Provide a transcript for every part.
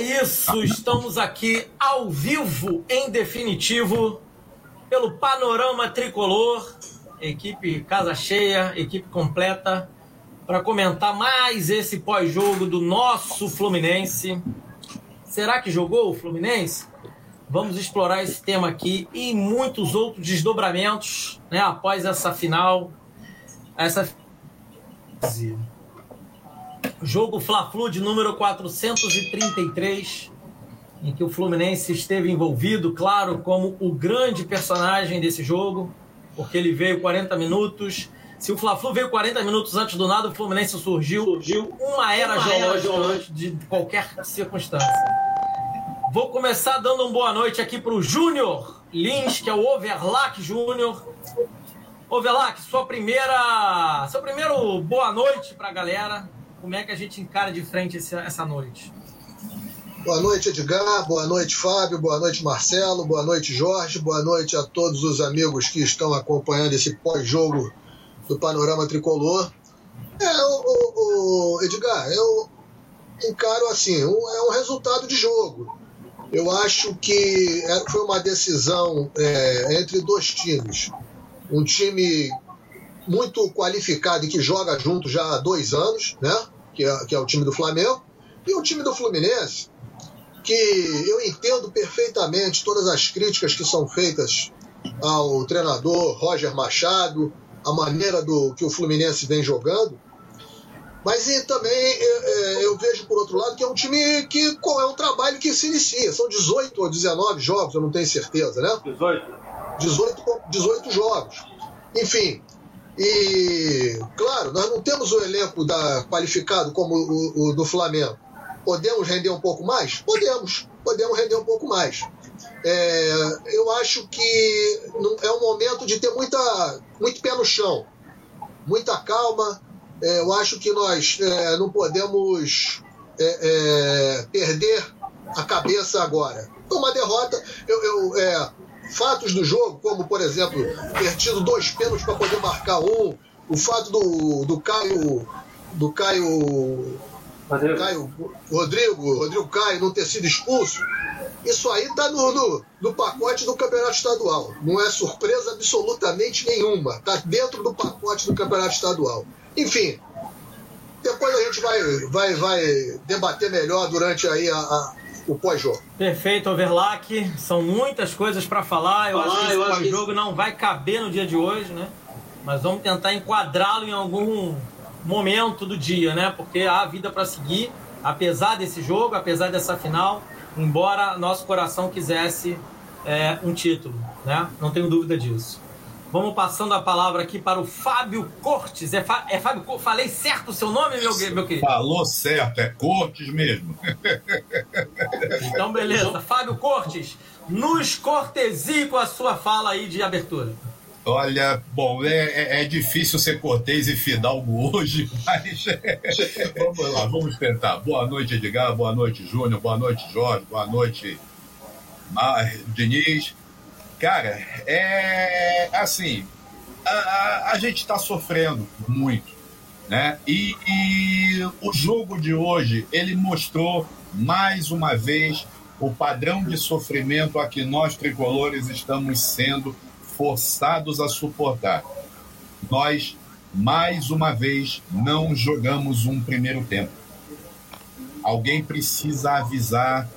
isso, estamos aqui ao vivo, em definitivo, pelo Panorama Tricolor, equipe casa cheia, equipe completa, para comentar mais esse pós-jogo do nosso Fluminense. Será que jogou o Fluminense? Vamos explorar esse tema aqui e muitos outros desdobramentos né, após essa final. Essa Jogo Fla-Flu de número 433, em que o Fluminense esteve envolvido, claro, como o grande personagem desse jogo, porque ele veio 40 minutos. Se o Fla-Flu veio 40 minutos antes do nada, o Fluminense surgiu, surgiu uma era geológica de qualquer circunstância. Vou começar dando uma boa noite aqui para o Júnior Lins, que é o Overlack Júnior. Overlack, sua primeira, seu primeiro boa noite para a galera. Como é que a gente encara de frente essa noite? Boa noite, Edgar. Boa noite, Fábio. Boa noite, Marcelo. Boa noite, Jorge. Boa noite a todos os amigos que estão acompanhando esse pós-jogo do Panorama Tricolor. É, o, o, Edgar, eu encaro assim: um, é um resultado de jogo. Eu acho que foi uma decisão é, entre dois times. Um time muito qualificado e que joga junto já há dois anos, né? Que é, que é o time do Flamengo, e o time do Fluminense, que eu entendo perfeitamente todas as críticas que são feitas ao treinador Roger Machado, a maneira do que o Fluminense vem jogando. Mas e também eu, é, eu, vejo, por outro lado, que é um time que é um trabalho que se inicia. São 18 ou 19 jogos, eu não tenho certeza, né? 18. 18, 18 jogos. Enfim, e, claro, nós não temos o elenco da, qualificado como o, o do Flamengo. Podemos render um pouco mais? Podemos. Podemos render um pouco mais. É, eu acho que é um momento de ter muita, muito pé no chão, muita calma. É, eu acho que nós é, não podemos é, é, perder a cabeça agora. Uma derrota. Eu, eu é, fatos do jogo, como, por exemplo, ter tido dois pênaltis para poder marcar um, o fato do, do Caio. Do Caio. Rodrigo. Caio Rodrigo, Rodrigo Caio não ter sido expulso, isso aí está no, no, no, pacote do campeonato estadual. Não é surpresa absolutamente nenhuma. Está dentro do pacote do campeonato estadual. Enfim, depois a gente vai, vai, vai debater melhor durante aí a, a o pós-jogo. Perfeito, Overlack. São muitas coisas para falar. Eu acho que esse pós-jogo não vai caber no dia de hoje, né? Mas vamos tentar enquadrá-lo em algum momento do dia, né? Porque há vida para seguir, apesar desse jogo, apesar dessa final, embora nosso coração quisesse é, um título, né? Não tenho dúvida disso. Vamos passando a palavra aqui para o Fábio Cortes. É, Fá, é Fábio Cortes? Falei certo o seu nome, meu, meu querido? Falou certo, é Cortes mesmo. Então, beleza. Fábio Cortes, nos cortesie com a sua fala aí de abertura. Olha, bom, é, é, é difícil ser cortês e fidalgo hoje, mas vamos lá, vamos tentar. Boa noite, Edgar, boa noite, Júnior, boa noite, Jorge, boa noite, Mar... Diniz. Cara, é assim, a, a, a gente está sofrendo muito, né? E, e o jogo de hoje, ele mostrou mais uma vez o padrão de sofrimento a que nós tricolores estamos sendo forçados a suportar. Nós, mais uma vez, não jogamos um primeiro tempo. Alguém precisa avisar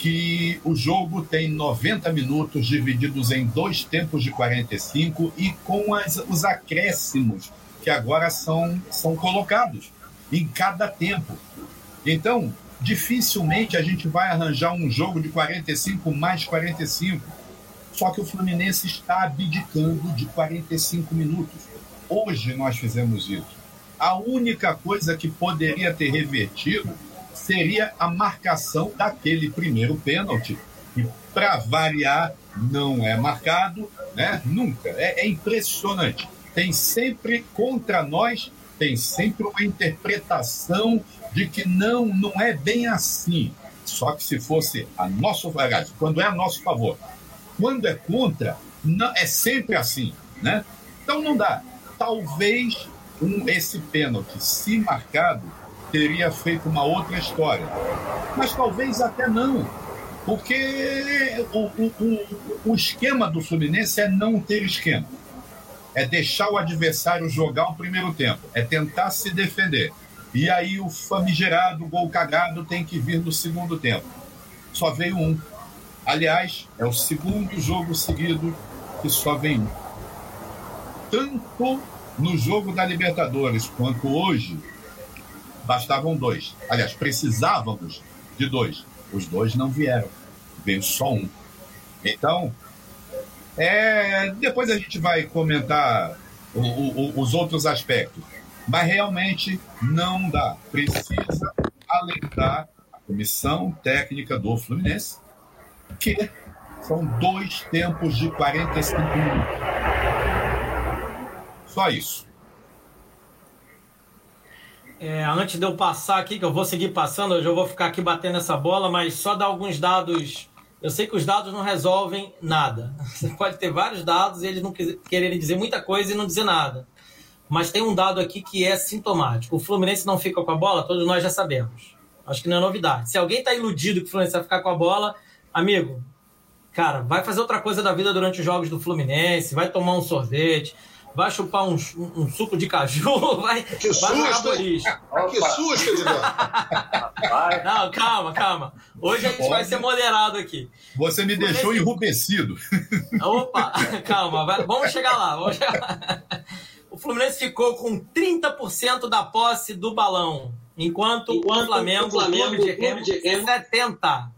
que o jogo tem 90 minutos divididos em dois tempos de 45 e com as, os acréscimos que agora são, são colocados em cada tempo. Então, dificilmente a gente vai arranjar um jogo de 45 mais 45. Só que o Fluminense está abdicando de 45 minutos. Hoje nós fizemos isso. A única coisa que poderia ter revertido seria a marcação daquele primeiro pênalti, que, para variar, não é marcado, né? Nunca. É, é impressionante. Tem sempre contra nós, tem sempre uma interpretação de que não, não é bem assim. Só que se fosse a nosso aliás, quando é a nosso favor, quando é contra, não, é sempre assim, né? Então não dá. Talvez um, esse pênalti, se marcado, teria feito uma outra história. Mas talvez até não, porque o, o, o, o esquema do Fluminense é não ter esquema. É deixar o adversário jogar o primeiro tempo, é tentar se defender. E aí o famigerado gol cagado tem que vir no segundo tempo. Só veio um. Aliás, é o segundo jogo seguido que só vem um. Tanto no jogo da Libertadores quanto hoje, bastavam dois. Aliás, precisávamos de dois. Os dois não vieram. Veio só um. Então, é, depois a gente vai comentar o, o, os outros aspectos. Mas realmente não dá. Precisa alertar a comissão técnica do Fluminense que são dois tempos de 45 minutos. Só isso. É, antes de eu passar aqui, que eu vou seguir passando, eu já vou ficar aqui batendo essa bola, mas só dar alguns dados. Eu sei que os dados não resolvem nada. Você pode ter vários dados e eles não quererem dizer muita coisa e não dizer nada. Mas tem um dado aqui que é sintomático. O Fluminense não fica com a bola, todos nós já sabemos. Acho que não é novidade. Se alguém está iludido que o Fluminense vai ficar com a bola, amigo, cara, vai fazer outra coisa da vida durante os jogos do Fluminense, vai tomar um sorvete, vai chupar um, um, suco de caju, vai, que vai jogar boliche. Que susto, Não, calma, calma. Hoje a gente Pode. vai ser moderado aqui. Você me deixou enrubescido. Opa, calma, vai, vamos chegar lá, vamos chegar lá. O Fluminense ficou com 30% da posse do balão, enquanto, enquanto o Flamengo, o Flamengo clube de Remo, 70%.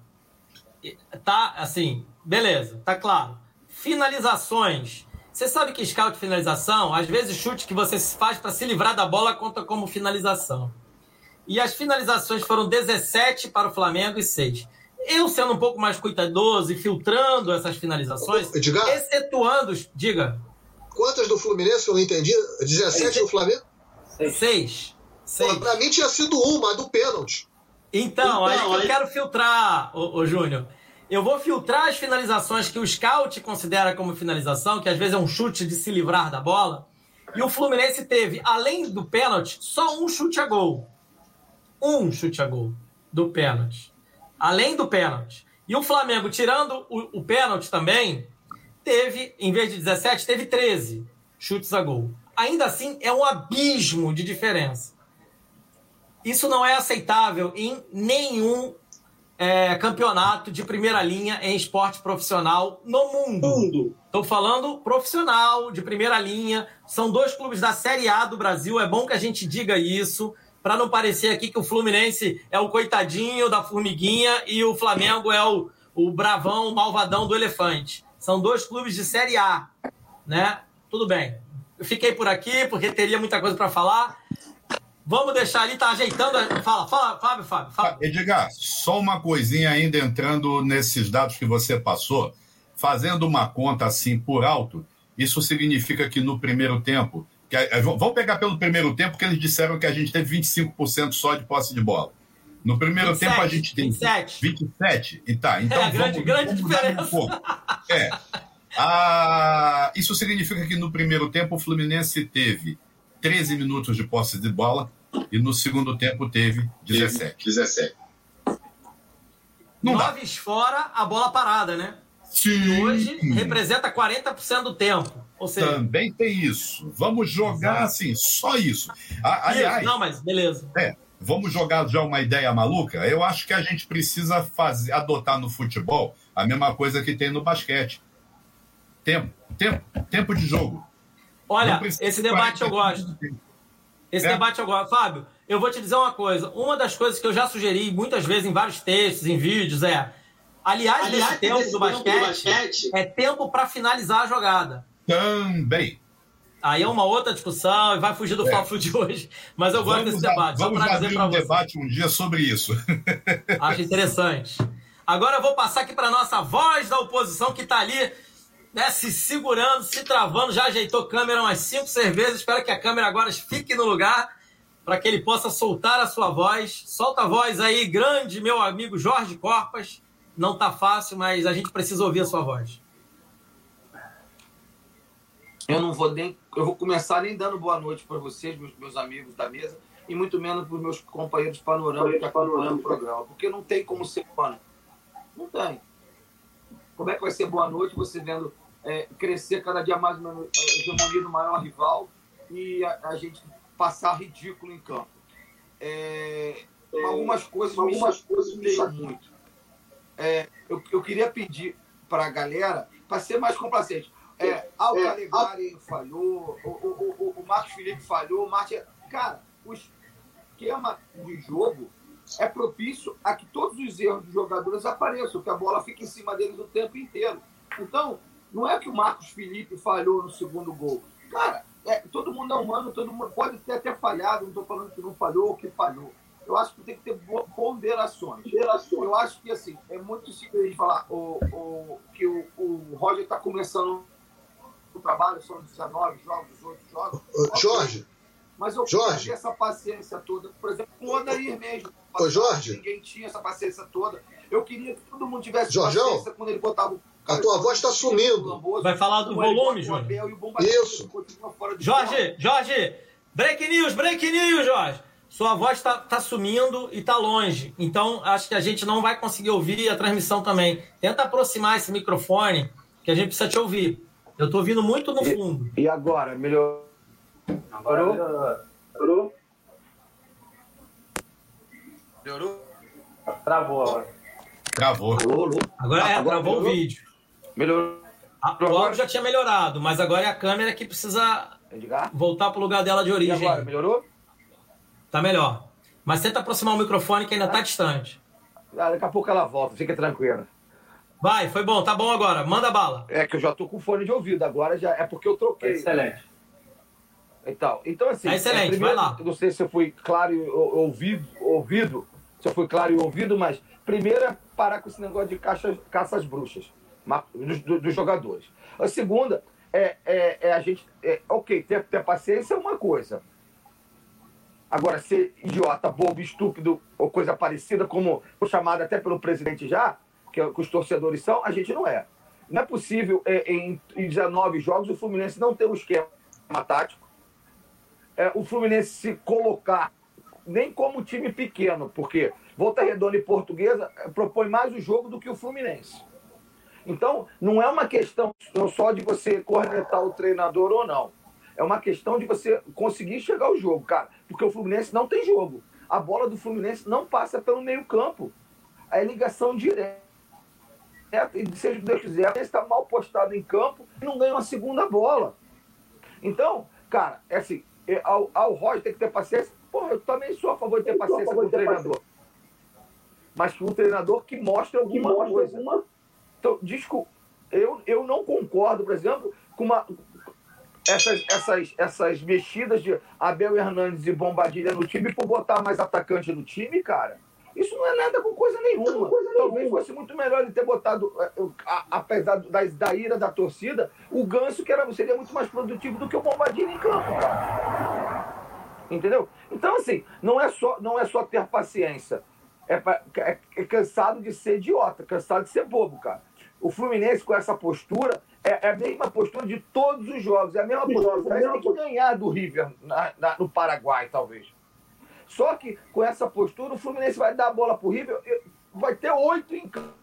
Tá, assim, beleza, tá claro. Finalizações. Você sabe que scout finalização, às vezes chute que você faz para se livrar da bola conta como finalização. E as finalizações foram 17 para o Flamengo e 6. Eu sendo um pouco mais cuidadoso e filtrando essas finalizações, Edgar, excetuando, diga. Quantas do Fluminense eu não entendi? 17 do Flamengo? 6. Para mim tinha sido uma, a do pênalti. Então, então aí, aí eu quero filtrar, ô, ô Júnior. Eu vou filtrar as finalizações que o scout considera como finalização, que às vezes é um chute de se livrar da bola. E o Fluminense teve, além do pênalti, só um chute a gol. Um chute a gol do pênalti. Além do pênalti. E o Flamengo, tirando o, o pênalti também, teve, em vez de 17, teve 13 chutes a gol. Ainda assim, é um abismo de diferença. Isso não é aceitável em nenhum é, campeonato de primeira linha em esporte profissional no mundo. Estou falando profissional, de primeira linha. São dois clubes da Série A do Brasil. É bom que a gente diga isso, para não parecer aqui que o Fluminense é o coitadinho da formiguinha e o Flamengo é o, o bravão, o malvadão do elefante. São dois clubes de Série A, né? Tudo bem. Eu fiquei por aqui porque teria muita coisa para falar. Vamos deixar ali, tá ajeitando. Fala, fala, Fábio, Fábio. Fábio. Edgar, só uma coisinha ainda entrando nesses dados que você passou. Fazendo uma conta assim por alto, isso significa que no primeiro tempo. Que, vamos pegar pelo primeiro tempo, que eles disseram que a gente teve 25% só de posse de bola. No primeiro 27, tempo a gente tem 27. 27. E tá, então é, grande, vamos, grande vamos diferença. Um é. Ah, isso significa que no primeiro tempo o Fluminense teve 13 minutos de posse de bola, e no segundo tempo teve 17. 17. Não Noves dá. fora a bola parada, né? Sim. hoje representa 40% do tempo. Ou seja, Também tem isso. Vamos jogar assim, só isso. Aliás, isso. Não, mas beleza. É, vamos jogar já uma ideia maluca? Eu acho que a gente precisa fazer, adotar no futebol a mesma coisa que tem no basquete. Tempo, tempo, tempo de jogo. Olha, esse debate eu gosto. Esse é. debate agora. Fábio, eu vou te dizer uma coisa. Uma das coisas que eu já sugeri muitas vezes em vários textos, em vídeos, é. Aliás, aliás tempo, do, tempo basquete, do basquete é tempo para finalizar a jogada. Também. Aí é uma outra discussão e vai fugir do é. de hoje. Mas eu gosto desse debate. Vamos só abrir um você. debate um dia sobre isso. Acho interessante. Agora eu vou passar aqui para nossa voz da oposição que está ali né, se segurando, se travando, já ajeitou câmera umas cinco cervejas. Espero que a câmera agora fique no lugar para que ele possa soltar a sua voz. Solta a voz aí, grande meu amigo Jorge Corpas. Não tá fácil, mas a gente precisa ouvir a sua voz. Eu não vou nem, eu vou começar nem dando boa noite para vocês, meus, meus amigos da mesa. e muito menos para os meus companheiros panorama que acompanham o programa, porque não tem como ser boa Não tem. Como é que vai ser boa noite você vendo é, crescer cada dia mais uma hegemonia do maior rival e a, a, gente passar ridículo em campo? É, algumas coisas algumas me coisas me muito. É, eu, eu queria pedir para a galera para ser mais complacente. É, ah, o é, Calegari falhou, o, o, o, o Marcos Felipe falhou, o Martin. Cara, o esquema de jogo é propício a que todos os erros dos jogadores apareçam, que a bola fique em cima deles o tempo inteiro. Então, não é que o Marcos Felipe falhou no segundo gol. Cara, é, todo mundo é humano, todo mundo pode ter até falhado, não estou falando que não falhou ou que falhou. Eu acho que tem que ter ponderações. Eu acho que assim, é muito simples falar o, o, que o, o Roger está começando o trabalho, são 19 jogos, 18 jogos. Jorge. Mas eu Jorge. essa paciência toda. Por exemplo, com o Odair mesmo. Ô, Jorge. Ninguém tinha essa paciência toda. Eu queria que todo mundo tivesse paciência quando ele botava o a tua voz está sumindo. Vai falar do volume, Jorge? Isso. Jorge, Jorge, break news, break news, Jorge. Sua voz está tá sumindo e está longe. Então, acho que a gente não vai conseguir ouvir a transmissão também. Tenta aproximar esse microfone, que a gente precisa te ouvir. Eu estou ouvindo muito no fundo. E, e agora? Melhorou? Agora melhorou? Melhorou? Travou agora. Travou. Agora, é, agora travou melhorou? o vídeo. Melhorou. A, o áudio já tinha melhorado, mas agora é a câmera que precisa voltar para o lugar dela de origem. E agora, melhorou? Tá melhor. Mas tenta aproximar o microfone que ainda tá distante. Ah, daqui a pouco ela volta, fica tranquila. Vai, foi bom, tá bom agora. Manda bala. É que eu já tô com fone de ouvido, agora já é porque eu troquei. Excelente. Então, então assim. É excelente, é, primeiro, vai lá. Não sei se eu fui claro e ouvido, ouvido, se eu fui claro e ouvido, mas primeiro é parar com esse negócio de caça, caças bruxas dos, dos, jogadores. A segunda é, é, é a gente. É, ok, ter, ter paciência é uma coisa. Agora, ser idiota, bobo, estúpido ou coisa parecida, como foi chamado até pelo presidente já, que, é, que os torcedores são, a gente não é. Não é possível, é, em, em 19 jogos, o Fluminense não ter um esquema tático. É, o Fluminense se colocar nem como time pequeno, porque Volta Redonda e Portuguesa propõe mais o jogo do que o Fluminense. Então, não é uma questão só de você cornetar o treinador ou não. É uma questão de você conseguir chegar ao jogo, cara. Porque o Fluminense não tem jogo. A bola do Fluminense não passa pelo meio-campo. É ligação direta. E seja o que Deus quiser, ele está mal postado em campo e não ganha uma segunda bola. Então, cara, é assim, é, ao, ao Roger tem que ter paciência. Porra, eu também sou a favor de ter paciência com o treinador. Paciência. Mas com um treinador que mostra alguma que coisa. Alguma... Então, desculpa, eu, eu não concordo, por exemplo, com uma, essas, essas, essas mexidas de Abel Hernandes e Bombadilha no time por botar mais atacante no time, cara. Isso não é nada com coisa nenhuma. Coisa Talvez nenhuma. fosse muito melhor ele ter botado, é, apesar da, da ira da torcida, o Ganso, que era, seria muito mais produtivo do que o Bombadilha em campo, cara. Entendeu? Então, assim, não é só, não é só ter paciência. É, é, é cansado de ser idiota, cansado de ser bobo, cara. O Fluminense, com essa postura, é, é, a mesma postura de todos os jogos. É a mesma postura. O Fluminense tem que ganhar do River na, na, no Paraguai, talvez. Só que com essa postura, o Fluminense vai dar a bola pro River, vai ter oito em campo.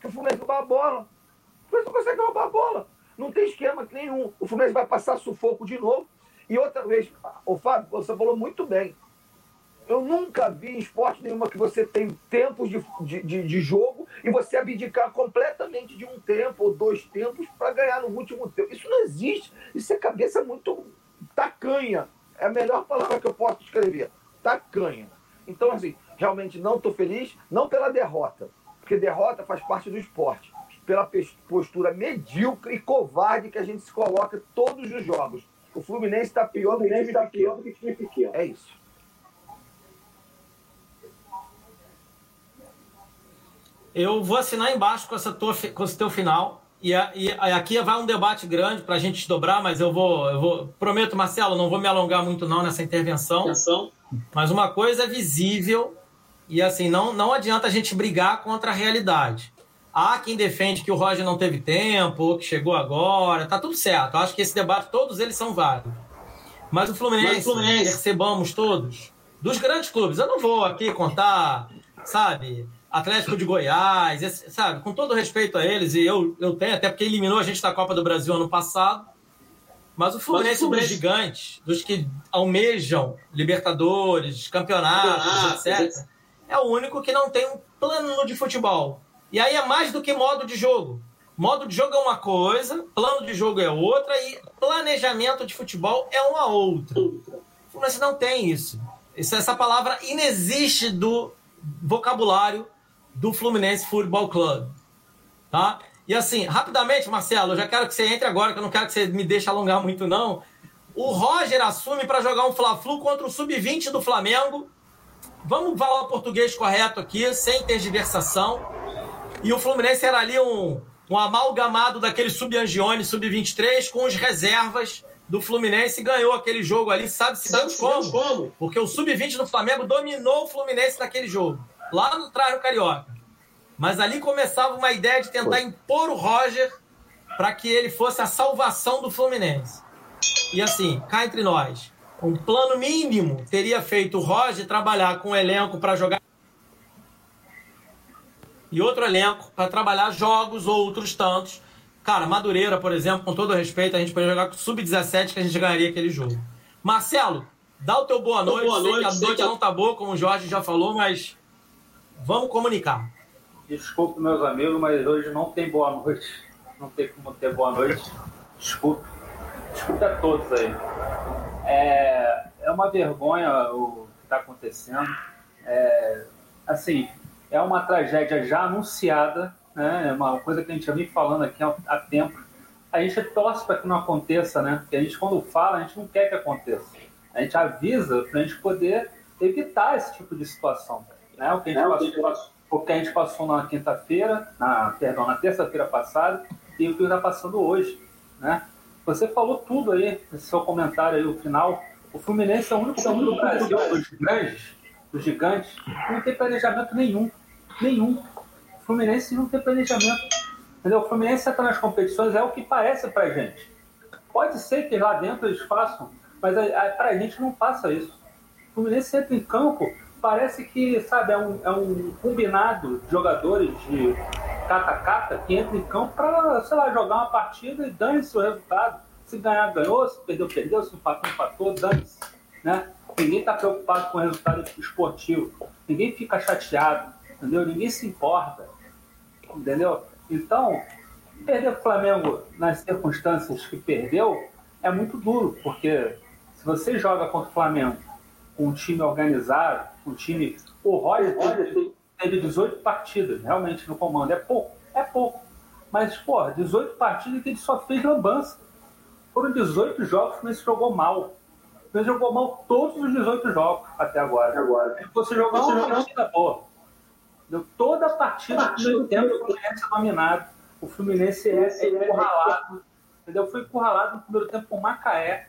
Que o Fluminense roubar a bola. O Fluminense não consegue roubar a bola. Não tem esquema nenhum. O Fluminense vai passar sufoco de novo. E outra vez, o Fábio, você falou muito bem. Eu nunca vi em esporte nenhuma que você tem tempos de, de, de, jogo e você abdicar completamente de um tempo ou dois tempos para ganhar no último tempo. Isso não existe. Isso é cabeça muito tacanha. É a melhor palavra que eu posso escrever. Tacanha. Então, assim, realmente não estou feliz, não pela derrota, porque derrota faz parte do esporte, pela postura medíocre e covarde que a gente se coloca todos os jogos. O Fluminense está pior, do que tá pior do que time pequeno. É isso. Eu vou assinar embaixo com, essa tua, com esse teu final. E, e aqui vai um debate grande para a gente dobrar, mas eu vou, eu vou. Prometo, Marcelo, não vou me alongar muito não nessa intervenção. Mas uma coisa é visível e assim, não, não adianta a gente brigar contra a realidade. Há quem defende que o Roger não teve tempo, que chegou agora, tá tudo certo. Eu acho que esse debate, todos eles são válidos. Mas o Fluminense, Mas o Fluminense, percebamos todos, dos grandes clubes, eu não vou aqui contar, sabe, Atlético de Goiás, esse, sabe, com todo respeito a eles, e eu, eu tenho, até porque eliminou a gente da Copa do Brasil ano passado, mas o Fluminense, Mas o Fluminense... dos gigantes, dos que almejam Libertadores, campeonatos, ah, etc., é o único que não tem um plano de futebol. E aí é mais do que modo de jogo. Modo de jogo é uma coisa, plano de jogo é outra e planejamento de futebol é uma outra. O Fluminense não tem isso. isso. Essa palavra inexiste do vocabulário do Fluminense Futebol Club. Tá? E assim, rapidamente, Marcelo, eu já quero que você entre agora, que eu não quero que você me deixe alongar muito, não. O Roger assume para jogar um Fla-Flu contra o Sub-20 do Flamengo. Vamos falar o português correto aqui, sem tergiversação. E o Fluminense era ali um, um amalgamado daquele Sub-Angione, Sub-23, com os reservas do Fluminense e ganhou aquele jogo ali, sabe-se sabe como? como? Porque o Sub-20 do Flamengo dominou o Fluminense naquele jogo, lá no Traio Carioca. Mas ali começava uma ideia de tentar impor o Roger para que ele fosse a salvação do Fluminense. E assim, cá entre nós, um plano mínimo teria feito o Roger trabalhar com o elenco para jogar e outro elenco para trabalhar jogos outros tantos. Cara, Madureira, por exemplo, com todo respeito, a gente poderia jogar com sub-17 que a gente ganharia aquele jogo. Marcelo, dá o teu boa noite. Boa noite. Sei que a noite não tá boa, como o Jorge já falou, mas vamos comunicar. Desculpe, meus amigos, mas hoje não tem boa noite. Não tem como ter boa noite. Desculpe. Desculpe a todos aí. É, é uma vergonha o que está acontecendo. É, assim, é uma tragédia já anunciada, né? é uma coisa que a gente já vem falando aqui há, tempo. A gente torce para que não aconteça, né? Porque a gente, quando fala, a gente não quer que aconteça. A gente avisa para a gente poder evitar esse tipo de situação. Né? O que a gente é, passou, o que a gente passou na quinta-feira, na, perdão, na terça-feira passada, e o que está passando hoje. Né? Você falou tudo aí, esse seu comentário aí, o final. O Fluminense é o único time do Brasil, dos grandes, dos gigantes, não tem planejamento nenhum. Nenhum. O Fluminense não tem planejamento. Entendeu? O Fluminense está nas competições, é o que parece pra gente. Pode ser que lá dentro eles façam, mas a, a, pra gente não passa isso. O Fluminense entra em campo parece que, sabe, é um, é um combinado de jogadores de cata-cata que entra em campo para, sei lá, jogar uma partida e dane-se o resultado. Se ganhar, ganhou, se perdeu, perdeu, se empatou, empatou, dane-se. Né? Ninguém está preocupado com o resultado esportivo. Ninguém fica chateado, entendeu? Ninguém se importa, entendeu? Então, perder o Flamengo nas circunstâncias que perdeu é muito duro, porque se você joga contra o Flamengo com um time organizado, um time. O Roger, teve, teve 18 partidas, realmente, no comando. É pouco, é pouco. Mas, pô, 18 partidas que ele só fez lambança. Foram 18 jogos que ele jogou mal. Ele jogou mal todos os 18 jogos até agora. agora. Se você jogar uma jogou... partida boa. Deu toda a partida no primeiro tempo, o Fluminense é dominado. O Fluminense é, é encurralado. Entendeu? Foi encurralado no primeiro tempo com o Macaé.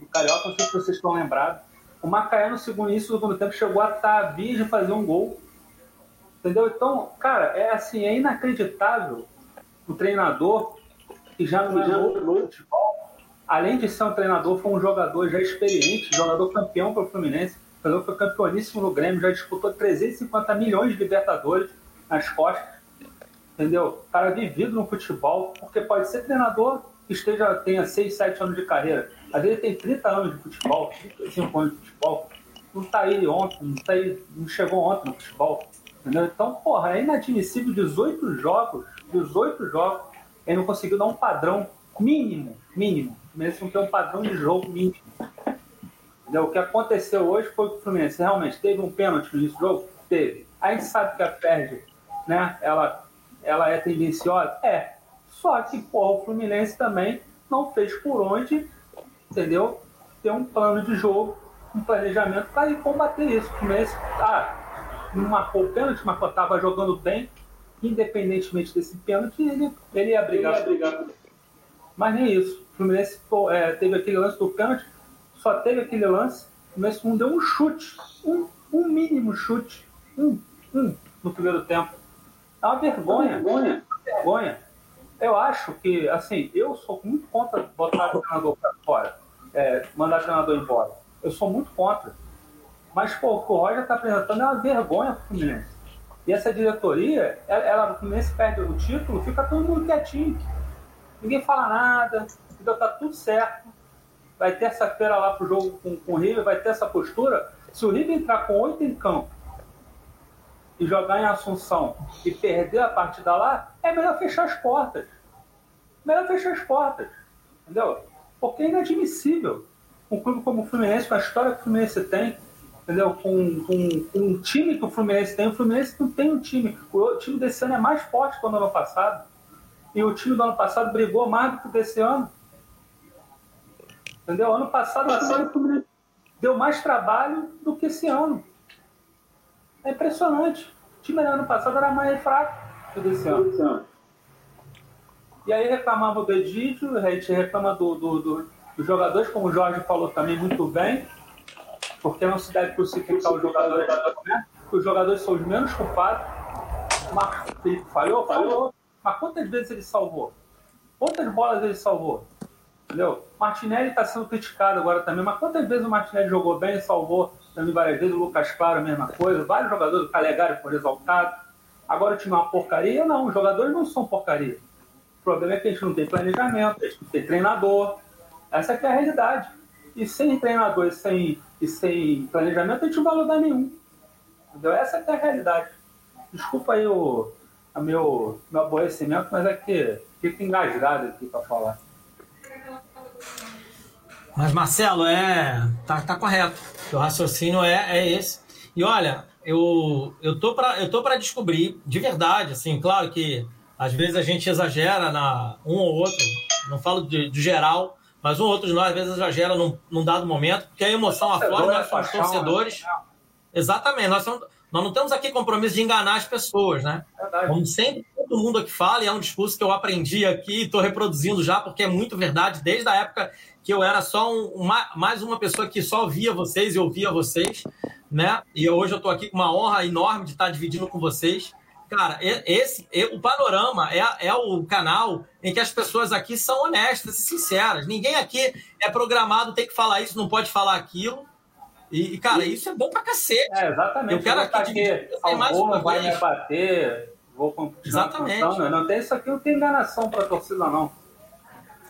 O Carioca, não sei se vocês estão lembrados o Macaé, no segundo início do segundo tempo, chegou a estar de fazer um gol. Entendeu? Então, cara, é assim, é inacreditável o treinador, que já não é novo no futebol, além de ser um treinador, foi um jogador já experiente, jogador campeão para o Fluminense, jogador foi campeoníssimo no Grêmio, já disputou 350 milhões de Libertadores nas costas. Entendeu? Cara vivido no futebol, porque pode ser treinador que esteja, tenha 6, 7 anos de carreira. Às vezes tem 30 anos de futebol, 35 anos de futebol. Não tá aí ontem, não, tá aí, não chegou ontem no futebol. Entendeu? Então, porra, é inadmissível 18 jogos, 18 jogos, ele não conseguiu dar um padrão mínimo, mínimo. O Fluminense não tem um padrão de jogo mínimo. Entendeu? O que aconteceu hoje foi que o Fluminense realmente teve um pênalti no início do jogo? Teve. A gente sabe que a perde, né? Ela, ela é tendenciosa? É. Só que, porra, o Fluminense também não fez por onde, entendeu? Ter um plano de jogo, um planejamento para combater isso. O Fluminense, ah, não marcou o pênalti, mas estava jogando bem, independentemente desse pênalti, ele, ele ia brigar. Ele ia brigar. Mas nem isso. O Fluminense é, teve aquele lance do pênalti, só teve aquele lance, o Fluminense não deu um chute, um, um mínimo chute, um, um, no primeiro tempo. É uma vergonha. É uma vergonha. Uma vergonha. Eu acho que, assim, eu sou muito contra botar o treinador para fora. É, mandar treinador embora. Eu sou muito contra. Mas, pô, o que o Roger está apresentando é uma vergonha para o Fluminense. E essa diretoria, ela, ela, o Fluminense perde o título, fica todo mundo quietinho. Ninguém fala nada, então tá tudo certo. Vai terça-feira lá pro jogo com, com o River, vai ter essa postura. Se o River entrar com oito em campo e jogar em Assunção e perder a partida lá, é melhor fechar as portas. Melhor fechar as portas. Entendeu? Porque é inadmissível um clube como o Fluminense, com a história que o Fluminense tem, entendeu? Com, com, com um time que o Fluminense tem, o Fluminense não tem um time. O time desse ano é mais forte que o ano passado. E o time do ano passado brigou mais do que desse ano. Entendeu? Ano passado o Fluminense deu mais trabalho do que esse ano. É impressionante. O time do ano passado era mais fraco que desse ano. E aí reclamava do Edídio, a gente reclama do, do, do, dos jogadores, como o Jorge falou também muito bem, porque não se deve crucificar os jogadores, né? os jogadores são os menos culpados. Marcos Felipe falhou, falhou. Mas quantas vezes ele salvou? Quantas bolas ele salvou? Entendeu? Martinelli está sendo criticado agora também, mas quantas vezes o Martinelli jogou bem salvou também várias vezes? O Lucas Claro, a mesma coisa. Vários jogadores, o Calegari foi exaltado. Agora o time é uma porcaria? Não, os jogadores não são porcaria. O problema é que a gente não tem planejamento, a gente não tem treinador. Essa é a realidade. E sem treinador e sem, e sem planejamento, a gente não vai lugar nenhum. Entendeu? Essa é a realidade. Desculpa aí o, meu, meu aborrecimento, mas é que fico engasgado aqui para falar. Mas Marcelo, é. Tá, tá correto. O raciocínio é, é esse. E olha, eu, eu tô para eu tô descobrir, de verdade, assim, claro que às vezes a gente exagera na um ou outro, não falo de, de geral, mas um ou outro de nós às vezes exagera num, num dado momento, porque a emoção aflora, nós somos torcedores. Exatamente, nós, somos, nós não temos aqui compromisso de enganar as pessoas, né? Verdade. Como sempre todo mundo aqui fala, e é um discurso que eu aprendi aqui e estou reproduzindo já, porque é muito verdade, desde a época que eu era só um, uma, mais uma pessoa que só via vocês e ouvia vocês, né? E hoje eu estou aqui com uma honra enorme de estar dividindo com vocês. Cara, esse, o Panorama é, é o canal em que as pessoas aqui são honestas e sinceras. Ninguém aqui é programado, tem que falar isso, não pode falar aquilo. E, cara, isso é bom pra cacete. É, exatamente. Eu quero aqui dividir mais uma vai vez. me bater, vou continuar Exatamente. Contando. Não tem isso aqui, não tem enganação pra torcida, não.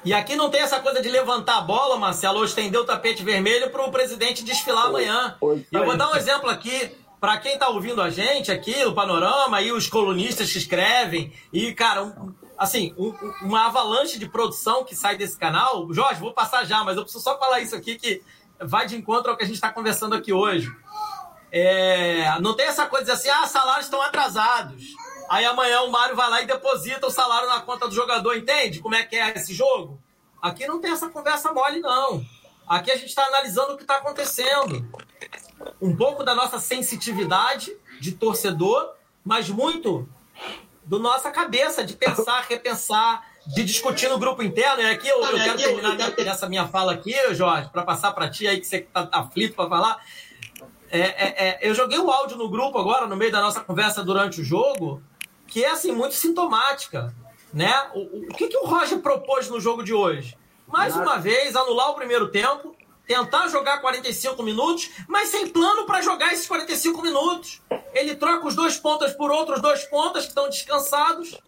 E aqui não tem essa coisa de levantar a bola, Marcelo, ou estender o tapete vermelho para o presidente desfilar amanhã. Eu vou dar um exemplo aqui para quem está ouvindo a gente aqui, o Panorama, e os colunistas que escrevem, e, cara, um, assim, um, uma avalanche de produção que sai desse canal. Jorge, vou passar já, mas eu preciso só falar isso aqui que vai de encontro ao que a gente está conversando aqui hoje. É, não tem essa coisa de assim, ah, salários estão atrasados. Aí amanhã o Mário vai lá e deposita o salário na conta do jogador, entende como é que é esse jogo? Aqui não tem essa conversa mole, não. Aqui a gente está analisando o que está acontecendo um pouco da nossa sensitividade de torcedor, mas muito do nossa cabeça de pensar, repensar, de discutir no grupo interno. E aqui eu, eu quero terminar essa minha fala aqui, Jorge, para passar para ti aí que você está aflito para falar. É, é, é, eu joguei o áudio no grupo agora, no meio da nossa conversa durante o jogo, que é assim muito sintomática. Né? O, o, o que, que o Roger propôs no jogo de hoje? Mais uma vez, anular o primeiro tempo, tentar jogar 45 minutos, mas sem plano para jogar esses 45 minutos. Ele troca os dois pontas por outros dois pontas que estão descansados.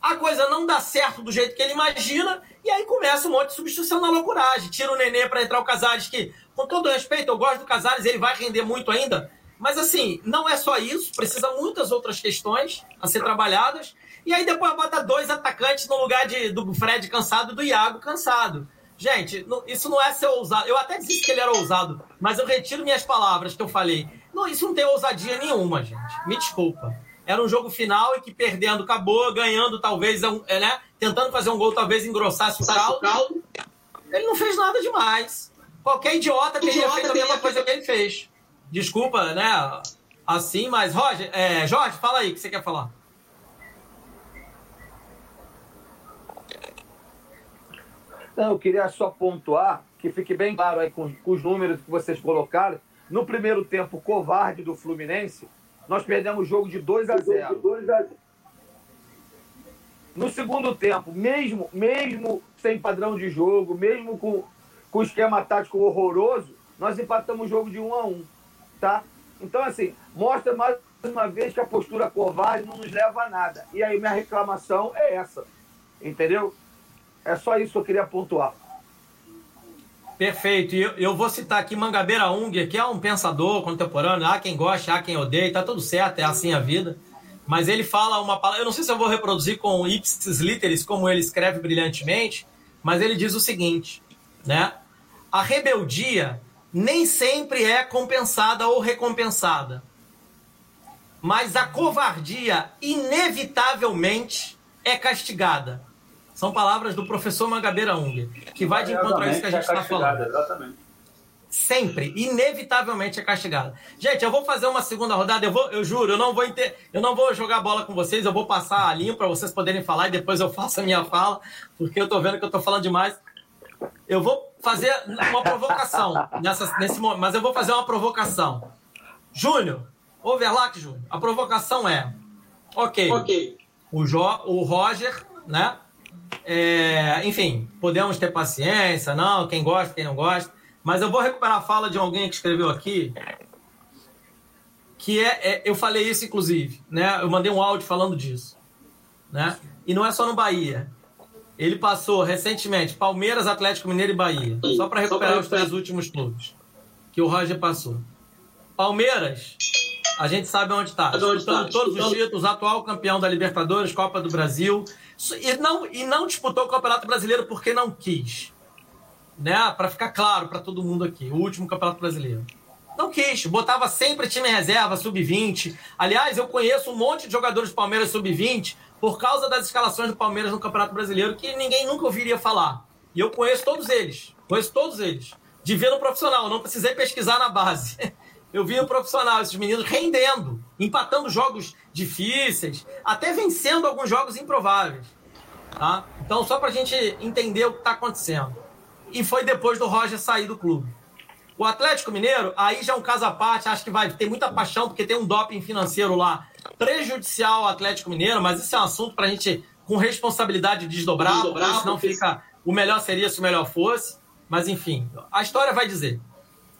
A coisa não dá certo do jeito que ele imagina, e aí começa um monte de substituição na loucuragem. Tira o Nenê para entrar o Casares, que, com todo respeito, eu gosto do Casares, ele vai render muito ainda. Mas assim, não é só isso, precisa muitas outras questões a ser trabalhadas. E aí depois bota dois atacantes no lugar de, do Fred cansado e do Iago cansado. Gente, isso não é ser ousado. Eu até disse que ele era ousado, mas eu retiro minhas palavras que eu falei. Não, isso não tem ousadia nenhuma, gente. Me desculpa. Era um jogo final e que perdendo acabou, ganhando talvez, é, né? Tentando fazer um gol, talvez engrossasse o caldo. Ele não fez nada demais. Qualquer idiota teria idiota feito a mesma coisa que ele fez. Desculpa, né? Assim, mas Roger, é, Jorge, fala aí o que você quer falar. Não, eu queria só pontuar, que fique bem claro aí com, com os números que vocês colocaram. No primeiro tempo covarde do Fluminense, nós perdemos o jogo de 2 a 0. No segundo tempo, mesmo, mesmo sem padrão de jogo, mesmo com, com esquema tático horroroso, nós empatamos o jogo de um a um, tá? Então, assim, mostra mais uma vez que a postura covarde não nos leva a nada. E aí minha reclamação é essa, entendeu? É só isso que eu queria pontuar. Perfeito. E eu, eu, vou citar aqui Mangabeira Unger, que é um pensador contemporâneo. Há quem goste, há quem odeie, tá tudo certo, é assim a vida. Mas ele fala uma palavra. Eu não sei se eu vou reproduzir com ipsis literis, como ele escreve brilhantemente, mas ele diz o seguinte, né? A rebeldia nem sempre é compensada ou recompensada. Mas a covardia, inevitavelmente, é castigada. São palavras do professor Mangabeira Unger, que vai de encontro a isso que a gente está é falando. Exatamente. Sempre, inevitavelmente é castigada. Gente, eu vou fazer uma segunda rodada. Eu, vou, eu juro, eu não vou inter... eu não vou jogar bola com vocês. Eu vou passar a linha para vocês poderem falar e depois eu faço a minha fala, porque eu estou vendo que eu estou falando demais. Eu vou fazer uma provocação nessa, nesse momento, mas eu vou fazer uma provocação. Júnior, overlock, Júnior. A provocação é: ok, okay. O, jo, o Roger, né? É, enfim, podemos ter paciência, não, quem gosta, quem não gosta. Mas eu vou recuperar a fala de alguém que escreveu aqui, que é, é, eu falei isso inclusive, né? Eu mandei um áudio falando disso, né? E não é só no Bahia. Ele passou recentemente Palmeiras, Atlético Mineiro e Bahia, só para recuperar os três últimos clubes que o Roger passou. Palmeiras, a gente sabe onde está. Disputando todos os títulos, atual campeão da Libertadores, Copa do Brasil, e não, e não disputou o Campeonato Brasileiro porque não quis. Né? Para ficar claro para todo mundo aqui, o último Campeonato Brasileiro. Não quis, botava sempre time reserva, sub-20. Aliás, eu conheço um monte de jogadores do Palmeiras sub-20 por causa das escalações do Palmeiras no Campeonato Brasileiro que ninguém nunca ouviria falar. E eu conheço todos eles. Conheço todos eles. De ver no profissional, não precisei pesquisar na base. Eu vi no profissional esses meninos rendendo, empatando jogos difíceis, até vencendo alguns jogos improváveis. Tá? Então, só para a gente entender o que está acontecendo. E foi depois do Roger sair do clube. O Atlético Mineiro, aí já é um caso à parte, acho que vai ter muita paixão, porque tem um doping financeiro lá prejudicial ao Atlético Mineiro, mas isso é um assunto para a gente, com responsabilidade, desdobrar, desdobrar senão fica. O melhor seria se o melhor fosse. Mas enfim, a história vai dizer.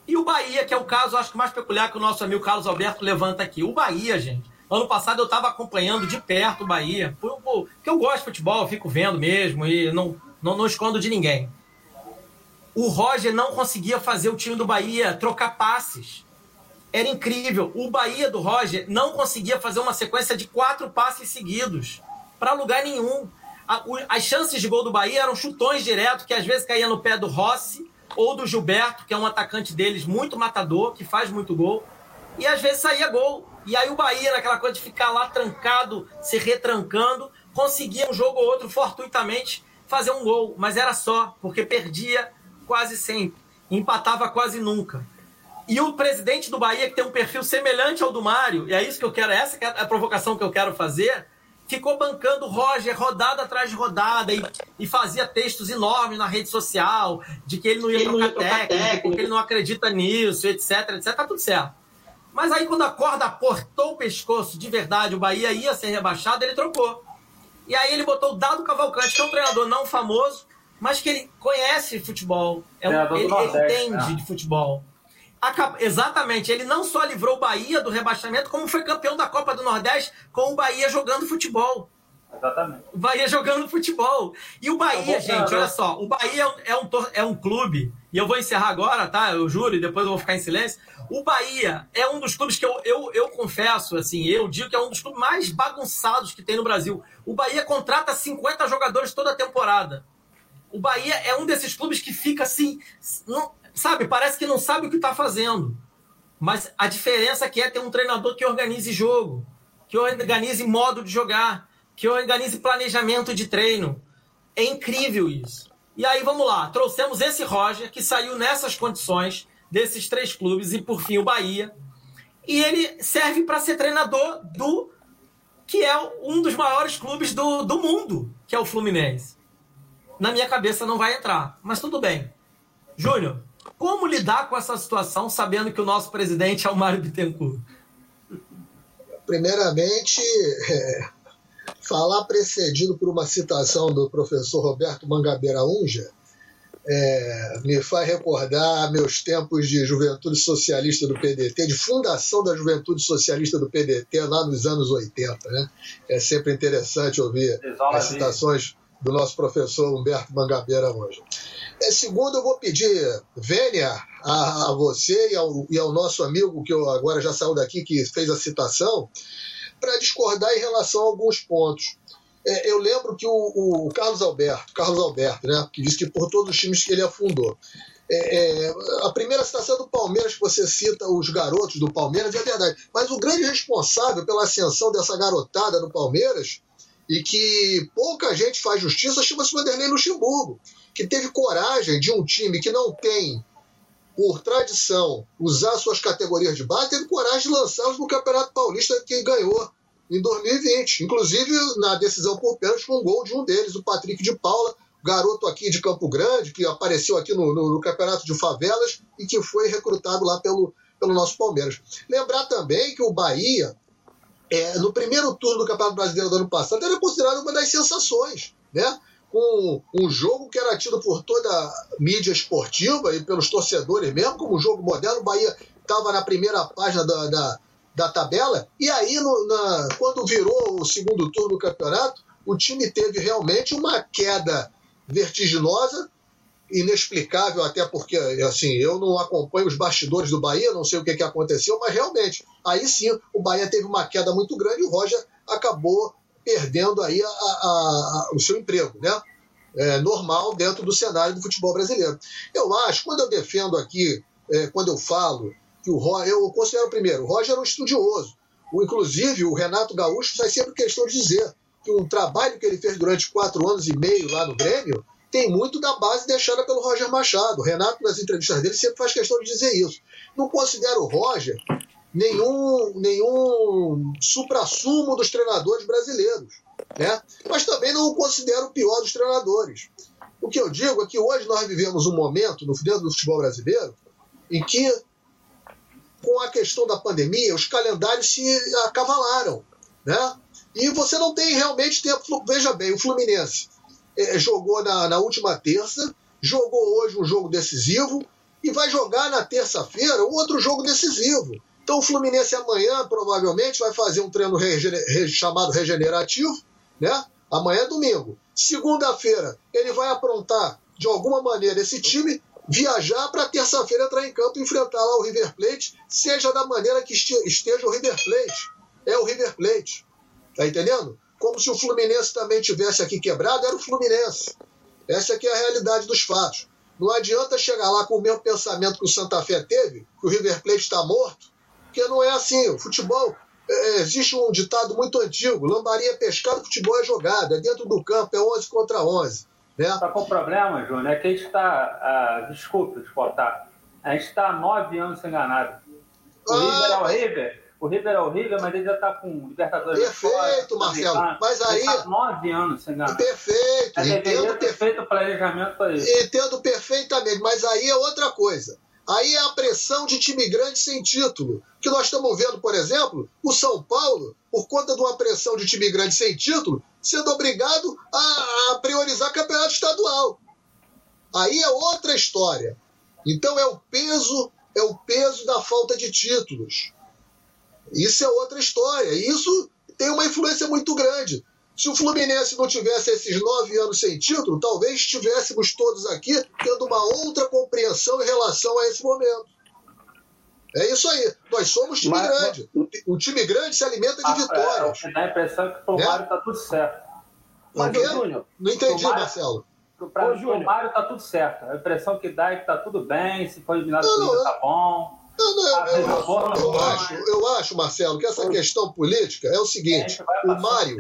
E o Bahia, que é o caso, acho que mais peculiar que o nosso amigo Carlos Alberto levanta aqui. O Bahia, gente, Ano passado eu estava acompanhando de perto o Bahia, porque eu gosto de futebol, fico vendo mesmo e não, não, não escondo de ninguém. O Roger não conseguia fazer o time do Bahia trocar passes. Era incrível. O Bahia do Roger não conseguia fazer uma sequência de quatro passes seguidos para lugar nenhum. As chances de gol do Bahia eram chutões direto, que às vezes caía no pé do Rossi ou do Gilberto, que é um atacante deles muito matador, que faz muito gol, e às vezes saía gol. E aí o Bahia, naquela coisa de ficar lá trancado, se retrancando, conseguia um jogo ou outro fortuitamente fazer um gol, mas era só, porque perdia quase sempre, empatava quase nunca. E o presidente do Bahia, que tem um perfil semelhante ao do Mário, e é isso que eu quero, essa é a provocação que eu quero fazer, ficou bancando o Roger rodada atrás de rodada e, e, fazia textos enormes na rede social de que ele não ia, ele trocar, não ia trocar técnico, técnico, porque ele não acredita nisso, etc, etc. Tá tudo certo. Mas aí, quando a corda aportou o pescoço de verdade, o Bahia ia ser rebaixado, ele trocou. E aí ele botou o Dado Cavalcante, que é um treinador não famoso, mas que ele conhece futebol. É um, ele, ele, entende né? de futebol. Exatamente, ele não só livrou o Bahia do rebaixamento, como foi campeão da Copa do Nordeste com o Bahia jogando futebol. Exatamente. O Bahia jogando futebol. E o Bahia, gente, olha só, o Bahia é um, é um clube, e eu vou encerrar agora, tá? Eu juro, e depois eu vou ficar em silêncio. O Bahia é um dos clubes que eu, eu, eu confesso, assim, eu digo que é um dos clubes mais bagunçados que tem no Brasil. O Bahia contrata 50 jogadores toda a temporada. O Bahia é um desses clubes que fica assim, não, sabe, parece que não sabe o que está fazendo. Mas a diferença é é ter um treinador que organize jogo, que organize modo de jogar, que organize planejamento de treino. É incrível isso. E aí vamos lá, trouxemos esse Roger que saiu nessas condições desses três clubes e por fim o Bahia. E ele serve para ser treinador do que é um dos maiores clubes do, do mundo, que é o Fluminense. Na minha cabeça não vai entrar, mas tudo bem. Júnior, como lidar com essa situação sabendo que o nosso presidente é o Mário Bittencourt? Primeiramente, é, falar precedido por uma citação do professor Roberto Mangabeira Unja é, me faz recordar meus tempos de juventude socialista do PDT, de fundação da juventude socialista do PDT lá nos anos 80. Né? É sempre interessante ouvir as citações do nosso professor Humberto Mangabeira hoje. É, segundo, eu vou pedir vênia a, a você e ao, e ao, nosso amigo, que eu agora já saiu daqui, que fez a citação, para discordar em relação a alguns pontos. É, eu lembro que o, o, Carlos Alberto, Carlos Alberto, né, que disse que por todos os times que ele afundou. É, é, a primeira citação do Palmeiras, que você cita os garotos do Palmeiras, é verdade. Mas o grande responsável pela ascensão dessa garotada no Palmeiras, e que pouca gente faz justiça, chama-se Vanderlei Luxemburgo, que teve coragem de um time que não tem, por tradição, usar suas categorias de base, teve coragem de lançá-los no Campeonato Paulista que ganhou em 2020. Inclusive na decisão por pênalti com um gol de um deles, o Patrick de Paula, garoto aqui de Campo Grande, que apareceu aqui no, no, no Campeonato de Favelas e que foi recrutado lá pelo, pelo nosso Palmeiras. Lembrar também que o Bahia, é, no primeiro turno do Campeonato Brasileiro do ano passado, era considerado uma das sensações, né? Com um jogo que era tido por toda a mídia esportiva e pelos torcedores mesmo, como um jogo moderno, o Bahia estava na primeira página da, da da tabela. E aí, no, na, quando virou o segundo turno do campeonato, o time teve realmente uma queda vertiginosa, inexplicável, até porque assim eu não acompanho os bastidores do Bahia, não sei o que, que aconteceu, mas realmente, aí sim, o Bahia teve uma queda muito grande e o Roger acabou perdendo aí a, a, a, o seu emprego, né? É, normal dentro do cenário do futebol brasileiro. Eu acho, quando eu defendo aqui, é, quando eu falo que o Roger, eu considero primeiro, o Roger era um estudioso. O, inclusive, o Renato Gaúcho faz sempre questão de dizer que o trabalho que ele fez durante quatro anos e meio lá no Grêmio tem muito da base deixada pelo Roger Machado. O Renato, nas entrevistas dele, sempre faz questão de dizer isso. Não considero o Roger nenhum, nenhum supra-sumo dos treinadores brasileiros. Né? Mas também não o considero o pior dos treinadores. O que eu digo é que hoje nós vivemos um momento no dentro do futebol brasileiro em que com a questão da pandemia, os calendários se acavalaram. Né? E você não tem realmente tempo. Veja bem, o Fluminense jogou na, na última terça, jogou hoje um jogo decisivo e vai jogar na terça-feira um outro jogo decisivo. Então o Fluminense amanhã provavelmente vai fazer um treino chamado regenerativo, né? Amanhã é domingo. Segunda-feira ele vai aprontar de alguma maneira esse time viajar para terça-feira entrar em campo e enfrentar lá o River Plate, seja da maneira que esteja o River Plate. É o River Plate. Tá entendendo? Como se o Fluminense também tivesse aqui quebrado, era o Fluminense. Essa aqui é a realidade dos fatos. Não adianta chegar lá com o mesmo pensamento que o Santa Fé teve, que o River Plate está morto, porque não é assim. O futebol, é, é existe um ditado muito antigo: lambaria é pescado, futebol é jogado, é dentro do campo, é 11 contra 11. Né? Está com problema, Júnior, é que a gente está. Ah, desculpe te cortar. A gente está há nove anos sem ganhar. O ah, River é o River. O River é o River, mas ele já está com Libertadores. Perfeito, Marcelo. Mas aí. Tá nove anos sem ganhar. Perfeito. Ele entendo ter feito o planejamento para isso. Entendo perfeitamente, mas aí é outra coisa. Aí é a pressão de time grande sem título. Que nós estamos vendo, por exemplo, o São Paulo, por conta de uma pressão de time grande sem título, sendo obrigado a, a priorizar campeonato estadual. Aí é outra história. Então é o peso, é o peso da falta de títulos. Isso é outra história. E isso tem uma influência muito grande. Se o Fluminense não tivesse esses nove anos sem título, talvez estivéssemos todos aqui tendo uma outra compreensão em relação a esse momento. É isso aí. Nós somos time mas, grande. O time grande se alimenta de ah, vitórias. É, dá a impressão que o né? Mário está tudo certo. Mas, Júnior, não entendi, Mário, Marcelo. Para o Mário está tudo certo. A impressão que dá é que está tudo bem, se for eliminado está bom. Não, não, eu, eu, eu, acho, eu acho, Marcelo, que essa questão política é o seguinte: o Mário,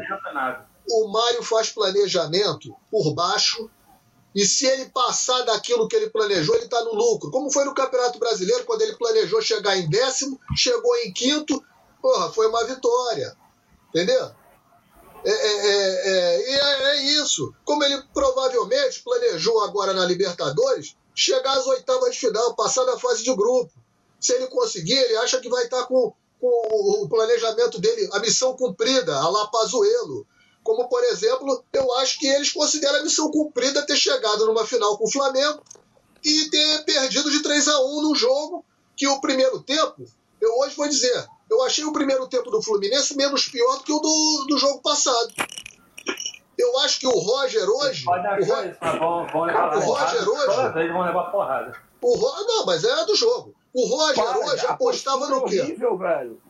o Mário faz planejamento por baixo e se ele passar daquilo que ele planejou, ele está no lucro. Como foi no Campeonato Brasileiro, quando ele planejou chegar em décimo, chegou em quinto, porra, foi uma vitória. Entendeu? É, é, é, é, é isso. Como ele provavelmente planejou agora na Libertadores, chegar às oitavas de final, passar da fase de grupo. Se ele conseguir, ele acha que vai estar com, com o planejamento dele, a missão cumprida, a Lapazuelo. Como, por exemplo, eu acho que eles consideram a missão cumprida ter chegado numa final com o Flamengo e ter perdido de 3 a 1 num jogo que o primeiro tempo, eu hoje vou dizer, eu achei o primeiro tempo do Fluminense menos pior do que o do, do jogo passado. Eu acho que o Roger hoje. Pode achar isso, mas vão, vão levar o. Roger hoje- vão levar porrada. O Ro... Não, mas é do jogo. O Roger Para, hoje apostava no quê? horrível, velho.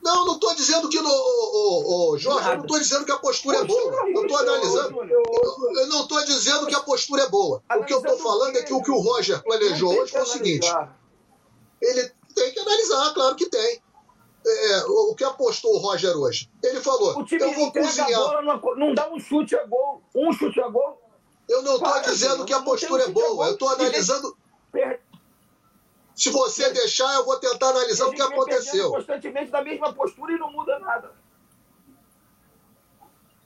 Não, não estou dizendo que no. Ô, ô, Jorge, eu não estou dizendo que a postura é boa. Eu estou analisando. Eu eu não estou dizendo que a postura é boa. O que eu estou falando é que o que o Roger planejou hoje foi o seguinte: ele tem que analisar, claro que tem. É, o que apostou o Roger hoje? Ele falou: O time eu vou cozinhar. bola, não, não dá um chute a gol. Um chute a gol. Eu não estou dizendo que a não postura é boa. Eu estou analisando. Per... Se você deixar, eu vou tentar analisar o que aconteceu. constantemente da mesma postura e não muda nada.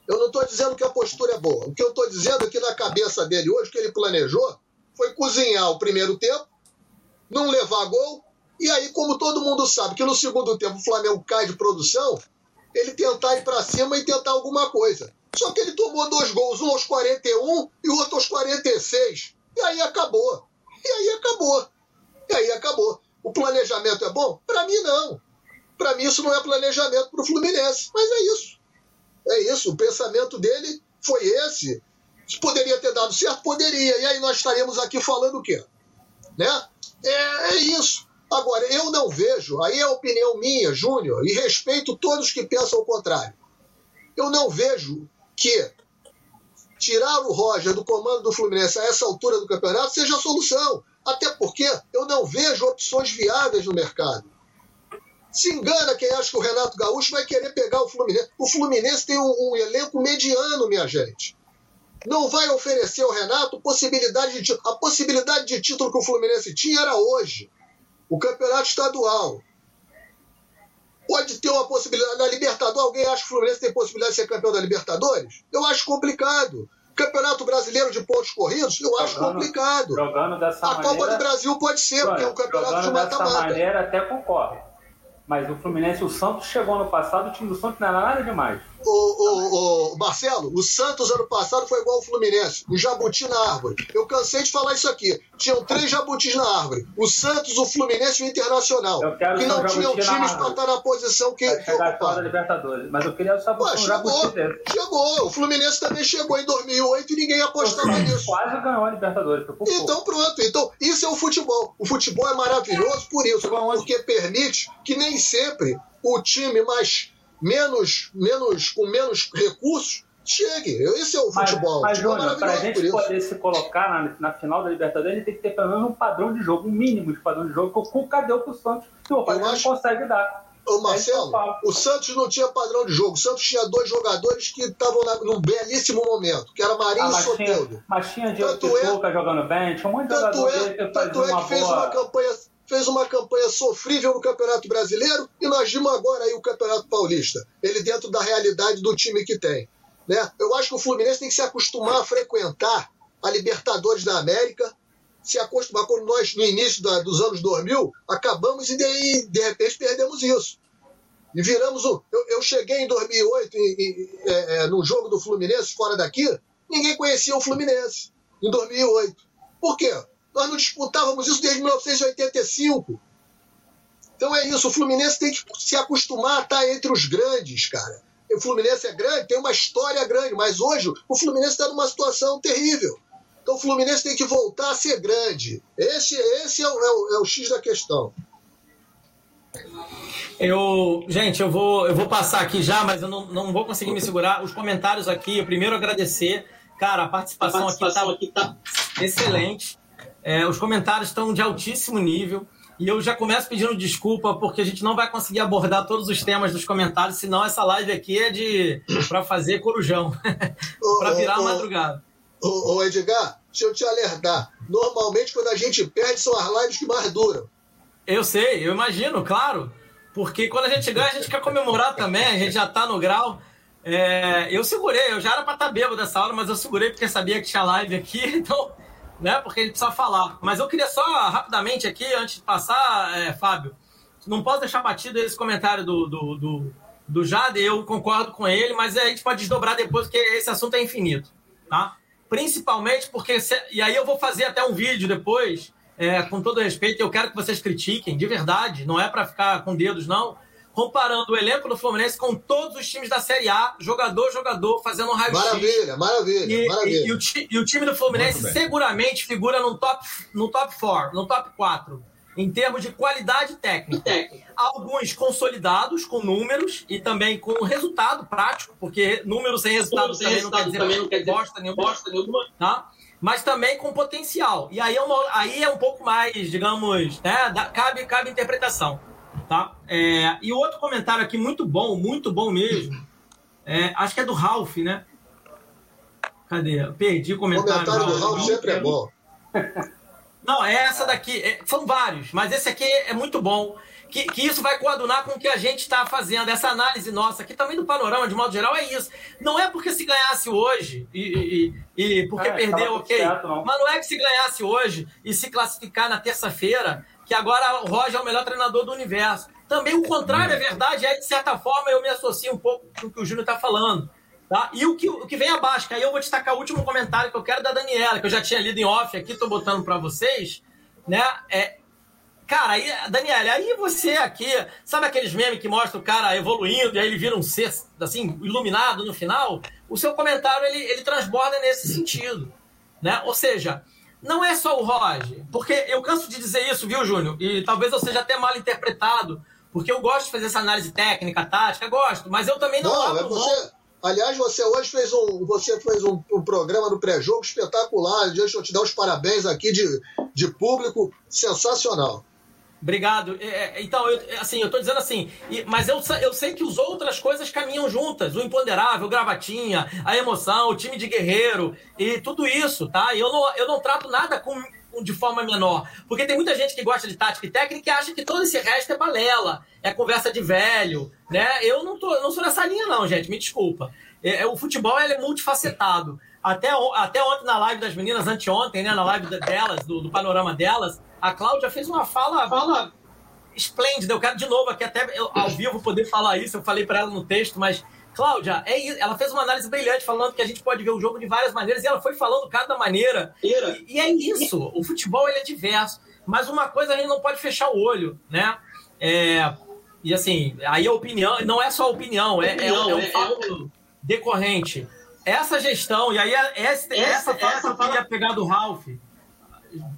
Eu não estou dizendo que a postura é boa. O que eu estou dizendo é que na cabeça dele hoje, o que ele planejou foi cozinhar o primeiro tempo, não levar gol, e aí, como todo mundo sabe que no segundo tempo o Flamengo cai de produção, ele tentar ir para cima e tentar alguma coisa. Só que ele tomou dois gols, um aos 41 e o outro aos 46. E aí acabou. E aí acabou. E aí acabou. O planejamento é bom? Para mim, não. Para mim, isso não é planejamento para o Fluminense. Mas é isso. É isso, o pensamento dele foi esse. Poderia ter dado certo? Poderia. E aí nós estaremos aqui falando o quê? Né? É, é isso. Agora, eu não vejo, aí é a opinião minha, Júnior, e respeito todos que pensam o contrário. Eu não vejo que tirar o Roger do comando do Fluminense a essa altura do campeonato seja a solução. Até porque eu não vejo opções viáveis no mercado. Se engana quem acha que o Renato Gaúcho vai querer pegar o Fluminense. O Fluminense tem um, um elenco mediano, minha gente. Não vai oferecer ao Renato possibilidade de título. A possibilidade de título que o Fluminense tinha era hoje. O campeonato estadual. Pode ter uma possibilidade. Na Libertadores, alguém acha que o Fluminense tem possibilidade de ser campeão da Libertadores? Eu acho complicado. Campeonato Brasileiro de pontos corridos, eu acho Jogando- complicado. Jogando dessa A maneira. Copa do Brasil pode ser, porque é um campeonato de jogando dessa mata-mata. maneira até concorre. Mas o Fluminense, o Santos chegou ano passado, o time do Santos não era nada demais. O, o, o, Marcelo, o Santos ano passado foi igual ao Fluminense, um jabuti na árvore. Eu cansei de falar isso aqui. Tinham três jabutis na árvore: o Santos, o Fluminense e o Internacional. Eu quero Que um não tinham times para estar na posição que, Vai que ocuparam. Libertadores. Mas eu queria só Pô, um chegou, chegou. O Fluminense também chegou em 2008 e ninguém apostava nisso. Quase ganhou a Libertadores. Então pronto, então isso é o futebol. O futebol é maravilhoso por isso, porque permite que nem sempre o time mais menos, menos com menos recursos chegue. Esse é o Mas, futebol. mas o é Júnior, maravilhoso por gente poder se colocar na, na final da Libertadores, ele tem que ter pelo menos um padrão de jogo, um mínimo de padrão de jogo, que o Cuca deu pro Santos, que o acho- não consegue dar. Ô É Marcelo, o Santos não tinha padrão de jogo. O Santos tinha dois jogadores que estavam num belíssimo momento, que era Marinho Ah, e Soteldo. mas tinha Diego Tanto é- jogando bem, tinha um monte de Tanto jogador é, que tanto é uma que fez boa... uma campanha, fez uma campanha sofrível no Campeonato Brasileiro e nós vimos agora aí o Campeonato Paulista. Ele dentro da realidade do time que tem. Né? Eu acho que o Fluminense tem que se acostumar a frequentar a Libertadores da América, se acostumar quando nós, no início da- dos anos 2000, acabamos e de, de repente perdemos isso. E viramos o. Eu, eu cheguei em 2008 em, em, é, é, no jogo do Fluminense, fora daqui, ninguém conhecia o Fluminense, em 2008. Por quê? Nós não disputávamos isso desde 1985. Então é isso, o Fluminense tem que se acostumar a estar entre os grandes, cara. O Fluminense é grande, tem uma história grande, mas hoje o Fluminense está numa situação terrível. Então o Fluminense tem que voltar a ser grande. Esse, esse é, o, é o- é o X da questão. Eu, gente, eu vou, eu vou passar aqui já, mas eu não, não vou conseguir me segurar. Os comentários aqui, eu primeiro agradecer. Cara, a participação, aqui tá excelente. É, os comentários estão de altíssimo nível. E eu já começo pedindo desculpa, porque a gente não vai conseguir abordar todos os temas dos comentários, senão essa live aqui é de para fazer corujão, para virar ô, madrugada. Ô, ô, Edgar, deixa eu te alertar. Normalmente, quando a gente perde, são as lives que mais duram. Eu sei, eu imagino, claro. Porque quando a gente ganha, a gente quer comemorar também, a gente já tá no grau. É, eu segurei, eu já era pra estar bêbado dessa hora, mas eu segurei porque sabia que tinha live aqui, então, né, porque a gente precisa falar. Mas eu queria só, rapidamente aqui, antes de passar, é, Fábio, não posso deixar batido esse comentário do, do, do, do Jade, eu concordo com ele, mas a gente pode desdobrar depois, porque esse assunto é infinito, tá? Principalmente porque, e aí eu vou fazer até um vídeo depois, é, com todo respeito, eu quero que vocês critiquem, de verdade, não é para ficar com dedos, não, comparando o elenco do Fluminense com todos os times da Série A, jogador, jogador, fazendo um raio-x. Maravilha, maravilha, e, maravilha. E, e, o, e, o, time do Fluminense seguramente figura no top, no top 4, no top 4 em termos de qualidade técnica. Alguns consolidados com números e também com resultado prático, porque números sem resultado, sem também, resultado não quer também não quer dizer bosta nenhuma, bosta nenhuma tá? mas também com potencial. E aí é, uma, aí é um pouco mais, digamos, né, da, cabe, cabe interpretação. Tá? É, e outro comentário aqui muito bom, muito bom mesmo, é, acho que é do Ralph, né? Cadê? Perdi o comentário. O comentário do Ralph sempre é bom. Não, é essa daqui. É, são vários, mas esse aqui é muito bom. Que, que isso vai coadunar com o que a gente está fazendo. Essa análise nossa aqui também do panorama, de modo geral, é isso. Não é porque se ganhasse hoje e, e, e porque é, perdeu, ok. Certo, não. Mas não é que se ganhasse hoje e se classificar na terça-feira, que agora o Roger é o melhor treinador do universo. Também o contrário é verdade, é de certa forma eu me associo um pouco com o que o Júnior está falando. Tá? E o que, o que vem abaixo, que aí eu vou destacar o último comentário que eu quero da Daniela, que eu já tinha lido em off aqui, tô botando para vocês, né? É, cara, aí, Daniela, aí você aqui, sabe aqueles memes que mostram o cara evoluindo e aí ele vira um ser, assim, iluminado no final? O seu comentário, ele, ele transborda nesse sentido, né? Ou seja, não é só o Roger, porque eu canso de dizer isso, viu, Júnior? E talvez eu seja até mal interpretado, porque eu gosto de fazer essa análise técnica, tática, gosto, mas eu também não, não abro é você... Aliás, você hoje fez um, você fez um, um programa no pré-jogo espetacular. Deixa eu te dar os parabéns aqui de, de público sensacional. Obrigado. É, é então, eu, assim, eu tô dizendo assim, mas eu, eu sei que as outras coisas caminham juntas. O imponderável, gravatinha, a emoção, o time de guerreiro e tudo isso, tá? Eu não, eu não trato nada com de forma menor. Porque tem muita gente que gosta de tática e técnica e acha que todo esse resto é balela, é conversa de velho, né? Eu não, tô, não sou nessa linha, não, gente, me desculpa. É, é, o futebol é multifacetado. Até, até ontem na live das meninas, anteontem, né, na live delas, do, do panorama delas, a Cláudia fez uma fala, fala esplêndida. Eu quero de novo aqui, até eu, ao vivo, poder falar isso. Eu falei para ela no texto, mas Cláudia, é, ela fez uma análise brilhante falando que a gente pode ver o jogo de várias maneiras e ela foi falando cada maneira. E, e é isso. O futebol ele é diverso. Mas uma coisa a gente não pode fechar o olho, né? É, e assim, aí a opinião, não é só opinião, é, opinião, é, é um é, fato decorrente. Essa gestão, e aí essa, essa, essa, essa fala que eu queria pegar do Ralph.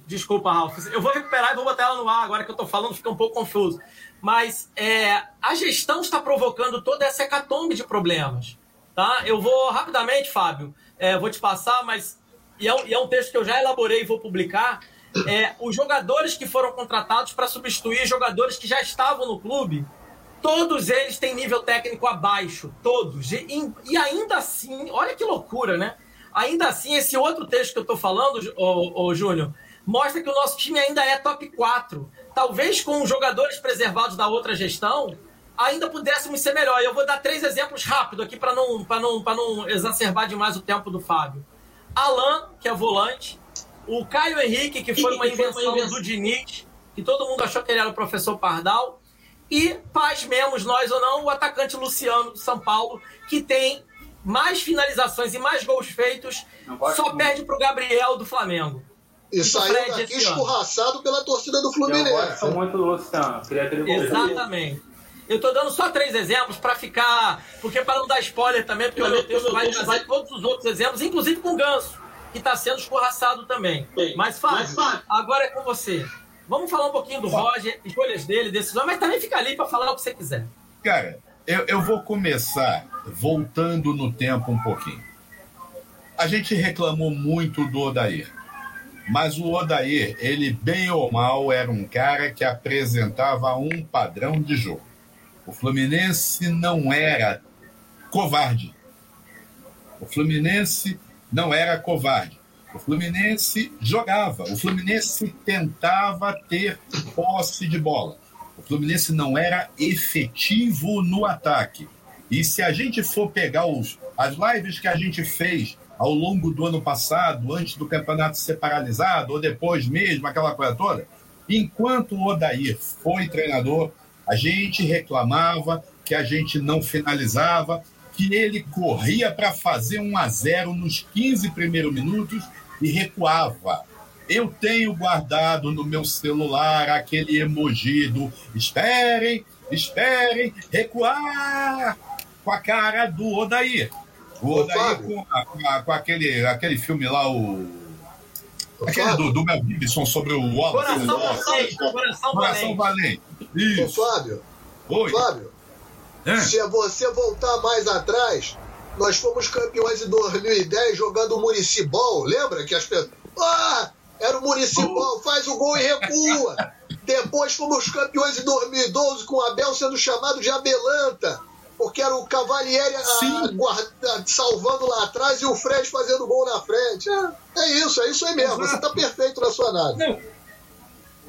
Desculpa, Ralph. Eu vou recuperar e vou botar ela no ar agora que eu estou falando, fica um pouco confuso. Mas é, a gestão está provocando toda essa hecatombe de problemas. Tá? Eu vou rapidamente, Fábio, é, vou te passar, mas. E é, um, e é, um, texto que eu já elaborei e vou publicar. É, os jogadores que foram contratados para substituir jogadores que já estavam no clube, todos eles têm nível técnico abaixo, todos. E, e ainda assim, olha que loucura, né? Ainda assim, esse outro texto que eu estou falando, ô, ô, Júnior, mostra que o nosso time ainda é top 4 talvez com os jogadores preservados da outra gestão, ainda pudéssemos ser melhor. Eu vou dar três exemplos rápido aqui para não, não, não exacerbar demais o tempo do Fábio. Alan, que é volante. O Caio Henrique, que foi uma invenção do Diniz, que todo mundo achou que ele era o professor Pardal. E, pasmemos nós ou não, o atacante Luciano do São Paulo, que tem mais finalizações e mais gols feitos, só perde para o Gabriel do Flamengo. E saiu daqui escorraçado pela torcida do Fluminense. Eu gosto muito do Luciano. Queria que ele Exatamente. Eu estou dando só três exemplos para ficar. Porque para não dar spoiler também, porque o meu texto vai trazer todos os outros exemplos, inclusive com o Ganso, que está sendo escorraçado também. Bem, mas, Fábio, mas, agora é com você. Vamos falar um pouquinho do Roger, escolhas dele, decisões, mas também fica ali para falar o que você quiser. Cara, eu, eu vou começar voltando no tempo um pouquinho. A gente reclamou muito do Odair. Mas o Odair, ele bem ou mal era um cara que apresentava um padrão de jogo. O Fluminense não era covarde. O Fluminense não era covarde. O Fluminense jogava. O Fluminense tentava ter posse de bola. O Fluminense não era efetivo no ataque. E se a gente for pegar os, as lives que a gente fez ao longo do ano passado, antes do campeonato ser paralisado, ou depois mesmo, aquela coisa toda, enquanto o Odair foi treinador, a gente reclamava que a gente não finalizava, que ele corria para fazer um a 0 nos 15 primeiros minutos e recuava. Eu tenho guardado no meu celular aquele emoji do esperem, esperem, recuar, com a cara do Odair. O Odair com, com, com, aquele, aquele filme lá, o. Aquele do, do Mel Gibson sobre o Wallace. Coração Valente. Coração, Coração Valente. Isso. Ô, Fábio. Oi. Fábio. É. Se você voltar mais atrás, nós fomos campeões em 2010 jogando o Municipal. Lembra que as pessoas. Ah! Era o Municipal, faz o gol e recua. Depois fomos campeões em 2012 com o Abel sendo chamado de Abelanta, porque era o Cavalieri a, guarda, salvando lá atrás e o Fred fazendo gol na frente. É, é isso, é isso aí mesmo. Exato. Você está perfeito na sua análise. Não.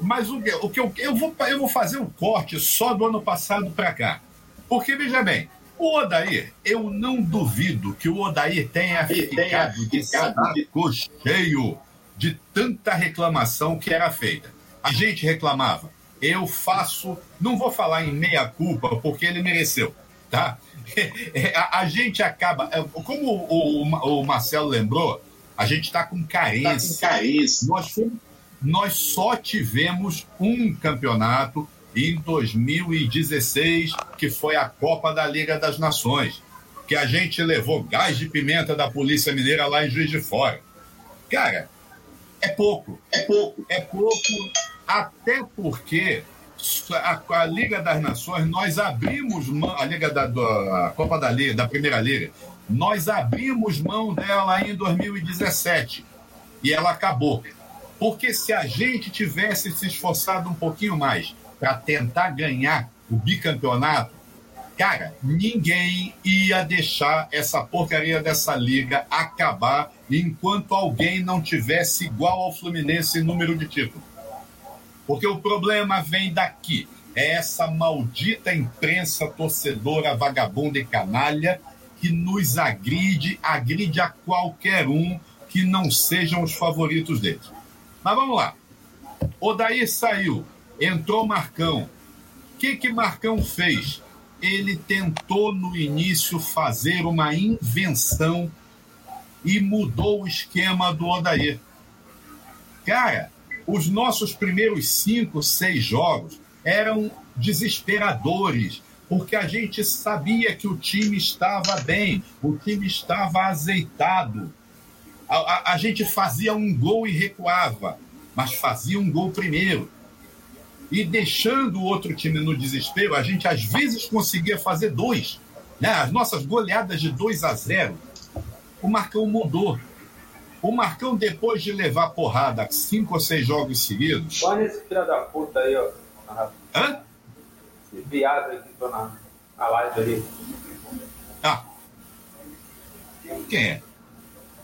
Mas o, o que eu, eu, vou, eu vou fazer um corte só do ano passado para cá. Porque, veja bem, o Odair, eu não duvido que o Odair tenha ficado de saco cheio de tanta reclamação que era feita. A gente reclamava. Eu faço, não vou falar em meia culpa, porque ele mereceu, tá? A, a gente acaba, é, como o, o, o Marcelo lembrou, a gente está com carência. Tá com carência. Nós, nós só tivemos um campeonato em 2016, que foi a Copa da Liga das Nações, que a gente levou gás de pimenta da Polícia Mineira lá em Juiz de Fora. Cara, é pouco, é pouco, é pouco, até porque a, a Liga das Nações, nós abrimos mão, a Liga da a Copa da Liga, da Primeira Liga, nós abrimos mão dela em 2017 e ela acabou. Porque se a gente tivesse se esforçado um pouquinho mais para tentar ganhar o bicampeonato, cara, ninguém ia deixar essa porcaria dessa liga acabar enquanto alguém não tivesse igual ao Fluminense em número de títulos. Porque o problema vem daqui. É essa maldita imprensa torcedora, vagabunda e canalha que nos agride, agride a qualquer um que não sejam os favoritos deles. Mas vamos lá. O Daí saiu, entrou Marcão. O que, que Marcão fez? Ele tentou no início fazer uma invenção e mudou o esquema do Odair. Cara, os nossos primeiros cinco, seis jogos eram desesperadores, porque a gente sabia que o time estava bem, o time estava azeitado. A, a, a gente fazia um gol e recuava, mas fazia um gol primeiro. E deixando o outro time no desespero, a gente às vezes conseguia fazer dois. Né? As nossas goleadas de 2 a 0 o Marcão mudou. O Marcão, depois de levar porrada cinco ou seis jogos seguidos. Olha esse filho da puta aí, ó. Hã? Esse viado aí que tô na, na live ali. Ah. Quem é?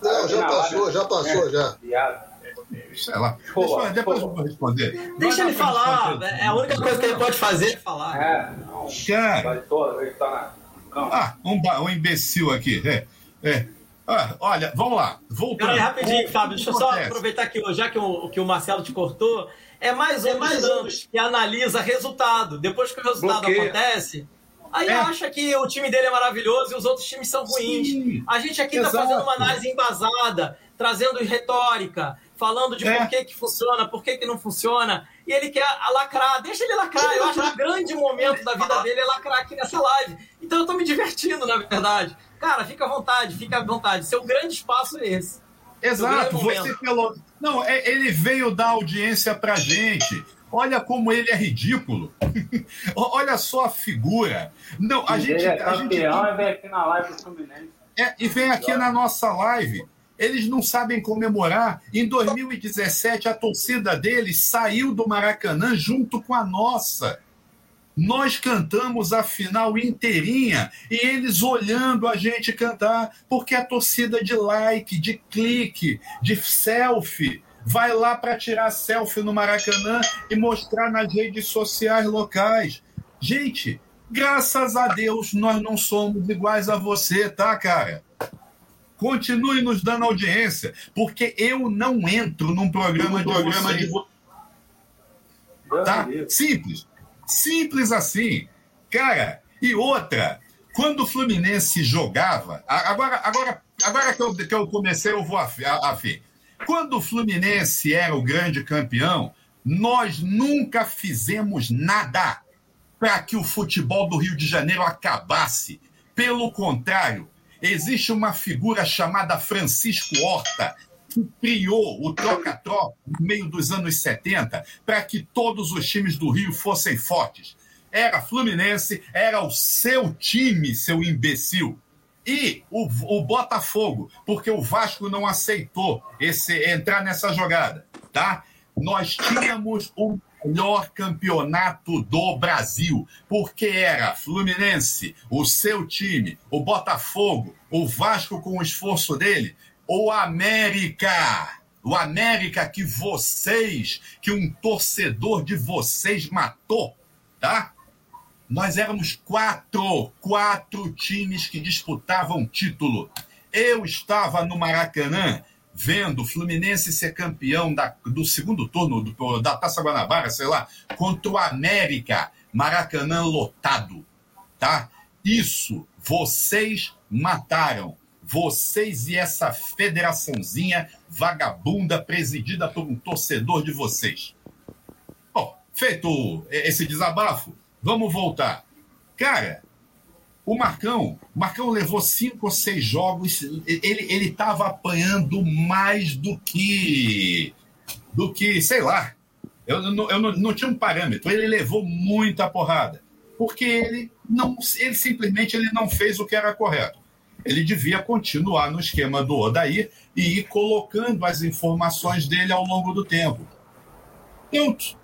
Não, já passou, já passou, já. Viado. Sei lá. Deixa, depois eu vou responder. Deixa ele falar. É a única coisa que ele pode fazer é falar. É, não. Cara. Tá ah, um, um imbecil aqui. É. é. Ah, olha, vamos lá. Voltando. Peraí, rapidinho, Fábio. Deixa eu só aproveitar que, já que o, que o Marcelo te cortou. É mais um é mais anos que analisa resultado. Depois que o resultado Bloqueia. acontece, aí é. acha que o time dele é maravilhoso e os outros times são ruins. Sim, a gente aqui está fazendo uma análise embasada, trazendo retórica, falando de é. por que, que funciona, por que, que não funciona. E ele quer lacrar. Deixa ele lacrar. Eu acho que o grande momento da vida dele é lacrar aqui nessa live. Então eu tô me divertindo, na verdade. Cara, fica à vontade, fica à vontade. Seu grande espaço é esse. Exato, você pelo. Não, é, ele veio dar audiência pra gente. Olha como ele é ridículo. Olha só a figura. Não, a gente. É a gente... e vem aqui na live do Fluminense. É, e vem aqui na nossa live. Eles não sabem comemorar. Em 2017, a torcida deles saiu do Maracanã junto com a nossa. Nós cantamos a final inteirinha e eles olhando a gente cantar, porque a torcida de like, de clique, de selfie, vai lá para tirar selfie no Maracanã e mostrar nas redes sociais locais. Gente, graças a Deus nós não somos iguais a você, tá, cara? Continue nos dando audiência, porque eu não entro num programa, de, programa de... Tá? Simples. Simples assim. Cara, E outra, quando o Fluminense jogava. Agora, agora, agora que, eu, que eu comecei, eu vou a, a, a ver. Quando o Fluminense era o grande campeão, nós nunca fizemos nada para que o futebol do Rio de Janeiro acabasse. Pelo contrário, existe uma figura chamada Francisco Horta, que criou o troca-troca no meio dos anos 70 para que todos os times do Rio fossem fortes. Era Fluminense, era o seu time, seu imbecil. E o, o Botafogo, porque o Vasco não aceitou esse entrar nessa jogada, tá? Nós tínhamos o melhor campeonato do Brasil, porque era Fluminense, o seu time, o Botafogo, o Vasco com o esforço dele, o América. O América que vocês, que um torcedor de vocês matou, tá? Nós éramos quatro, quatro times que disputavam título. Eu estava no Maracanã vendo o Fluminense ser campeão da, do segundo turno do, da Taça Guanabara, sei lá, contra o América, Maracanã lotado, tá? Isso vocês mataram. Vocês e essa federaçãozinha vagabunda presidida por um torcedor de vocês. Bom, feito esse desabafo, vamos voltar. Cara, o Marcão, Marcão levou cinco ou seis jogos, ele estava apanhando mais do que, do que, sei lá, eu, não, eu não, não tinha um parâmetro, ele levou muita porrada, porque ele, não, ele simplesmente ele não fez o que era correto ele devia continuar no esquema do Odair e ir colocando as informações dele ao longo do tempo. Pronto.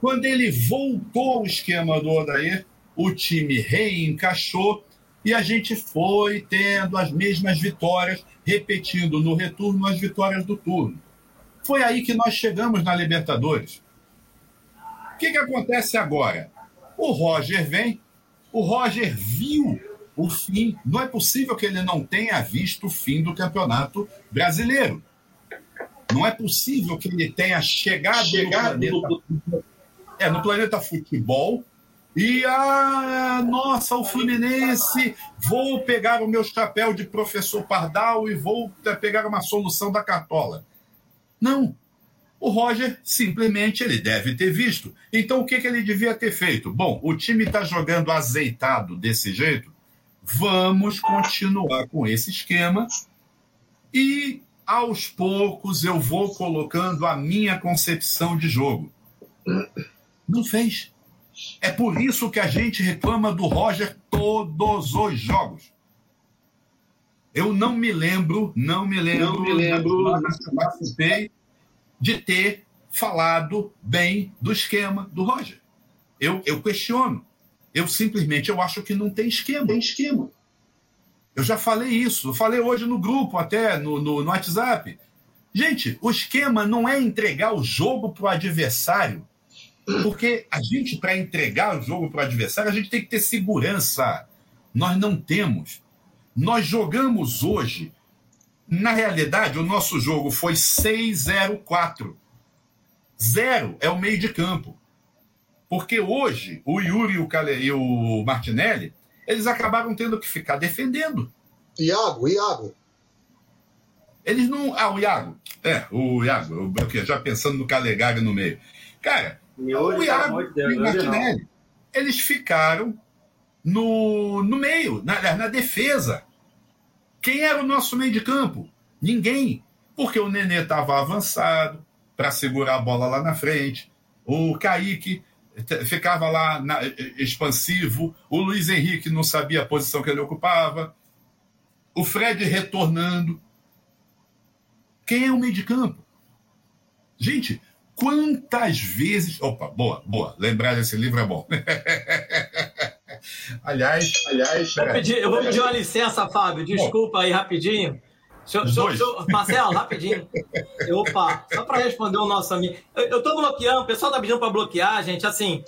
Quando ele voltou ao esquema do Odair, o time reencaixou e a gente foi tendo as mesmas vitórias, repetindo no retorno as vitórias do turno. Foi aí que nós chegamos na Libertadores. O que, que acontece agora? O Roger vem, o Roger viu o fim. Não é possível que ele não tenha visto o fim do campeonato brasileiro. Não é possível que ele tenha chegado, chegado no, planeta, é, no planeta futebol e, ah, nossa, o Fluminense, vou pegar o meu chapéu de professor Pardal e vou pegar uma solução da cartola. Não. O Roger simplesmente ele deve ter visto. Então o que, que ele devia ter feito? Bom, o time está jogando azeitado desse jeito vamos continuar com esse esquema e aos poucos eu vou colocando a minha concepção de jogo. Não fez. É por isso que a gente reclama do Roger todos os jogos. Eu não me lembro, não me lembro, não me lembro de ter falado bem do esquema do Roger. Eu, eu questiono. Eu simplesmente eu acho que não tem esquema. Tem esquema. Eu já falei isso, eu falei hoje no grupo, até no, no, no WhatsApp. Gente, o esquema não é entregar o jogo para o adversário, porque a gente, para entregar o jogo para o adversário, a gente tem que ter segurança. Nós não temos. Nós jogamos hoje. Na realidade, o nosso jogo foi 6-0-4. Zero é o meio de campo. Porque hoje, o Yuri e o, Cale... e o Martinelli, eles acabaram tendo que ficar defendendo. Iago, Iago. Eles não. Ah, o Iago. É, o Iago. Eu, já pensando no Calegari no meio. Cara, o Iago e o Martinelli, eles ficaram no, no meio, na, na defesa. Quem era o nosso meio de campo? Ninguém. Porque o Nenê estava avançado para segurar a bola lá na frente. O Kaique ficava lá na, expansivo, o Luiz Henrique não sabia a posição que ele ocupava, o Fred retornando. Quem é o meio de campo? Gente, quantas vezes. Opa, boa, boa. Lembrar desse livro é bom. aliás, aliás. Eu, pedir, eu vou pedir uma licença, Fábio. Desculpa aí rapidinho. Marcelo, rapidinho. Opa, só para responder o nosso amigo. Eu estou bloqueando, o pessoal está pedindo para bloquear, gente. Assim,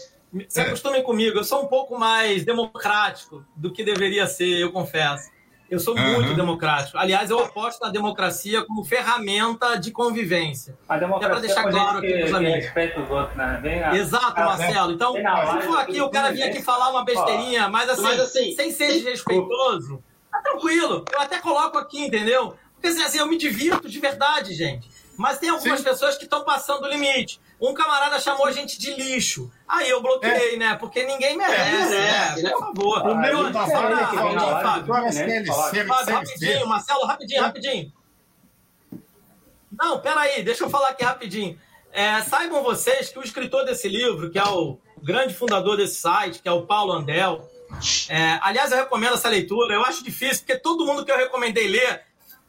se é. acostumem comigo, eu sou um pouco mais democrático do que deveria ser, eu confesso. Eu sou Aham. muito democrático. Aliás, eu aposto na democracia como ferramenta de convivência. A democracia deixar é pra claro aqui que amigos. respeita os outros, né? Exato, Ah, Marcelo. Então, se for aqui, o cara vir aqui falar uma besteirinha, mas assim, Mas, assim, sem ser desrespeitoso, tá tranquilo. Eu até coloco aqui, entendeu? Porque assim, assim, eu me divirto de verdade, gente. Mas tem algumas Sim. pessoas que estão passando o limite. Um camarada chamou a gente de lixo. Aí eu bloqueei, né? Porque ninguém merece, merece, né? Por favor. Ah, Meu, tá. Fábio. Agora, né? Fábio, CLC. rapidinho, Marcelo, rapidinho, rapidinho. Não, peraí, deixa eu falar aqui rapidinho. É, saibam vocês que o escritor desse livro, que é o grande fundador desse site, que é o Paulo Andel, é, aliás, eu recomendo essa leitura. Eu acho difícil, porque todo mundo que eu recomendei ler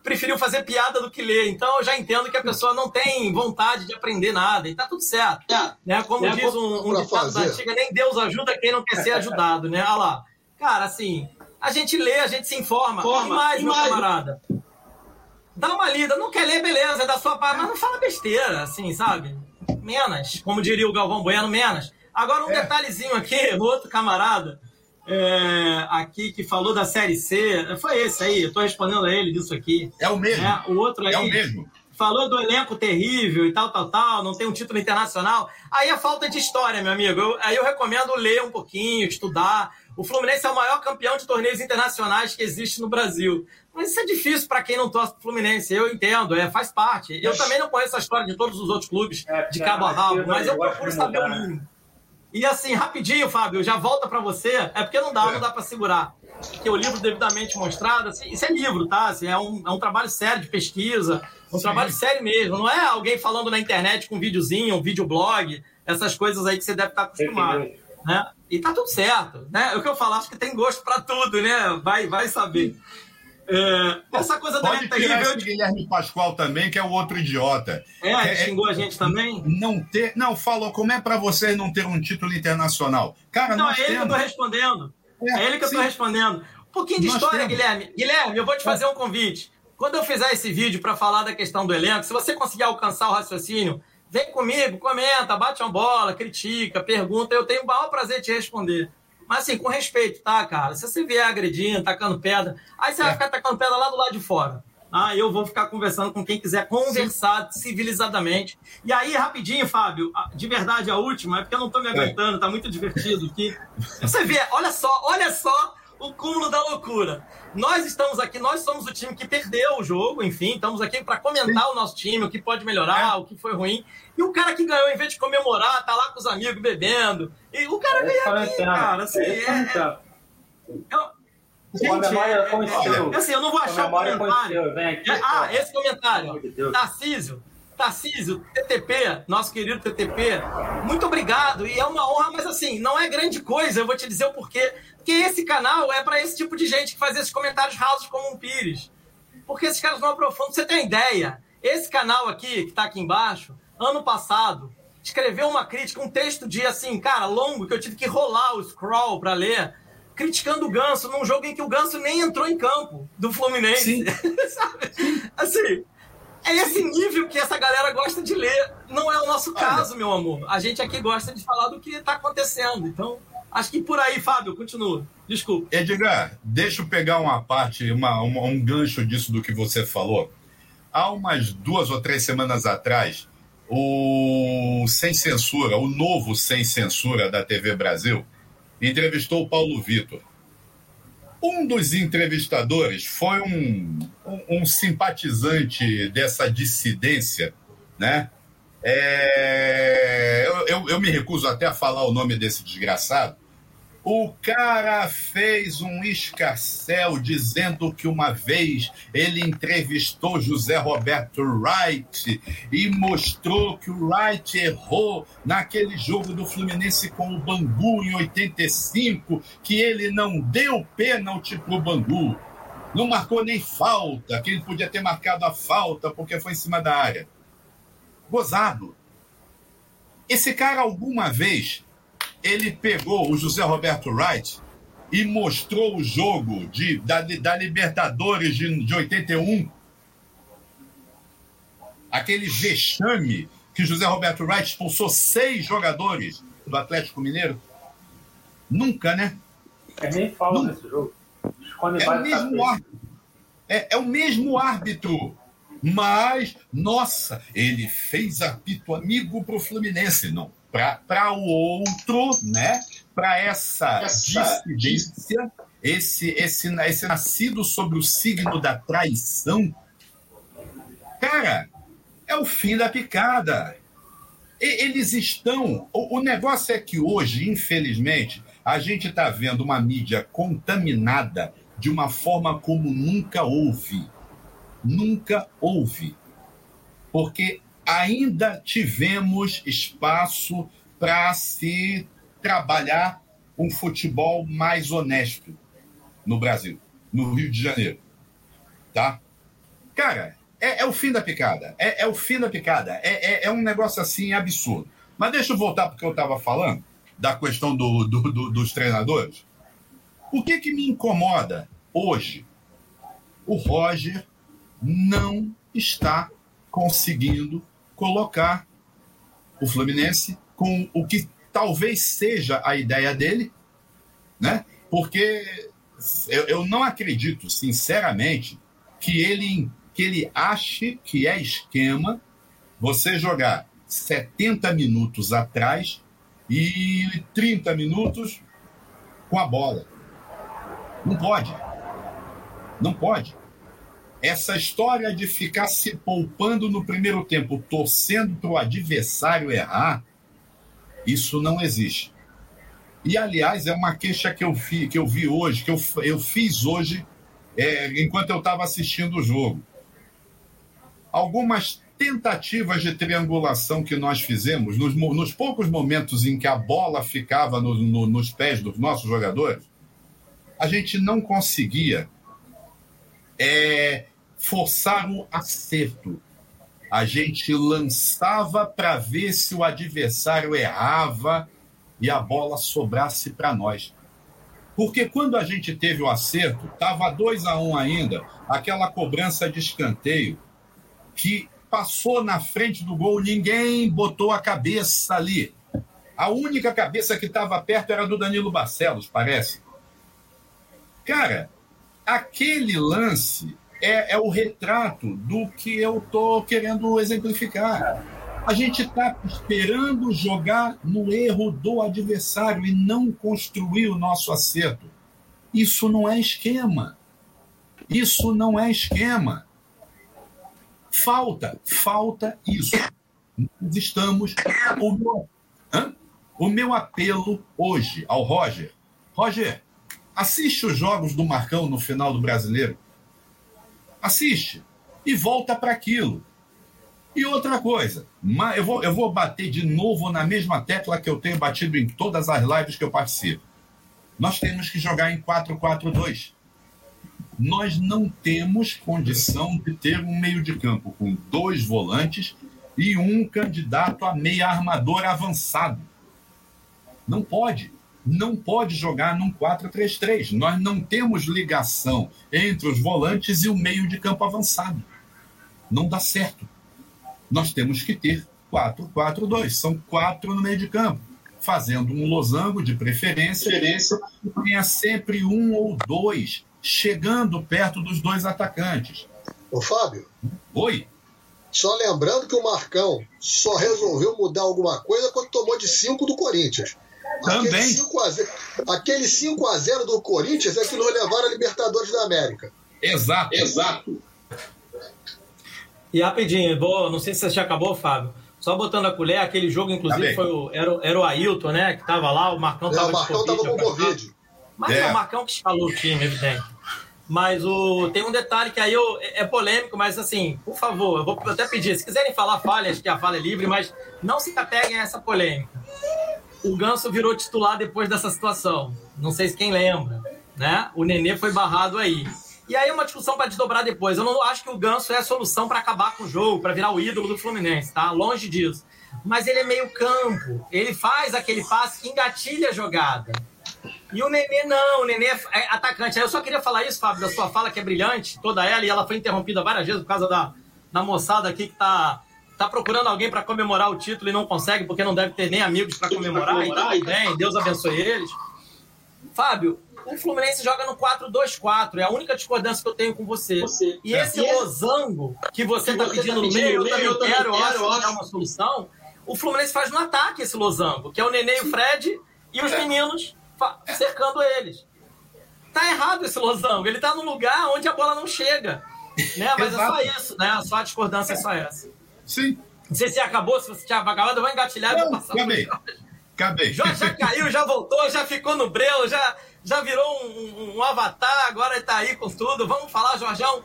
preferiu fazer piada do que ler. Então eu já entendo que a pessoa não tem vontade de aprender nada, e tá tudo certo. É, Né? Como É, diz um, um ditado da antiga, nem Deus ajuda quem não quer ser ajudado, né? Olha lá. Cara, assim, a gente lê, a gente se informa. Informa, E mais, e meu mais. camarada. Dá uma lida. Não quer ler, beleza, é da sua parte, mas não fala besteira, assim, sabe? Menos. Como diria o Galvão Bueno, menos. Agora um É. detalhezinho aqui, outro camarada, é, aqui que falou da Série C, foi esse aí, eu tô respondendo a ele disso aqui. É o mesmo. né? O outro aí É o mesmo. falou do elenco terrível e tal, tal, tal, não tem um título internacional. Aí é falta de história, meu amigo. Eu- aí eu recomendo ler um pouquinho, estudar. O Fluminense é o maior campeão de torneios internacionais que existe no Brasil. Mas isso é difícil para quem não torce pro Fluminense. Eu entendo, é, faz parte. Eu também não conheço a história de todos os outros clubes É, de é, cabo a mas rabo, eu mas eu gosto procuro saber o né? mínimo. E assim, rapidinho, Fábio, já volta para você. É porque não dá, não dá para segurar. Porque o livro devidamente mostrado, assim, isso é livro, tá? Assim, é, um, é um trabalho sério de pesquisa, um Sim. trabalho sério mesmo. Não é alguém falando na internet com um videozinho, um videoblog, essas coisas aí que você deve estar acostumado. Né? E tá tudo certo, né? É o que eu falo, acho que tem gosto para tudo, né? Vai, vai saber. É, essa coisa da Pode tirar terrível. esse Guilherme Pascoal também, que é o outro idiota. É, É- xingou a gente também. Não ter. Não, falou, como é pra vocês não ter um título internacional? Cara, Não, é ele que eu tô temos. respondendo. É, É ele que eu tô sim. respondendo. Um pouquinho de Nós história, temos. Guilherme. Guilherme, eu vou te fazer um convite. Quando eu fizer esse vídeo para falar da questão do elenco, se você conseguir alcançar o raciocínio, vem comigo, comenta, bate uma bola, critica, pergunta. Eu tenho o maior prazer de te responder. Mas assim, com respeito, tá, cara? Se você vier agredindo, tacando pedra, aí você vai É. ficar tacando pedra lá do lado de fora. Ah, eu vou ficar conversando com quem quiser conversar civilizadamente. E aí, rapidinho, Fábio, de verdade, a última, é porque eu não tô me aguentando, tá muito divertido aqui. Você vê, olha só, olha só o cúmulo da loucura. Nós estamos aqui, nós somos o time que perdeu o jogo, enfim, estamos aqui para comentar o nosso time, o que pode melhorar, o que foi ruim. E o cara que ganhou, em vez de comemorar, tá lá com os amigos bebendo. E o cara É não aqui, cara. Assim, É é, é- com é- assim, eu não vou achar o comentário. aqui. É, ah, esse comentário. Tarcísio, Tarcísio, TTP, nosso querido TTP, muito obrigado. E é uma honra, mas assim, não é grande coisa, eu vou te dizer o porquê. Porque esse canal é para esse tipo de gente que faz esses comentários rasos como um Pires. Porque esses caras não aprofundam. Você tem ideia? Esse canal aqui, que tá aqui embaixo, ano passado, escreveu uma crítica, um texto de assim, cara, longo, que eu tive que rolar o scroll para ler, criticando o Ganso num jogo em que o Ganso nem entrou em campo do Fluminense. Sabe? Assim, é esse nível que essa galera gosta de ler. Não é o nosso caso, meu amor. A gente aqui gosta de falar do que está acontecendo. Então, acho que por aí, Fábio, continua. Desculpa. Edgar, deixa eu pegar uma parte, uma, uma- um gancho disso do que você falou. Há umas duas ou três semanas atrás, o Sem Censura, o novo Sem Censura da TV Brasil, entrevistou o Paulo Vitor. Um dos entrevistadores foi um, um, um simpatizante dessa dissidência, né? É, eu, eu- eu me recuso até a falar o nome desse desgraçado. O cara fez um escarcel dizendo que uma vez ele entrevistou José Roberto Wright e mostrou que o Wright errou naquele jogo do Fluminense com o Bangu em 85, que ele não deu pênalti pro Bangu. Não marcou nem falta, que ele podia ter marcado a falta porque foi em cima da área. Gozado. Esse cara alguma vez ele pegou o José Roberto Wright e mostrou o jogo de, da, da Libertadores de, de 81. Aquele vexame que José Roberto Wright expulsou seis jogadores do Atlético Mineiro. Nunca, né? É nem fala nesse jogo. Esconde É o mesmo órgão. É, é o mesmo árbitro. Mas, nossa, ele fez apito amigo para o Fluminense. Não, para o outro, né? Para essa, essa dissidência, esse, esse, esse nascido sobre o signo da traição. Cara, é o fim da picada. E, eles estão. O, o negócio é que hoje, infelizmente, a gente está vendo uma mídia contaminada de uma forma como nunca houve. Nunca houve. Porque ainda tivemos espaço para se trabalhar um futebol mais honesto no Brasil, no Rio de Janeiro. Tá? Cara, é, é o fim da picada. É, é, o fim da picada. É, é, é um negócio assim absurdo. Mas deixa eu voltar porque eu estava falando da questão do, do, do, dos treinadores. O que, que me incomoda hoje? O Roger não está conseguindo colocar o Fluminense com o que talvez seja a ideia dele, né? Porque eu, eu não acredito, sinceramente, que ele, que ele ache que é esquema você jogar 70 minutos atrás e 30 minutos com a bola. Não pode. Não pode. Essa história de ficar se poupando no primeiro tempo, torcendo para o adversário errar, isso não existe. E, aliás, é uma queixa que eu, fi, que eu vi hoje, que eu, eu fiz hoje, é, enquanto eu estava assistindo o jogo. Algumas tentativas de triangulação que nós fizemos, nos, nos poucos momentos em que a bola ficava no, no, nos pés dos nossos jogadores, a gente não conseguia é, forçar o acerto. A gente lançava para ver se o adversário errava e a bola sobrasse para nós. Porque quando a gente teve o acerto, estava 2 a 1 um ainda, aquela cobrança de escanteio que passou na frente do gol, ninguém botou a cabeça ali. A única cabeça que estava perto era do Danilo Barcelos, parece. Cara, aquele lance é, é o retrato do que eu estou querendo exemplificar. A gente está esperando jogar no erro do adversário e não construir o nosso acerto. Isso não é esquema. Isso não é esquema. Falta, falta isso. Nós estamos. O meu, o meu apelo hoje ao Roger. Roger, assiste os jogos do Marcão no final do brasileiro. Assiste. E volta para aquilo. E outra coisa, eu vou, eu vou bater de novo na mesma tecla que eu tenho batido em todas as lives que eu participo. Nós temos que jogar em 4-4-2 nós não temos condição de ter um meio de campo com dois volantes e um candidato a meia armador avançado. Não pode. Não pode jogar num 4-3-3. Nós não temos ligação entre os volantes e o meio de campo avançado. Não dá certo. Nós temos que ter 4-4-2. São quatro no meio de campo, fazendo um losango de preferência. preferência. Tenha sempre um ou dois chegando perto dos dois atacantes. Ô, Fábio. Oi. Só lembrando que o Marcão só resolveu mudar alguma coisa quando tomou de 5 do Corinthians. Também. Aquele 5 a 0 do Corinthians é que nos levaram a Libertadores da América. Exato. Exato. E rapidinho, vou, não sei se você já acabou, Fábio. Só botando a colher, aquele jogo, inclusive, foi o, era, era o Ailton, né? Que tava lá, o Marcão tava é, o Marcão tava com Covid. Mas é. é o Marcão que escalou o time, evidente. Mas o, tem um detalhe que aí eu, é, é polêmico, mas assim, por favor, eu vou até pedir, se quiserem falar falhas, que a fala é livre, mas não se apeguem a essa polêmica. O Ganso virou titular depois dessa situação. Não sei se quem lembra, né? O Nenê foi barrado aí. E aí uma discussão para desdobrar depois. Eu não acho que o Ganso é a solução para acabar com o jogo, para virar o ídolo do Fluminense, tá? Longe disso. Mas ele é meio campo. Ele faz aquele passe que engatilha a jogada. E o Nenê não, o Nenê é, atacante. Aí eu só queria falar isso, Fábio, da sua fala que é brilhante, toda ela, e ela foi interrompida várias vezes por causa da, da moçada aqui que tá, tá procurando alguém para comemorar o título e não consegue, porque não deve ter nem amigos para comemorar, comemorar, então tudo bem, Deus abençoe eles. Fábio, o Fluminense joga no 4-2-4. É a única discordância que eu tenho com você. você. E é. esse e losango que você está pedindo, tá pedindo, no meio, eu também quero, eu acho que é uma solução. O Fluminense faz no ataque esse losango, que é o Nenê e o Fred e os é. meninos cercando eles. Tá errado esse losango. Ele tá no lugar onde a bola não chega. Né? Mas é só isso, né? Só a discordância é só essa. Sim. Não sei se acabou, se você tinha acabado, eu vou engatilhar e vou passar acabei. Acabei. Jorge já caiu, já voltou, já ficou no breu, já, já virou um, um, um avatar, agora ele tá aí com tudo. Vamos falar, Jorjão.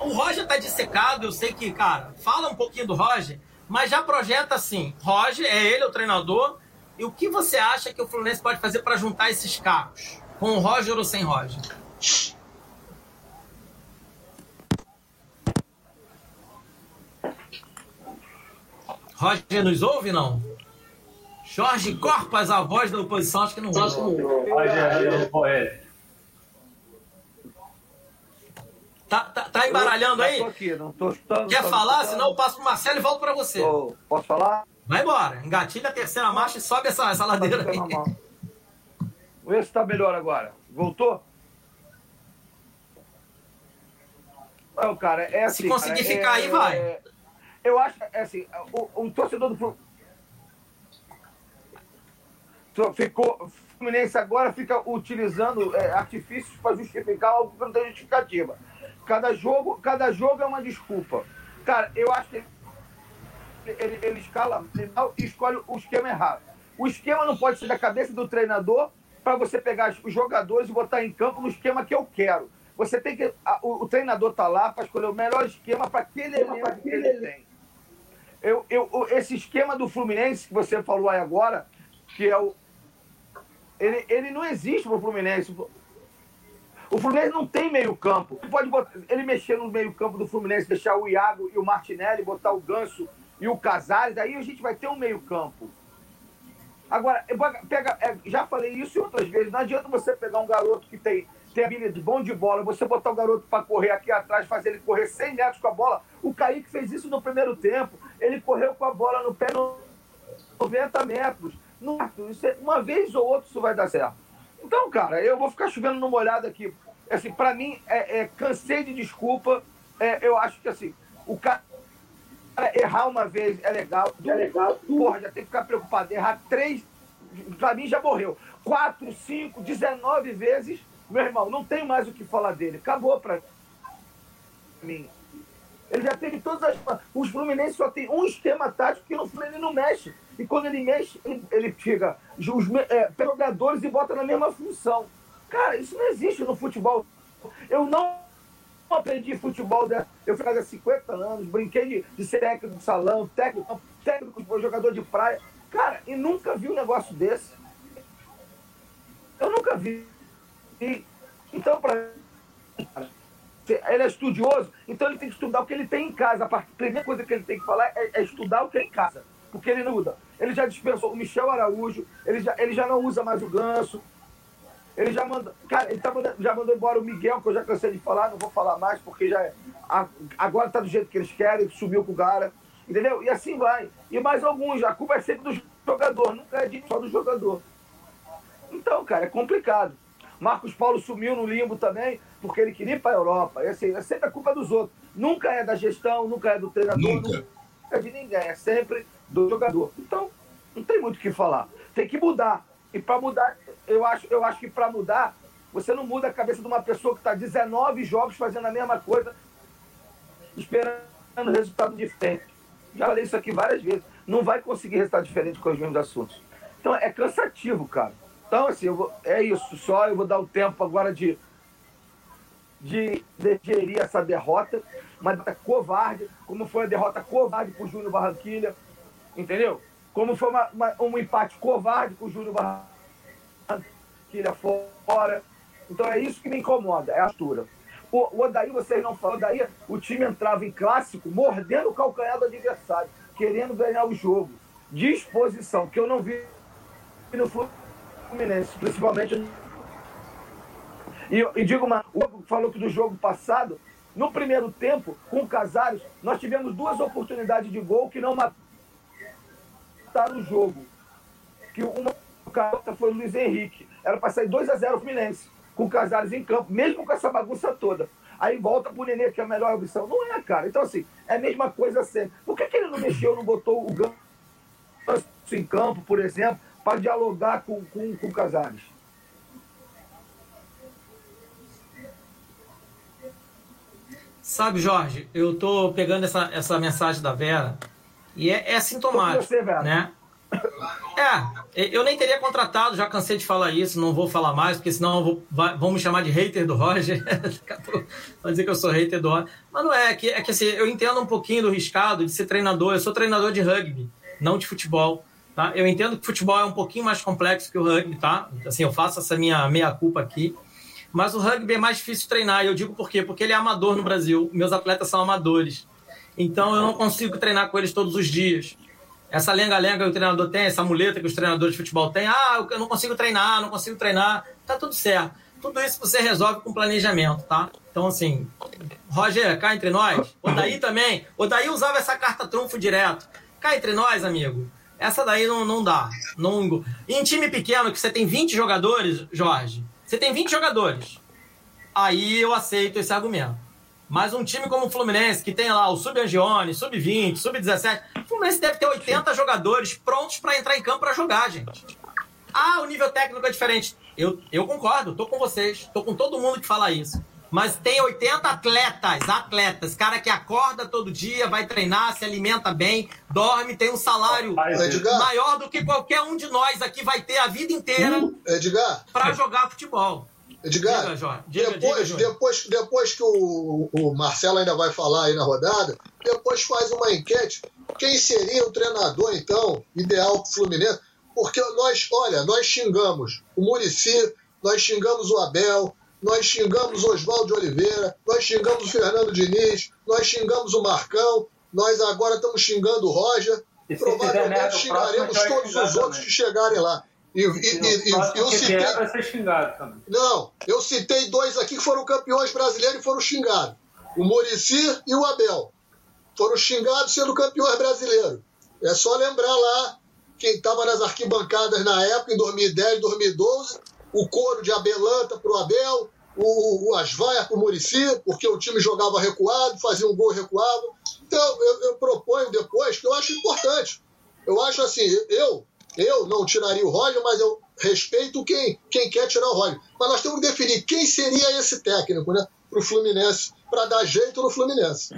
O Roger tá dissecado, eu sei que, cara, fala um pouquinho do Roger, mas já projeta assim: Roger, é ele o treinador, e o que você acha que o Fluminense pode fazer para juntar esses carros? Com o Roger ou sem Roger? Roger nos ouve, não? Jorge Corpas, a voz da oposição, acho que não ouve. Roger, ele. Tá, tá, tá embaralhando aí? Tô tô. Quer falar? Senão eu passo pro Marcelo e volto para você. posso falar? Vai embora. Engatilha a terceira marcha e sobe essa, essa ladeira aí. Vamos ver se tá melhor agora. Voltou? Não, cara, é assim. Se conseguir cara, ficar é, aí, vai. É, eu acho, é assim, o, um torcedor do Fluminense ficou. Fluminense agora fica utilizando é, artifícios para justificar algo que não tem justificativa. Cada jogo, cada jogo é uma desculpa. Cara, eu acho que ele, ele, ele escala e escolhe o esquema errado. O esquema não pode ser da cabeça do treinador para você pegar os jogadores e botar em campo no esquema que eu quero. Você tem que. A, o, o, treinador tá lá para escolher o melhor esquema para aquele elenco que ele tem. Eu, eu, esse esquema do Fluminense que você falou aí agora, que é o. Ele, ele não existe pro Fluminense. O Fluminense não tem meio-campo. Ele pode botar, ele mexer no meio-campo do Fluminense, deixar o Iago e o Martinelli, botar o Ganso e o Casares, aí a gente vai ter um meio-campo. Agora, pega, é, já falei isso outras vezes, não adianta você pegar um garoto que tem tem habilidade bom de bola, você botar o garoto para correr aqui atrás, fazer ele correr 100 metros com a bola. O Kaique fez isso no primeiro tempo. Ele correu com a bola no pé no 90 metros. Não, é, uma vez ou outra isso vai dar certo. Então, cara, eu vou ficar chovendo numa olhada aqui. Assim, para mim, é, é, cansei de desculpa. É, eu acho que assim, o cara errar uma vez é legal. É legal. Porra, já tem que ficar preocupado. Errar três, para mim já morreu. Quatro, cinco, dezenove vezes meu irmão, não tem mais o que falar dele. Acabou pra mim. Ele já teve todas as. Os Fluminenses só tem um esquema tático que no Fluminense não mexe. E quando ele mexe, ele, tira os é, jogadores e bota na mesma função. Cara, isso não existe no futebol. Eu não aprendi futebol. Né? Eu há 50 anos, brinquei de, de ser técnico de salão, técnico, técnico, jogador de praia. Cara, e nunca vi um negócio desse. Eu nunca vi. Então, para ele é estudioso, então ele tem que estudar o que ele tem em casa. A primeira coisa que ele tem que falar é, é estudar o que é em casa. Porque ele não muda. Ele já dispensou o Michel Araújo, ele já, ele já não usa mais o ganso. Ele já mandou. Cara, ele tá mandando, já mandou embora o Miguel, que eu já cansei de falar, não vou falar mais, porque já é, agora tá do jeito que eles querem, subiu com o cara. Entendeu? E assim vai. E mais alguns, a culpa é sempre do jogador, nunca é de só do jogador. Então, cara, é complicado. Marcos Paulo sumiu no limbo também, porque ele queria ir para a Europa. E, assim, é sempre a culpa dos outros. Nunca é da gestão, nunca é do treinador, nunca, nunca é de ninguém. É sempre do jogador. Então, não tem muito o que falar. Tem que mudar. E para mudar, eu acho, eu acho que para mudar, você não muda a cabeça de uma pessoa que está 19 jogos fazendo a mesma coisa, esperando resultado diferente. Já falei isso aqui várias vezes. Não vai conseguir resultado diferente com os mesmos assuntos. Então é cansativo, cara. Então, assim, vou, é isso só. Eu vou dar o tempo agora de, de digerir essa derrota. Uma derrota covarde, como foi a derrota covarde com o Júnior Barranquilha, entendeu? Como foi uma, uma, um empate covarde com o Júnior Barranquilha fora. Então é isso que me incomoda, é a altura. O, o vocês não falam, Odaí, o time entrava em clássico mordendo o calcanhar do adversário, querendo ganhar o jogo. Disposição, que eu não vi no futebol Fluminense, principalmente. E, e digo uma, o falou que do jogo passado, no primeiro tempo, com o Casares, nós tivemos duas oportunidades de gol que não mataram o jogo. Que uma o foi o Luiz Henrique. Era para sair 2 a 0 o Fluminense. com o Casares em campo, mesmo com essa bagunça toda. Aí volta pro Nenê, que é a melhor opção. Não é, cara. Então, assim, é a mesma coisa sempre. Por que, que ele não mexeu, não botou o Ganso em campo, por exemplo, para dialogar com, com, com o Casares? Sabe, Jorge, eu tô pegando essa, essa mensagem da Vera e é, é sintomático, você, né? É, eu nem teria contratado, já cansei de falar isso, não vou falar mais, porque senão vou, vai, vão me chamar de hater do Roger. Vai dizer que eu sou hater do Roger. Mas não é, é que, é que assim, eu entendo um pouquinho do riscado de ser treinador. Eu sou treinador de rugby, não de futebol. Tá? Eu entendo que futebol é um pouquinho mais complexo que o rugby, tá? Assim, eu faço essa minha meia-culpa aqui. Mas o rugby é mais difícil treinar. E eu digo por quê? Porque ele é amador no Brasil. Meus atletas são amadores. Então eu não consigo treinar com eles todos os dias. Essa lenga-lenga que o treinador tem, essa muleta que os treinadores de futebol têm, ah, eu não consigo treinar, não consigo treinar, tá tudo certo. Tudo isso você resolve com planejamento, tá? Então, assim, Roger, cá entre nós, o daí também, o daí usava essa carta trunfo direto. Cá entre nós, amigo, essa daí não, não dá. Não... Em time pequeno, que você tem 20 jogadores, Jorge, você tem 20 jogadores. Aí eu aceito esse argumento. Mas um time como o Fluminense, que tem lá o Sub-Angione, Sub-20, Sub-17, o Fluminense deve ter 80 jogadores prontos para entrar em campo para jogar, gente. Ah, o nível técnico é diferente. Eu, eu concordo, tô com vocês, tô com todo mundo que fala isso. Mas tem 80 atletas, atletas, cara que acorda todo dia, vai treinar, se alimenta bem, dorme, tem um salário Edgar, maior do que qualquer um de nós aqui vai ter a vida inteira para jogar futebol. Edgar, diga, diga, depois, diga, depois, depois que o, o Marcelo ainda vai falar aí na rodada, depois faz uma enquete. Quem seria o treinador, então, ideal para o Fluminense? Porque nós, olha, nós xingamos o Murici, nós xingamos o Abel, nós xingamos Oswaldo Oliveira, nós xingamos o Fernando Diniz, nós xingamos o Marcão, nós agora estamos xingando o Roger. E provavelmente xingaremos todos os outros que chegarem lá. E, e, e, eu citei... vai ser xingado também. Não, eu citei dois aqui que foram campeões brasileiros e foram xingados. O Murici e o Abel. Foram xingados sendo campeões brasileiros. É só lembrar lá quem estava nas arquibancadas na época, em 2010, 2012, o coro de Abelanta para o Abel, o, o Asvaia para o Murici, porque o time jogava recuado, fazia um gol recuado. Então, eu, eu proponho depois, que eu acho importante. Eu acho assim, eu eu não tiraria o Roger, mas eu respeito quem, quem quer tirar o Roger. Mas nós temos que definir quem seria esse técnico né, para o Fluminense, para dar jeito no Fluminense.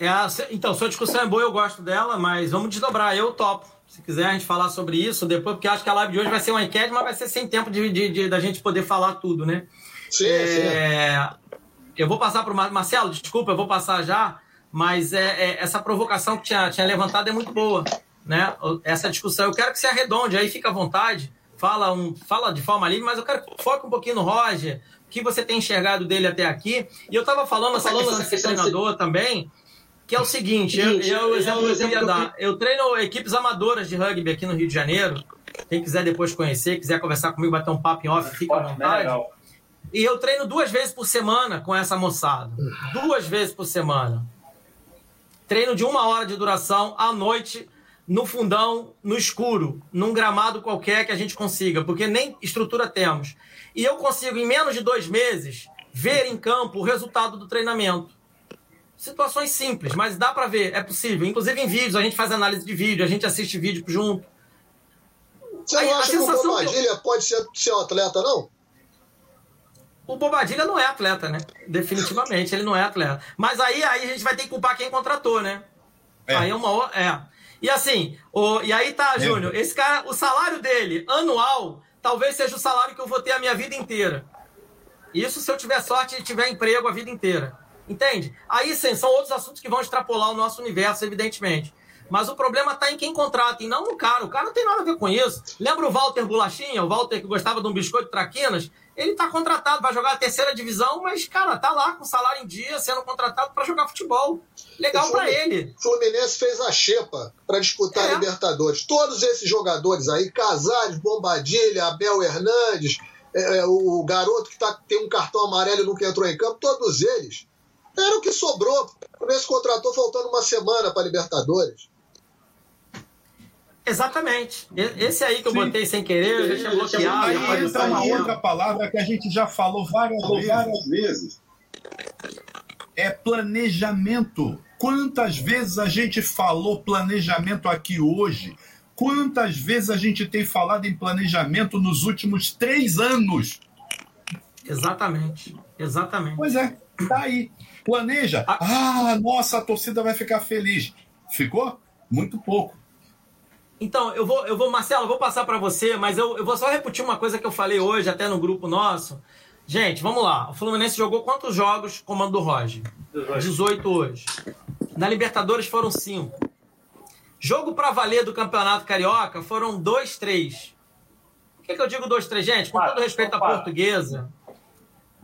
É, então, sua discussão é boa, eu gosto dela, mas vamos desdobrar, eu topo. Se quiser a gente falar sobre isso depois, porque acho que a live de hoje vai ser uma enquete, mas vai ser sem tempo de, de, de da gente poder falar tudo, né? Sim, é, sim. Eu vou passar para o Marcelo, desculpa, eu vou passar já mas é, é, essa provocação que tinha, tinha levantado é muito boa, né? Essa discussão. Eu quero que você arredonde, aí fica à vontade, fala, um, fala de forma livre, mas eu quero que foque um pouquinho no Roger, o que você tem enxergado dele até aqui. E eu estava falando essa questão de treinador também, que é o seguinte, eu, eu, o exemplo que eu queria dar. Eu treino equipes amadoras de rugby aqui no Rio de Janeiro. Quem quiser depois conhecer, quiser conversar comigo, bater um papo em off, fica à né, vontade. E eu treino duas vezes por semana com essa moçada. Duas vezes por semana. Treino de uma hora de duração à noite, no fundão, no escuro, num gramado qualquer que a gente consiga, porque nem estrutura temos. E eu consigo, em menos de dois meses, ver em campo o resultado do treinamento. Situações simples, mas dá para ver, é possível. Inclusive em vídeos, a gente faz análise de vídeo, a gente assiste vídeo junto. Você não a, acha a que o Bobadilha eu... pode ser, ser um atleta, não? o Bobadilha não é atleta, né? Definitivamente, ele não é atleta. Mas aí, aí a gente vai ter que culpar quem contratou, né? É. Aí é uma. É. E assim, o, e aí tá, Júnior, esse cara, o salário dele anual talvez seja o salário que eu vou ter a minha vida inteira. Isso se eu tiver sorte e tiver emprego a vida inteira. Entende? Aí sim, são outros assuntos que vão extrapolar o nosso universo, evidentemente. Mas o problema está em quem contrata e não no cara. O cara não tem nada a ver com isso. Lembra o Walter Bolachinha? O Walter que gostava de um biscoito traquinas? Ele está contratado, vai jogar a terceira divisão, mas, cara, tá lá com salário em dia, sendo contratado para jogar futebol. Legal para ele. Fluminense fez a xepa para disputar é. a Libertadores. Todos esses jogadores aí, Casares, Bombadilha, Abel Hernandes, é, é, o garoto que tá, tem um cartão amarelo e nunca entrou em campo, todos eles era o que sobrou. O Fluminense contratou faltando uma semana para Libertadores. Exatamente. Esse aí que eu Sim. botei sem querer, eu deixei bloqueado. Aí entra uma outra palavra que a gente já falou várias, vezes. várias vezes. É planejamento. Quantas vezes a gente falou planejamento aqui hoje? Quantas vezes a gente tem falado em planejamento nos últimos três anos? Exatamente. Exatamente. Pois é, tá aí. Planeja. Ah, nossa, a torcida vai ficar feliz. Ficou? Muito pouco. Então, eu vou, eu vou, Marcelo, eu vou passar para você, mas eu, eu vou só repetir uma coisa que eu falei hoje, até no grupo nosso. Gente, vamos lá. O Fluminense jogou quantos jogos comando do Roger? 18 hoje. Na Libertadores foram 5. Jogo para valer do Campeonato Carioca foram 2, 3. Por que, que eu digo 2, 3, gente? Com todo respeito à portuguesa.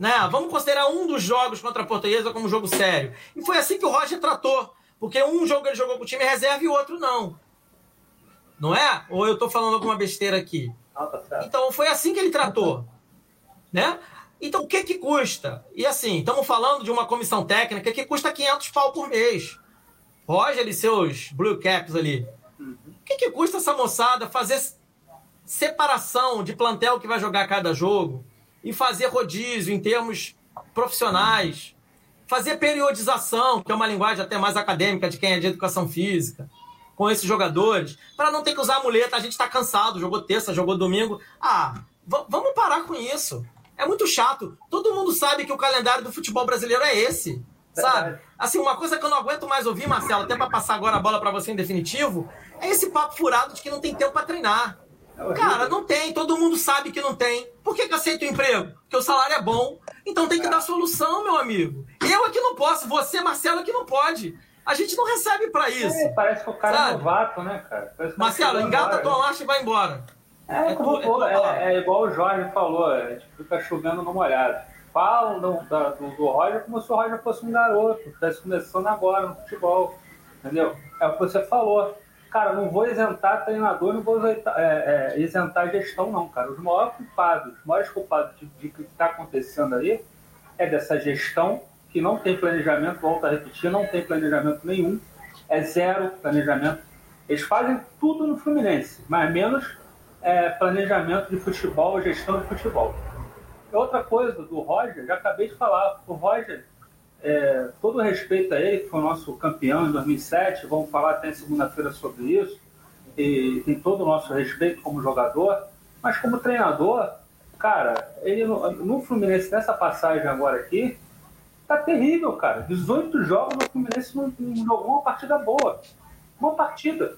Né? Vamos considerar um dos jogos contra a portuguesa como jogo sério. E foi assim que o Roger tratou. Porque um jogo ele jogou com o time reserva e o outro não. Não é? Ou eu estou falando alguma besteira aqui? Tá então foi assim que ele tratou. Né? Então o que que custa? E assim, estamos falando de uma comissão técnica que custa 500 pau por mês. Roger e seus blue caps ali. Uhum. O que que custa essa moçada fazer separação de plantel que vai jogar cada jogo e fazer rodízio em termos profissionais, fazer periodização, que é uma linguagem até mais acadêmica de quem é de educação física, com esses jogadores, para não ter que usar a muleta. A gente está cansado, jogou terça, jogou domingo. Ah, vamos parar com isso. É muito chato. Todo mundo sabe que o calendário do futebol brasileiro é esse. Sabe? Assim, uma coisa que eu não aguento mais ouvir, Marcelo, até para passar agora a bola para você em definitivo, é esse papo furado de que não tem tempo para treinar. É Cara, não tem, todo mundo sabe que não tem. Por que, que aceita o emprego? Porque o salário é bom. Então tem que dar solução, meu amigo. Eu aqui não posso, você, Marcelo, aqui não pode. A gente não recebe para isso. É, parece que o cara sabe? é novato, né, cara? Marcelo, engata tua marcha e vai embora. É, é, como, é, é, é, igual o Jorge falou, a gente fica chovendo no molhado. Falam do, do, do Roger como se o Roger fosse um garoto, estivesse começando agora no futebol. Entendeu? É o que você falou cara, não vou isentar treinador, não vou isentar, é, é, isentar gestão, não, cara. Os maiores culpados, os maiores culpados de, de que está acontecendo aí é dessa gestão que não tem planejamento, volto a repetir, não tem planejamento nenhum, é zero planejamento. Eles fazem tudo no Fluminense, mas menos é, planejamento de futebol, gestão de futebol. Outra coisa do Roger, já acabei de falar, o Roger é, todo respeito a ele, que foi o nosso campeão em 2007, vamos falar até segunda-feira sobre isso, e tem todo o nosso respeito como jogador, mas como treinador, cara, ele no, no Fluminense, nessa passagem agora aqui, tá terrível, cara. 18 jogos no Fluminense não, não jogou uma partida boa. Uma partida.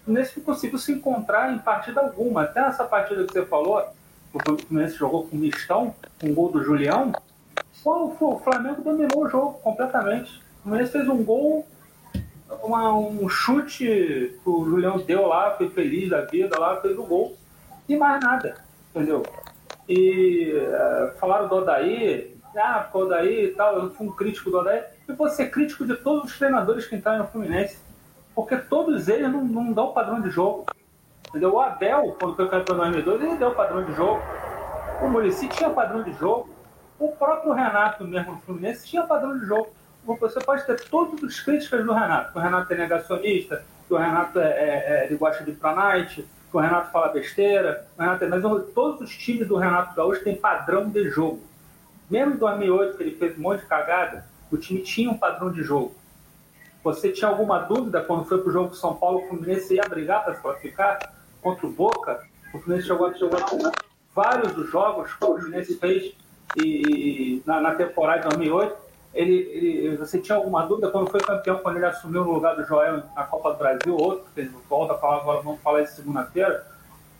O Fluminense não conseguiu se encontrar em partida alguma. Até essa partida que você falou, o Fluminense jogou com mistão, com o gol do Julião, o Flamengo dominou o jogo completamente. O Fluminense fez um gol, uma, um chute que o Julião deu lá, foi feliz da vida lá, fez o gol. E mais nada, entendeu? E uh, falaram do Odaí, ah, o Odaí e tal, eu fui um crítico do Odaí. Eu vou ser crítico de todos os treinadores que entraram no Fluminense. Porque todos eles não, não dão padrão de jogo. Entendeu? O Abel, quando foi campeão em 2002, ele deu padrão de jogo. O Murici tinha padrão de jogo. O próprio Renato mesmo no Fluminense tinha padrão de jogo. Você pode ter todas as críticas do Renato, que o Renato é negacionista, que o Renato é, é, é ele gosta de ir pra night, que o Renato fala besteira, Renato, é, mas todos os times do Renato Gaúcho têm padrão de jogo. Mesmo em 2008, que ele fez um monte de cagada, o time tinha um padrão de jogo. Você tinha alguma dúvida quando foi pro jogo com São Paulo, o Fluminense ia brigar para se classificar contra o Boca? O Fluminense jogou, jogou vários dos jogos que o Fluminense fez e, na, na, temporada de 2008, ele, ele, você tinha alguma dúvida quando foi campeão, quando ele assumiu no lugar do Joel na Copa do Brasil, outro, que volta a falar agora, vamos falar isso segunda-feira,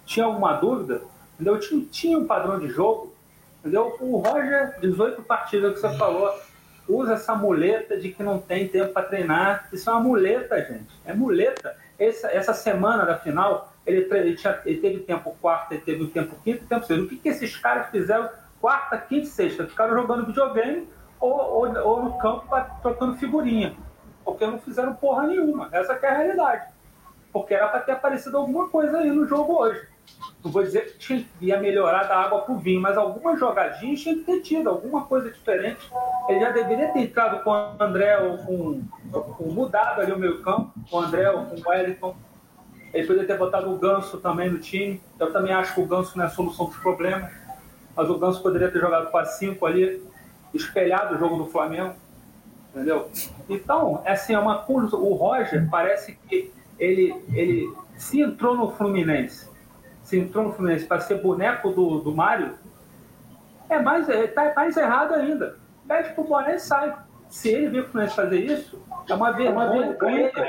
tinha alguma dúvida? Entendeu? Tinha, tinha um padrão de jogo, entendeu? O Roger, 18 partidas que você falou, usa essa muleta de que não tem tempo para treinar. Isso é uma muleta, gente. É muleta. Essa, essa semana da final, ele, ele, tinha, ele teve tempo quarto, ele teve o tempo quinto e tempo sexto. O que, que esses caras fizeram quarta, quinta e sexta ficaram jogando videogame ou, ou, ou no campo trocando figurinha. Porque não fizeram porra nenhuma. Essa é a realidade. Porque era para ter aparecido alguma coisa aí no jogo hoje. Não vou dizer que ia melhorar da água pro vinho, mas algumas jogadinhas tinha que ter tido, alguma coisa diferente. Ele já deveria ter entrado com o André ou com, com mudado ali o meio campo, com o André ou com o Wellington. Ele poderia ter botado o Ganso também no time. Eu também acho que o Ganso não é a solução dos problemas. Mas o Ganso poderia ter jogado com a 5 ali, espelhado o jogo do Flamengo. Entendeu? Então, é assim, é uma O Roger parece que ele, ele se entrou no Fluminense, se entrou no Fluminense para ser boneco do, do Mário, é mais, é, tá mais errado ainda. Pede pro Boné e sai. Se ele vir o Fluminense fazer isso, é uma vergonha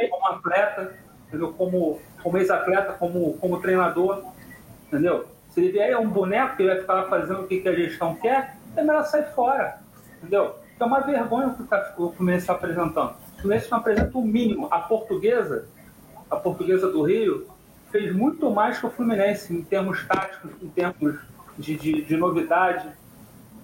como atleta, entendeu? como, como ex-atleta, como, como treinador, entendeu? Se ele vier é um boneco que vai ficar fazendo o que, a gestão quer, é melhor sair fora, entendeu? É uma vergonha o que tá, o Fluminense está apresentando. O Fluminense não apresenta o mínimo. A portuguesa, a portuguesa do Rio, fez muito mais que o Fluminense em termos táticos, em termos de, de, de novidade,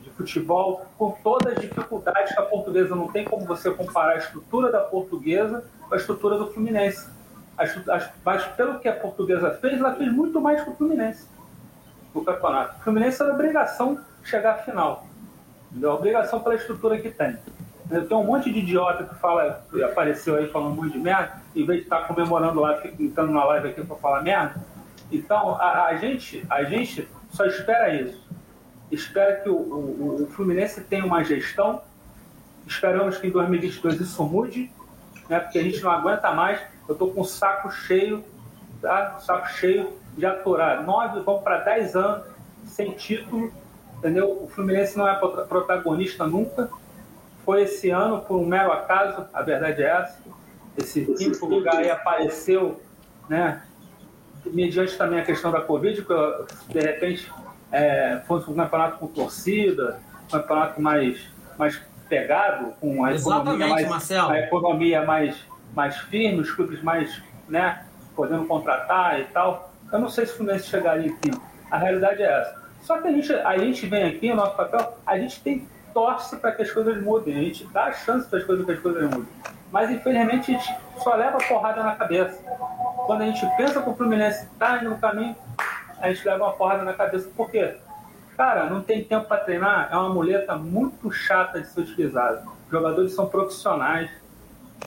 de futebol, com todas as dificuldades que a portuguesa não tem como você comparar a estrutura da portuguesa com a estrutura do Fluminense. Mas pelo que a portuguesa fez, ela fez muito mais que o Fluminense no campeonato. O Fluminense era obrigação chegar à final. A obrigação pela estrutura que tem. Tem um monte de idiota que fala, que apareceu aí falando muito de merda, em vez de estar comemorando lá, entrando na live aqui para falar merda. Então, a, a, gente, a gente só espera isso. Espera que o, o, o Fluminense tenha uma gestão. Esperamos que em 2022 isso mude, né, porque a gente não aguenta mais. Eu estou com o saco cheio, tá? saco cheio de aturar. Nove, vamos para dez anos sem título, entendeu? O Fluminense não é protagonista nunca foi esse ano por um mero acaso, a verdade é essa. Esse quinto lugar aí apareceu, né? Mediante também a questão da Covid, que de repente é, fosse um campeonato com torcida, um campeonato mais, mais pegado, com a economia, mais, Marcelo. a economia mais, mais firme, os clubes mais né, podendo contratar e tal. Eu não sei se o Fluminense chegaria em quinto. A realidade é essa. Só que a gente, a gente vem aqui, o nosso papel, a gente tem torce para que as coisas mudem, a gente dá a chance para as coisas que as coisas mudem. Mas infelizmente a gente só leva porrada na cabeça. Quando a gente pensa que o Fluminense está indo no caminho, a gente leva uma porrada na cabeça. Por quê? Cara, não tem tempo para treinar, é uma muleta muito chata de ser utilizada. Os jogadores são profissionais.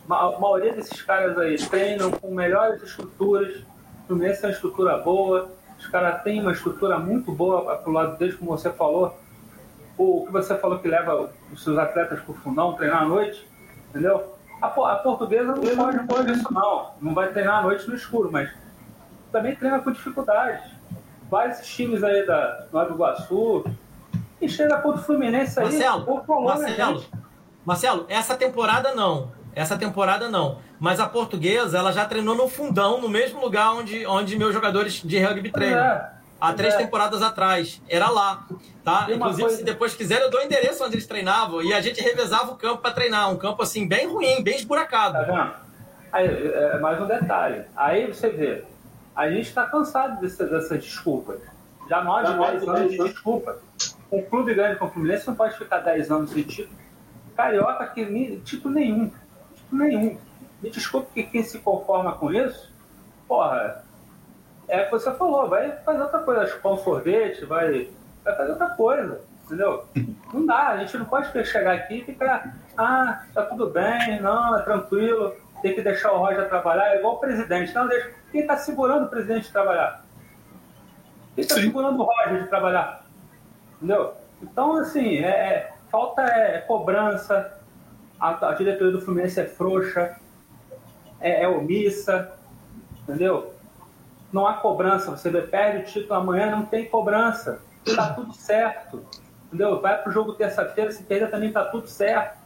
A maioria desses caras aí treinam com melhores estruturas. O Fluminense tem uma estrutura boa, os caras têm uma estrutura muito boa pro lado deles, como você falou o que você falou que leva os seus atletas para o fundão treinar à noite, entendeu? A, a portuguesa não pode, pode isso não, não vai treinar à noite no escuro, mas também treina com dificuldades. Vários times aí da Nova Iguaçu, e chega contra o Fluminense aí, Marcelo, Marcelo, Marcelo, essa temporada não, essa temporada não. Mas a portuguesa, ela já treinou no fundão, no mesmo lugar onde, onde meus jogadores de rugby treinam. É há três é. temporadas atrás. Era lá. Tá? Inclusive, coisa... se depois quiser, eu dou o endereço onde eles treinavam. E a gente revezava o campo para treinar. Um campo assim, bem ruim, bem esburacado. Tá vendo? Aí, é, mais um detalhe. Aí você vê, a gente está cansado dessas, dessas desculpas. Já nós, de 10 anos de desculpa. Um clube grande como o Fluminense não pode ficar 10 anos sem título. Carioca, que nem, título nenhum. Nenhum. Me desculpe que quem se conforma com isso, porra, é o que você falou, vai fazer outra coisa, chupar um sorvete, vai, vai fazer outra coisa, entendeu? Não dá, a gente não pode chegar aqui e ficar, ah, tá tudo bem, não, é tranquilo, tem que deixar o Roger trabalhar, é igual o presidente. Não, deixa. Quem está segurando o presidente de trabalhar? Quem está segurando o Roger de trabalhar? Entendeu? Então, assim, é, é falta é, cobrança, a, a, diretoria do Fluminense é frouxa, é, é omissa, entendeu? não há cobrança. Você perde o título amanhã, não tem cobrança. Está tudo certo. Entendeu? Vai para o jogo terça-feira, se perder também está tudo certo.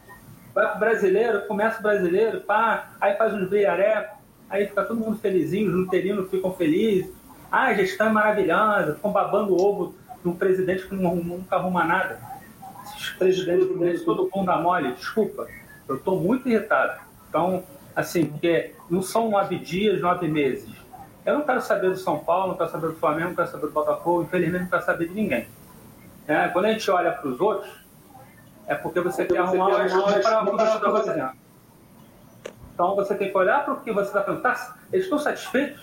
Vai para o brasileiro, começa o brasileiro, pá, aí faz uns brilharé, aí fica todo mundo felizinho, os luterinos ficam felizes. Ah, a gestão é maravilhosa, ficam babando o ovo de um presidente que nunca arruma nada. Esses presidentes, todo mundo dá mole, desculpa, eu estou muito irritado. Então, assim, porque não são nove dias, nove meses eu não quero saber do São Paulo, não quero saber do Flamengo, não quero saber do Botafogo, infelizmente não quero saber de ninguém. É, quando a gente olha para os outros, é porque você quer arrumar uma desculpa para o que você. Então você tem que olhar para o que você está fazendo. Tá, eles estão satisfeitos?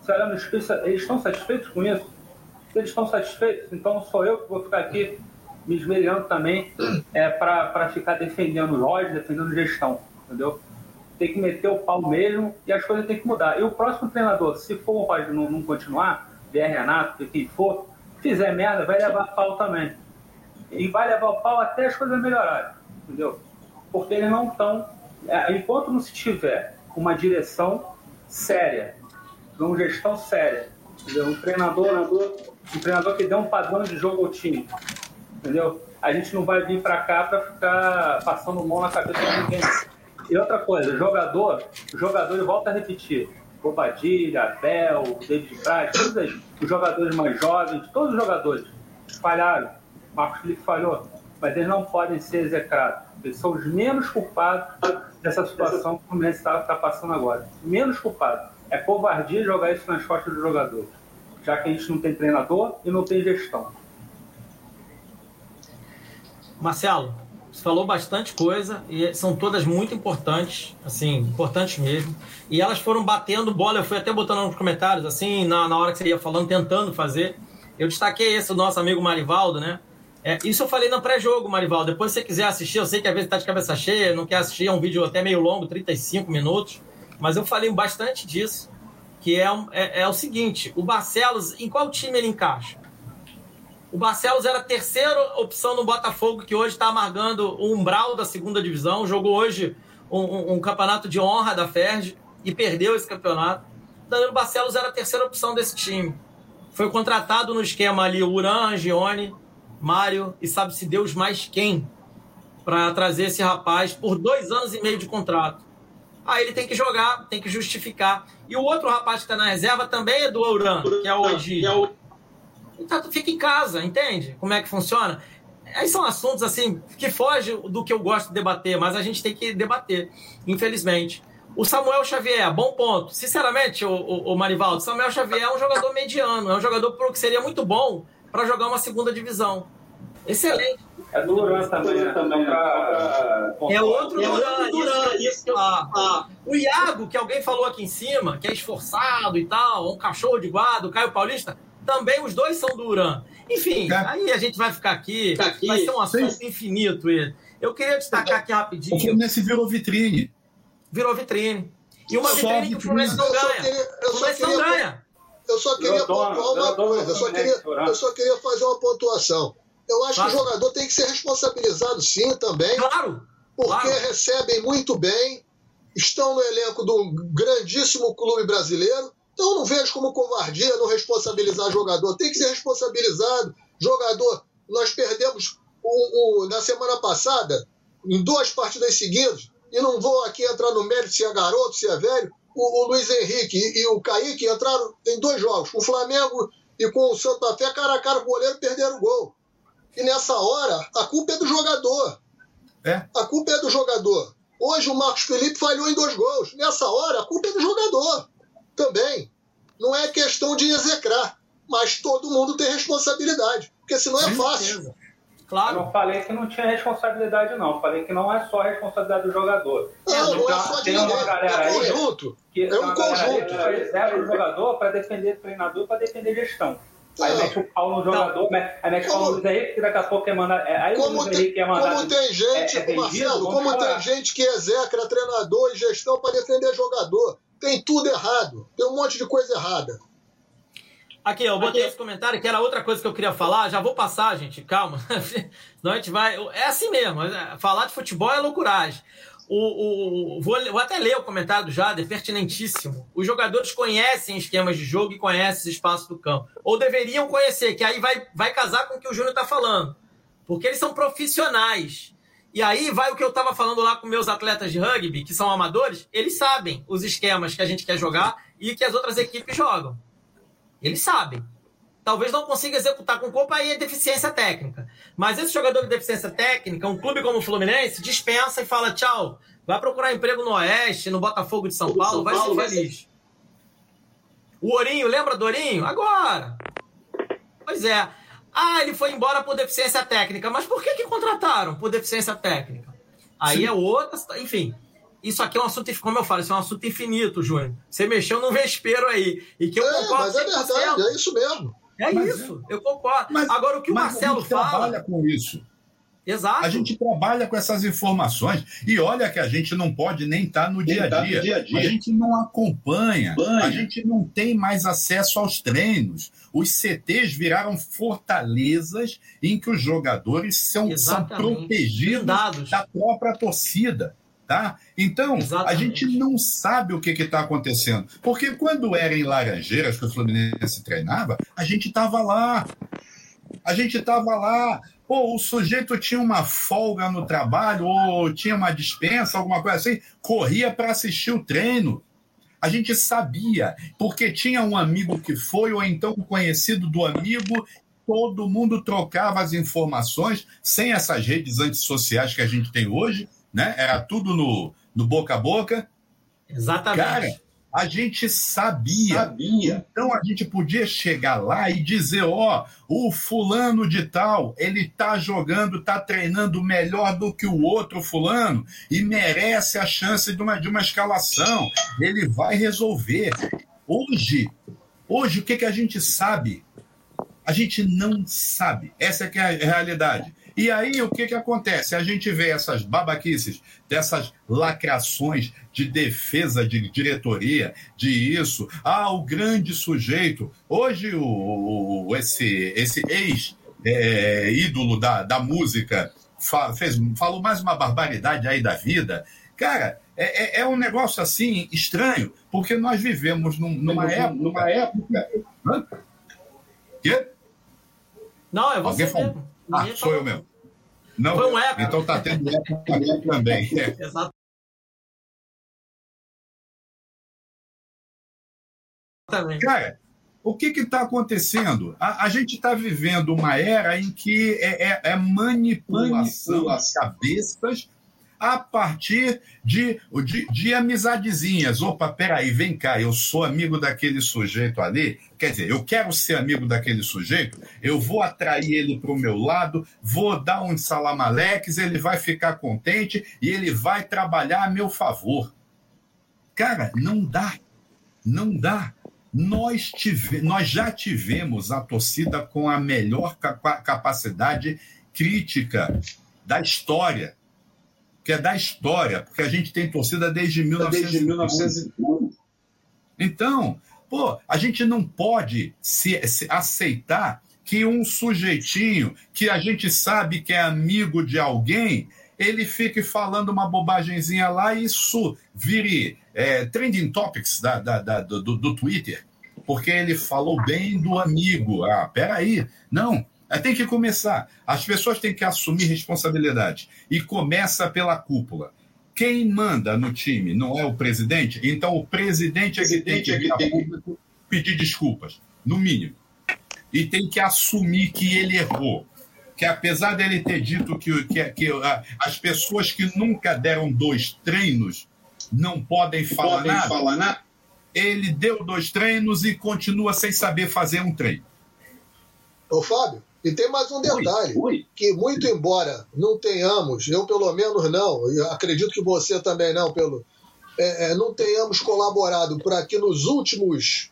Você olha no espelho, eles estão satisfeitos com isso? Se eles estão satisfeitos, então sou eu que vou ficar aqui me esmerando também é, para ficar defendendo loja, defendendo gestão, entendeu? tem que meter o pau mesmo e as coisas têm que mudar. E o próximo treinador, se for o Roger não, não continuar, vier Renato, quem for, fizer merda, vai levar pau também. E vai levar o pau até as coisas melhorarem, entendeu? Porque eles não estão. É, enquanto não se tiver uma direção séria, uma gestão séria, entendeu? um treinador, um treinador que dê um padrão de jogo ao time, entendeu? A gente não vai vir para cá para ficar passando mão na cabeça de ninguém. E outra coisa, jogador, jogador volta a repetir. Bobadilha, Abel, David Braz, todos os jogadores mais jovens, todos os jogadores falharam. Marcos Felipe falhou, mas eles não podem ser execrados. Eles são os menos culpados dessa situação que o Fluminense está tá passando agora. Menos culpados. É covardia jogar isso nas costas dos jogadores, já que a gente não tem treinador e não tem gestão. Marcelo, você falou bastante coisa e são todas muito importantes, assim, importantes mesmo. E elas foram batendo bola, eu fui até botando nos comentários, assim, na, na hora que você ia falando, tentando fazer. Eu destaquei esse, nosso amigo Marivaldo, né? É, isso eu falei no pré-jogo, Marivaldo. Depois, se você quiser assistir, eu sei que às vezes tá de cabeça cheia, não quer assistir, é um vídeo até meio longo, 35 minutos. Mas eu falei bastante disso, que é, é, é o seguinte: o Barcelos, em qual time ele encaixa? O Barcelos era a terceira opção no Botafogo, que hoje está amargando o umbral da segunda divisão. Jogou hoje um, um, um, campeonato de honra da Ferg e perdeu esse campeonato. Danilo Barcelos era a terceira opção desse time. Foi contratado no esquema ali o Uran, Angione, Mário e sabe-se Deus mais quem para trazer esse rapaz por dois anos e meio de contrato. Aí ele tem que jogar, tem que justificar. E o outro rapaz que está na reserva também é do Uran, que é o Egídio. Então tu fica em casa, entende? Como é que funciona? Aí são assuntos assim que fogem do que eu gosto de debater, mas a gente tem que debater, infelizmente. O Samuel Xavier, bom ponto. Sinceramente, o, o, o Marivaldo, Samuel Xavier é um jogador mediano, é um jogador que seria muito bom para jogar uma segunda divisão. Excelente. É do Duran também, né? também pra... É outro é Duran, Duran, isso que eu... ah, O Iago, que alguém falou aqui em cima, que é esforçado e tal, um cachorro de guarda, o Caio Paulista, também os dois são do Uran. Enfim, é. aí a gente vai ficar aqui, tá aqui vai ser um assunto sim. infinito. Eu queria destacar aqui rapidinho. O Fluminense virou vitrine. Virou vitrine. E uma vitrine, vitrine que o Fluminense não ganha. Queria, o Fluminense não ganha. Eu só queria pontuar uma coisa. Eu só queria, eu só queria fazer uma pontuação. Eu acho claro. que o jogador tem que ser responsabilizado sim também. Claro. Porque claro. recebem muito bem, estão no elenco de um grandíssimo clube brasileiro então não vejo como covardia não responsabilizar jogador. Tem que ser responsabilizado. Jogador, nós perdemos o, o, na semana passada, em duas partidas seguidas, e não vou aqui entrar no mérito se é garoto, se é velho, o, o Luiz Henrique e, e, o Kaique entraram em dois jogos, com o Flamengo e com o Santa Fé, cara a cara o goleiro, perderam o gol. E nessa hora, a culpa é do jogador. É? A culpa é do jogador. Hoje o Marcos Felipe falhou em dois gols. Nessa hora, a culpa é do jogador também. Não é questão de execrar, mas todo mundo tem responsabilidade, porque senão é fácil. Claro. Eu não falei que não tinha responsabilidade, não. Falei que não é só a responsabilidade do jogador. Não, não é só de ninguém. É conjunto. Que é um conjunto. Que reserva o jogador para defender o treinador, para defender gestão. Aí não. mete o pau no jogador, não. aí mete o pau no Luiz Henrique, que daqui a pouco é mandar. É, aí como o Luiz Henrique é mandado. Como tem gente, é, é Marcelo, como tem gente que execra treinador e gestão para defender jogador. Tem tudo errado. Tem um monte de coisa errada. Aqui, eu botei Aqui. esse comentário que era outra coisa que eu queria falar. Já vou passar, gente, calma. Senão a gente vai. É assim mesmo. É, falar de futebol é loucuragem. O, o, vou, vou, até ler o comentário do Jader, pertinentíssimo. Os jogadores conhecem esquemas de jogo e conhecem os espaços do campo. Ou deveriam conhecer, que aí vai, vai casar com o que o Júnior está falando. Porque eles são profissionais. E aí vai o que eu estava falando lá com meus atletas de rugby, que são amadores, eles sabem os esquemas que a gente quer jogar e que as outras equipes jogam. Eles sabem. Talvez não consiga executar com culpa aí é deficiência técnica. Mas esse jogador de deficiência técnica, um clube como o Fluminense, dispensa e fala tchau. Vai procurar emprego no Oeste, no Botafogo de São Paulo, vai ser feliz. O Ourinho, lembra do Ourinho? Agora. Pois é. Ah, ele foi embora por deficiência técnica. Mas por que, que contrataram por deficiência técnica? Aí Sim. é outra. Enfim, isso aqui é um assunto, como eu falo, isso é um assunto infinito, Júnior. Você mexeu no vespeiro aí. E que eu é, concordo. Mas é verdade, é isso mesmo. É mas, isso, eu concordo. Mas, Agora, o que o Marcelo fala. trabalha com isso. Exato. A gente trabalha com essas informações. E olha que a gente não pode nem estar tá no dia a tá dia. dia, -a, -dia. a gente não acompanha, Banha. a gente não tem mais acesso aos treinos. Os CTs viraram fortalezas em que os jogadores são, são protegidos da própria torcida. Tá? Então, Exatamente. a gente não sabe o que está acontecendo. Porque quando era em Laranjeiras que o Fluminense treinava, a gente estava lá. A gente estava lá. Pô, o sujeito tinha uma folga no trabalho, ou tinha uma dispensa, alguma coisa assim, corria para assistir o treino. A gente sabia, porque tinha um amigo que foi, ou então um conhecido do amigo, todo mundo trocava as informações, sem essas redes antissociais que a gente tem hoje, né? Era tudo no, no boca a boca. Exatamente. Cara, a gente sabia. sabia. Então a gente podia chegar lá e dizer: ó, oh, o fulano de tal, ele tá jogando, tá treinando melhor do que o outro fulano e merece a chance de uma, de uma escalação. Ele vai resolver. Hoje, hoje o que, que a gente sabe? A gente não sabe. Essa é que é a realidade. E aí o que, que acontece? A gente vê essas babaquices, dessas lacrações de defesa de diretoria, de isso. Ah, o grande sujeito. Hoje, o, esse, esse ex-ídolo é, da, da música fa, fez, falou mais uma barbaridade aí da vida. Cara, é, é, é, um negócio assim estranho, porque nós vivemos num, numa, época, numa época. Hã? Quê? Não, é você Alguém mesmo. Ah, sou eu mesmo. Não, Foi um eco. Então está tendo eco também. Exatamente. Cara, o que está acontecendo? A, a gente está vivendo uma era em que é, é, é manipulação das cabeças a partir de, de, de amizadezinhas. Opa, peraí, vem cá, eu sou amigo daquele sujeito ali. Quer dizer, eu quero ser amigo daquele sujeito, eu vou atrair ele para o meu lado, vou dar um salamaleques, ele vai ficar contente e ele vai trabalhar a meu favor. Cara, não dá. Não dá. Nós, tive, nós já tivemos a torcida com a melhor capacidade crítica da história que é da história, porque a gente tem torcida desde 1900. Então, pô, a gente não pode se, se aceitar que um sujeitinho que a gente sabe que é amigo de alguém, ele fique falando uma bobagemzinha lá e isso vire é, trending topics da, da, da do, do Twitter, porque ele falou bem do amigo. Ah, peraí. Não, é, tem que começar. As pessoas têm que assumir responsabilidade. E começa pela cúpula. Quem manda no time não é o presidente? Então o presidente é que tem que, que pedir desculpas, no mínimo. E tem que assumir que ele errou. Que apesar dele ter dito que, que, que uh, as pessoas que nunca deram dois treinos não podem falar, podem nada, falar nada, ele deu dois treinos e continua sem saber fazer um treino. Ô, Fábio, e tem mais um detalhe, ui, ui. que muito embora não tenhamos, eu pelo menos não, e acredito que você também não, pelo é, é, não tenhamos colaborado para que nos últimos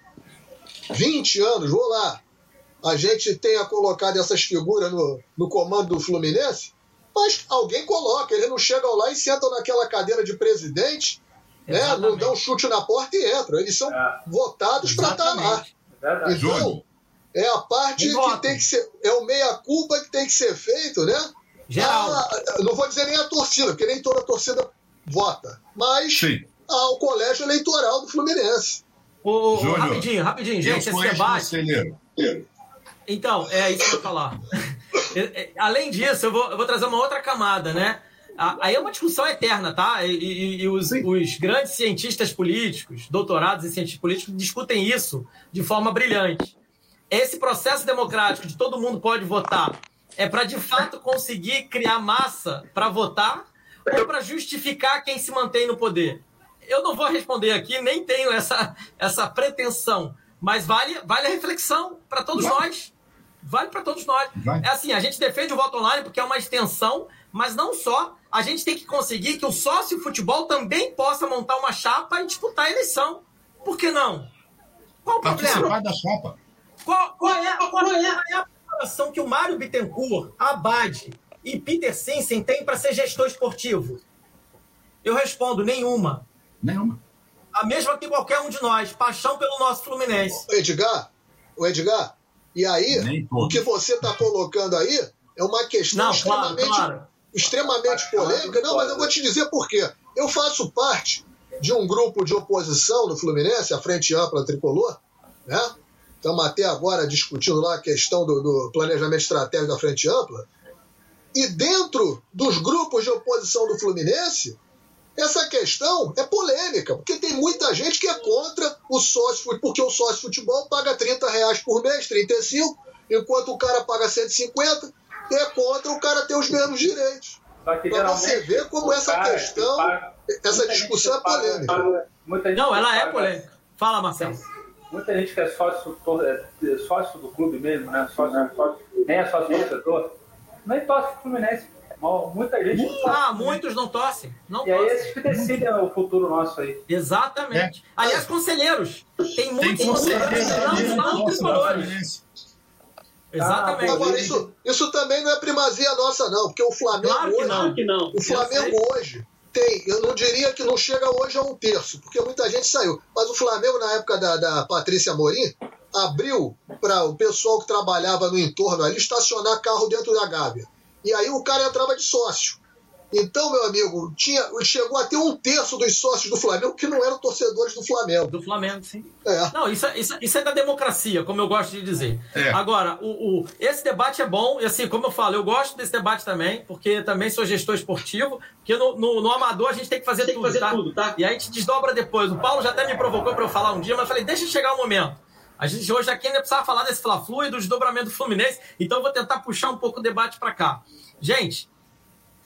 20 anos, vou lá, a gente tenha colocado essas figuras no, no comando do Fluminense, mas alguém coloca, eles não chegam lá e sentam naquela cadeira de presidente, né, não dão um chute na porta e entram. Eles são é. votados para estar tá lá. É então, é a parte que tem que ser. É o meia-culpa que tem que ser feito, né? Geral. A, ah, não vou dizer nem a torcida, porque nem toda torcida vota. Mas Sim. ao colégio eleitoral do Fluminense. Ô, Júnior, rapidinho, rapidinho, gente, esse debate. Então, é isso que eu ia falar. É, além disso, eu vou, eu vou trazer uma outra camada, né? Aí é uma discussão eterna, tá? E, e, e os, os, grandes cientistas políticos, doutorados em cientistas políticos, discutem isso de forma brilhante esse processo democrático de todo mundo pode votar é para de fato conseguir criar massa para votar ou para justificar quem se mantém no poder? Eu não vou responder aqui, nem tenho essa, essa pretensão, mas vale, vale a reflexão para todos nós. Vale para todos nós. É assim, a gente defende o voto online porque é uma extensão, mas não só. A gente tem que conseguir que o sócio futebol também possa montar uma chapa e disputar a eleição. Por que não? Qual o problema? da chapa. Qual, qual, é, qual, é, qual é a população que o Mário Bittencourt, Abade, e Peter Sinsen tem para ser gestor esportivo? Eu respondo, nenhuma. Nenhuma. A mesma que qualquer um de nós, paixão pelo nosso Fluminense. O Edgar, o Edgar, e aí, o que você está colocando aí é uma questão Não, claro, extremamente, claro. extremamente polêmica. Não, mas eu vou te dizer por quê. Eu faço parte de um grupo de oposição no Fluminense, a Frente Ampla Tricolor, né? Estamos até agora discutindo lá a questão do, do planejamento estratégico da Frente Ampla. E dentro dos grupos de oposição do Fluminense, essa questão é polêmica, porque tem muita gente que é contra o sócio, porque o sócio futebol paga 30 reais por mês, 35, enquanto o cara paga 150, e é contra o cara ter os mesmos direitos. Só que, Pra você ver como essa questão, paga- essa discussão é paga- polêmica. muita gente Não, ela é paga- polêmica. Fala, Marcelo. Muita gente que é sócio, tor- é, sócio do clube mesmo, né? Sócio, sócio, nem é sócio torcedor, nem torce pro Fluminense. Muita gente. não torce Ah, muitos não torcem. Não E aí torcem. esses que decidem o futuro nosso aí. Exatamente. Aliás, conselheiros. Tem Tem muitos conselheiros que não conselheiro são tricolores. Exatamente. Agora, isso, isso também não é primazia nossa, não, porque o Flamengo Claro que hoje. não. que não. O Flamengo hoje tem, eu não diria que não chega hoje a um terço, porque muita gente saiu. Mas o Flamengo, na época da, da Patrícia Morim, abriu para o pessoal que trabalhava no entorno ali estacionar carro dentro da Gávea. E aí o cara entrava de sócio. Então, meu amigo, tinha, chegou a ter um terço dos sócios do Flamengo que não eram torcedores do Flamengo. Do Flamengo, sim. É. Não, isso, é- isso, isso é da democracia, como eu gosto de dizer. É. Agora, o, o- esse debate é bom, e assim, como eu falo, eu gosto desse debate também, porque também sou gestor esportivo, porque no, no, no amador a gente tem que fazer, Tem que tudo, fazer tá? tudo, tá? E aí a gente desdobra depois. O Paulo já até me provocou para eu falar um dia, mas eu falei, deixa chegar o momento. A gente hoje aqui ainda precisava falar desse Fla-Flu e do desdobramento do Fluminense, então eu vou tentar puxar um pouco o debate para cá. Gente,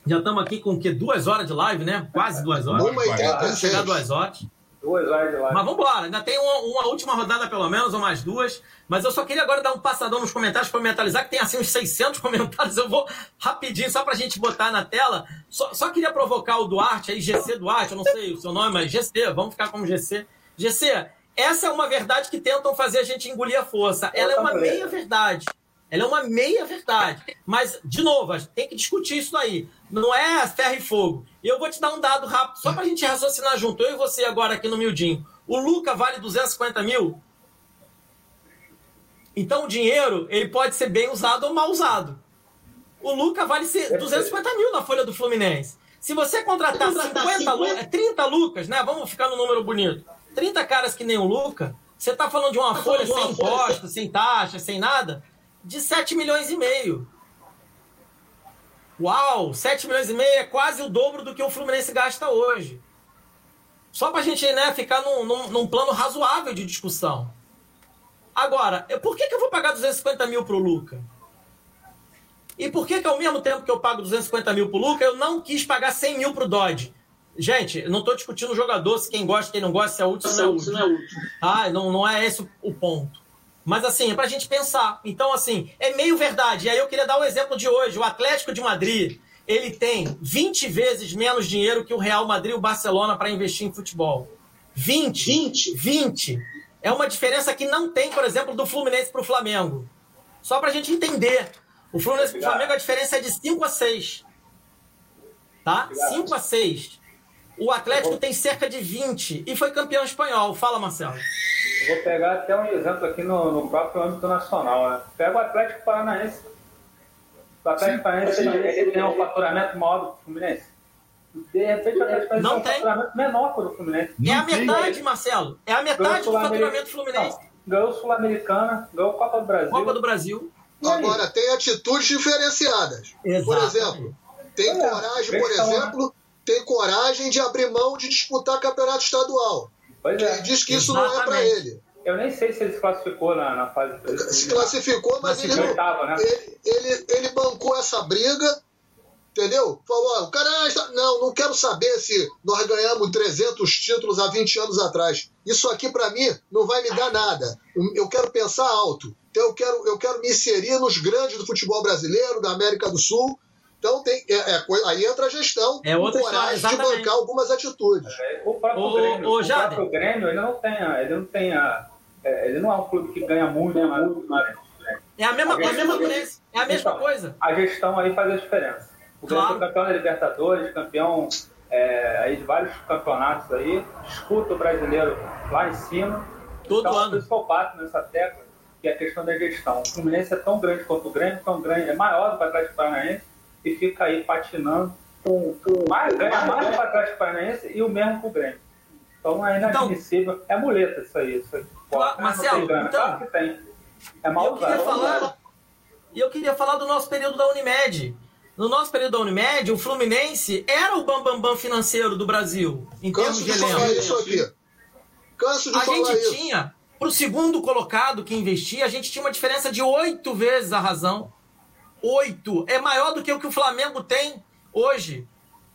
já estamos aqui com o quê? Duas horas de live, né? Quase duas horas. Uma e Vamos chegar a duas horas. Duas horas de lá. Mas vamos embora, ainda tem uma, uma última rodada pelo menos, ou mais duas. Mas eu só queria agora dar um passadão nos comentários para mentalizar, que tem assim uns 600 comentários. Eu vou rapidinho, só para a gente botar na tela. Só, só queria provocar o Duarte, aí, GC Duarte, eu não sei o seu nome, mas GC, vamos ficar como GC. GC, essa é uma verdade que tentam fazer a gente engolir a força. Ela é uma também. meia-verdade. Ela é uma meia-verdade. Mas, de novo, a gente tem que discutir isso aí. Não é ferro e fogo. E eu vou te dar um dado rápido, só pra gente raciocinar junto. Eu e você agora aqui no Mildinho. O Luca vale 250 mil? Então o dinheiro, ele pode ser bem usado ou mal usado. O Luca vale ser 250 mil na folha do Fluminense. Se você contratar, Contratar 50, Lu- 50, é 30 Lucas, né? Vamos ficar no número bonito. 30 caras que nem o Luca, você tá falando de uma Tá folha sem imposto, sem taxa, sem nada, de 7 milhões e meio. Uau, 7 milhões e meio é quase o dobro do que o Fluminense gasta hoje. Só pra gente né, ficar num, num, num plano razoável de discussão. Agora, por que, que eu vou pagar 250 mil pro Luca? E por que, que ao mesmo tempo que eu pago 250 mil pro Luca, eu não quis pagar 100 mil pro Dodge? Gente, eu não tô discutindo o jogador, se quem gosta, quem não gosta, se é útil, se não é útil. não é útil. Tá? Não, não é esse o ponto. Mas assim, é pra gente pensar. Então, assim, é meio verdade. E aí eu queria dar o exemplo de hoje. O Atlético de Madrid, ele tem 20 vezes menos dinheiro que o Real Madrid e o Barcelona para investir em futebol. 20. 20. 20. É uma diferença que não tem, por exemplo, do Fluminense pro Flamengo. Só pra gente entender. O Fluminense pro Flamengo, a diferença é de 5 a 6. Tá? 5 a 6. O Atlético tem cerca de 20 e foi campeão espanhol. Fala, Marcelo. Eu Vou pegar até um exemplo aqui no, no próprio âmbito nacional. Né? Pega o Atlético Paranaense. O Atlético Paranaense ele, tem um faturamento maior do que o Fluminense. De repente o Atlético Paranaense Não tem um faturamento menor que o do Fluminense. É a metade, Marcelo. É a metade do faturamento fluminense. Não, Ganhou Sul-Americana, ganhou Copa do Brasil. Copa do Brasil. Agora, tem atitudes diferenciadas. Por Exato. exemplo, tem É, coragem, por exemplo, tem coragem de abrir mão de disputar campeonato estadual. Pois Ele é. diz que isso não é para Exatamente. ele. Eu nem sei se ele se classificou na, na fase Se classificou, mas ele, né? ele, ele, ele bancou essa briga, entendeu? Falou, ó, o cara, está- não, não quero saber se nós ganhamos 300 títulos há 20 anos atrás. Isso aqui, para mim, não vai me dar nada. Eu quero pensar alto. Então, eu quero, eu quero me inserir nos grandes do futebol brasileiro, da América do Sul. Então, tem, é, é aí entra a gestão, É outra coragem história, de bancar algumas atitudes. O próprio Ô, Grêmio, o Jader. próprio Grêmio, ele não tem, a- ele não tem a, é, ele não é um clube que ganha muito, mas, mas É a mesma coisa do Fluminense. É a mesma Então, coisa. A gestão aí faz a diferença. O Grêmio Claro. foi campeão da Libertadores, campeão é, aí de vários campeonatos aí, disputa o brasileiro lá em cima. Todo então, ano. Eu bato nessa tecla, que é a questão da gestão. O Fluminense é tão grande quanto o Grêmio, tão grande, é maior do que o Atlético Paranaense e fica aí patinando com, com mais, ganha mais do que o Atlético Paranaense e o mesmo com o Grêmio. Então é inadmissível. é muleta isso aí. Isso aí. Claro, Não Marcelo, então- claro que tem. É mal eu queria falar. E eu queria falar do nosso período da Unimed. No nosso período da Unimed, o Fluminense era o bambambam bam, bam financeiro do Brasil, em termos Canso de de falar isso aqui. Canso de A falar gente isso. tinha, pro segundo colocado que investia, a gente tinha uma diferença de oito vezes a razão. Oito. É maior do que o que o Flamengo tem hoje.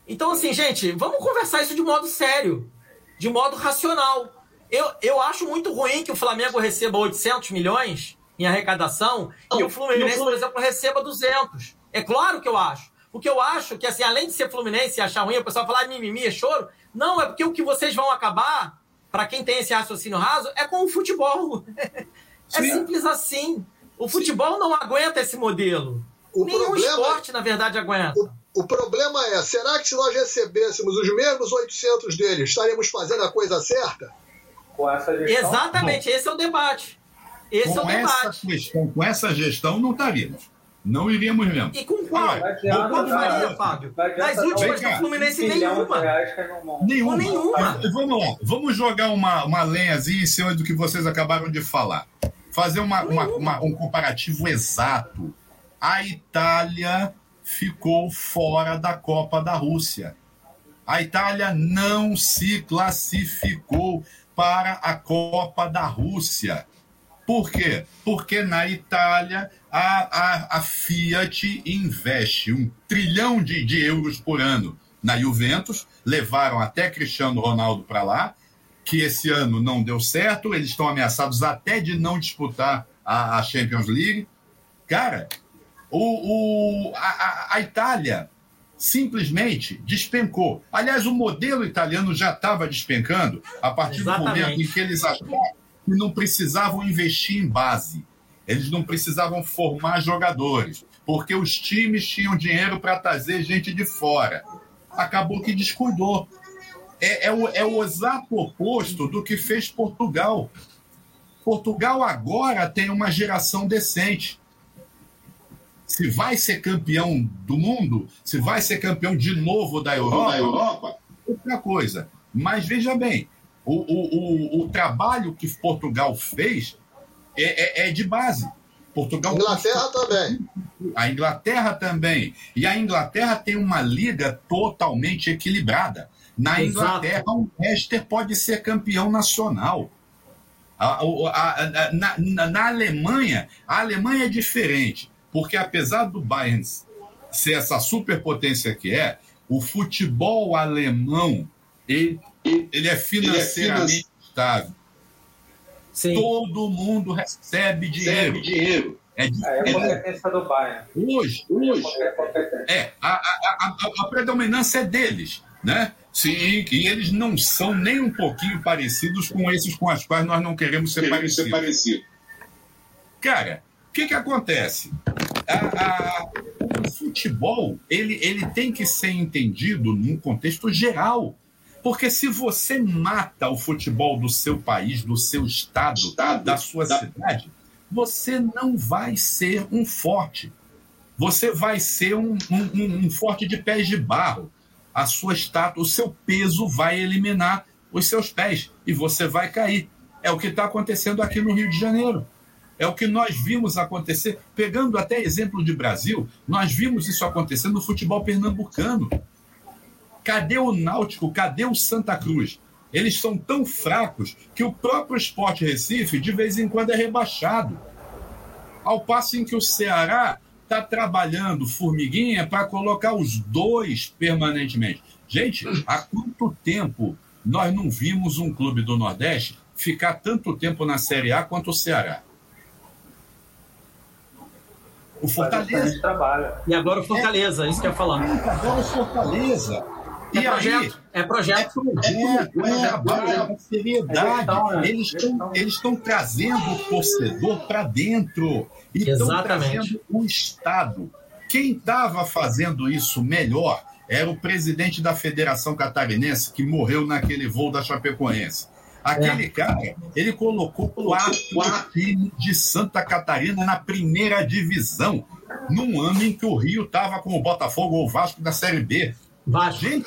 Então, assim, gente, vamos conversar isso de modo sério, de modo racional. Eu, eu acho muito ruim que o Flamengo receba 800 milhões em arrecadação e o Fluminense, por exemplo, receba 200. É claro que eu acho. Porque eu acho que, assim, além de ser Fluminense e achar ruim, o pessoal falar "Ah, mimimi, é choro. Não, é porque o que vocês vão acabar, para quem tem esse raciocínio raso, é com o futebol. é Sim. simples assim. O futebol não aguenta esse modelo. O Nenhum problema- esporte, na verdade, aguenta. O, o problema é, será que se nós recebêssemos os mesmos 800 deles, estaremos fazendo a coisa certa? Com essa gestão. Exatamente, esse é o debate. Esse é o com essa debate. questão, com essa gestão, não estaríamos. Não iríamos mesmo. E com qual? Não adianta, Qual faria, não. Fábio? Não Nas não. últimas do Fluminense, Um nenhuma. não- Nenhuma. Nenhuma. Vamos lá, vamos jogar uma, uma lenhazinha em cima do que vocês acabaram de falar. Fazer uma, uma- uma- um comparativo exato. A Itália ficou fora da Copa da Rússia. A Itália não se classificou para a Copa da Rússia. Por quê? Porque na Itália a, a, a Fiat investe um trilhão de, de euros por ano na Juventus, levaram até Cristiano Ronaldo para lá, que esse ano não deu certo, eles estão ameaçados até de não disputar a, a Champions League. Cara, o, o, a, a- Itália simplesmente despencou. Aliás, o modelo italiano já estava despencando a partir Exatamente. do momento em que eles acharam que não precisavam investir em base. Eles não precisavam formar jogadores, porque os times tinham dinheiro para trazer gente de fora. Acabou que descuidou. É, é o, é o exato oposto do que fez Portugal. Portugal agora tem uma geração decente. Se vai ser campeão do mundo, se vai ser campeão de novo da Europa, da Europa, outra coisa. Mas veja bem, o, o, o, o trabalho que Portugal fez é, é, é de base. Portugal Inglaterra também. a Inglaterra também. E a Inglaterra tem uma liga totalmente equilibrada. Na Exato. Inglaterra, o Leicester pode ser campeão nacional. A- a- a- na- na Alemanha, a Alemanha é diferente, porque apesar do Bayern ser essa superpotência que é, o futebol alemão ele, ele é financeiramente estável. Sim. Todo mundo recebe dinheiro. recebe dinheiro. É É, é a diferente. competência do Bayern. Hoje, Hoje, Qualquer competência. É, a, a, a, a- predominância é deles, né? Sim, e eles não são nem um pouquinho parecidos com esses com os quais nós não queremos ser queremos ser parecidos. parecido. Cara, que que acontece? A- a- o futebol, ele, ele tem que ser entendido num contexto geral. Porque se você mata o futebol do seu país, do seu estado, Estado, da sua da- cidade, você não vai ser um forte. Você vai ser um, um- um- um forte de pés de barro. A sua estátua, o seu peso vai eliminar os seus pés e você vai cair. É o que está acontecendo aqui no Rio de Janeiro. É o que nós vimos acontecer, pegando até exemplo de Brasil, nós vimos isso acontecer no futebol pernambucano. Cadê o Náutico? Cadê o Santa Cruz? Eles são tão fracos que o próprio Esporte Recife, de vez em quando, é rebaixado. Ao passo em que o Ceará está trabalhando formiguinha para colocar os dois permanentemente. Gente, há quanto tempo nós não vimos um clube do Nordeste ficar tanto tempo na Série A quanto o Ceará? O Fortaleza. trabalho. E agora o Fortaleza, isso que eu ia falar. Agora o Fortaleza. É e projeto. Aí, é projeto. É projeto, é trabalho, é seriedade. Eles estão eles estão trazendo o torcedor para dentro. E estão trazendo o Estado. Quem estava fazendo isso melhor era o presidente da Federação Catarinense, que morreu naquele voo da Chapecoense. Aquele é. cara, ele colocou quatro times de Santa Catarina na primeira divisão, num ano em que o Rio estava com o Botafogo ou o Vasco da Série B. Vasco. Gente,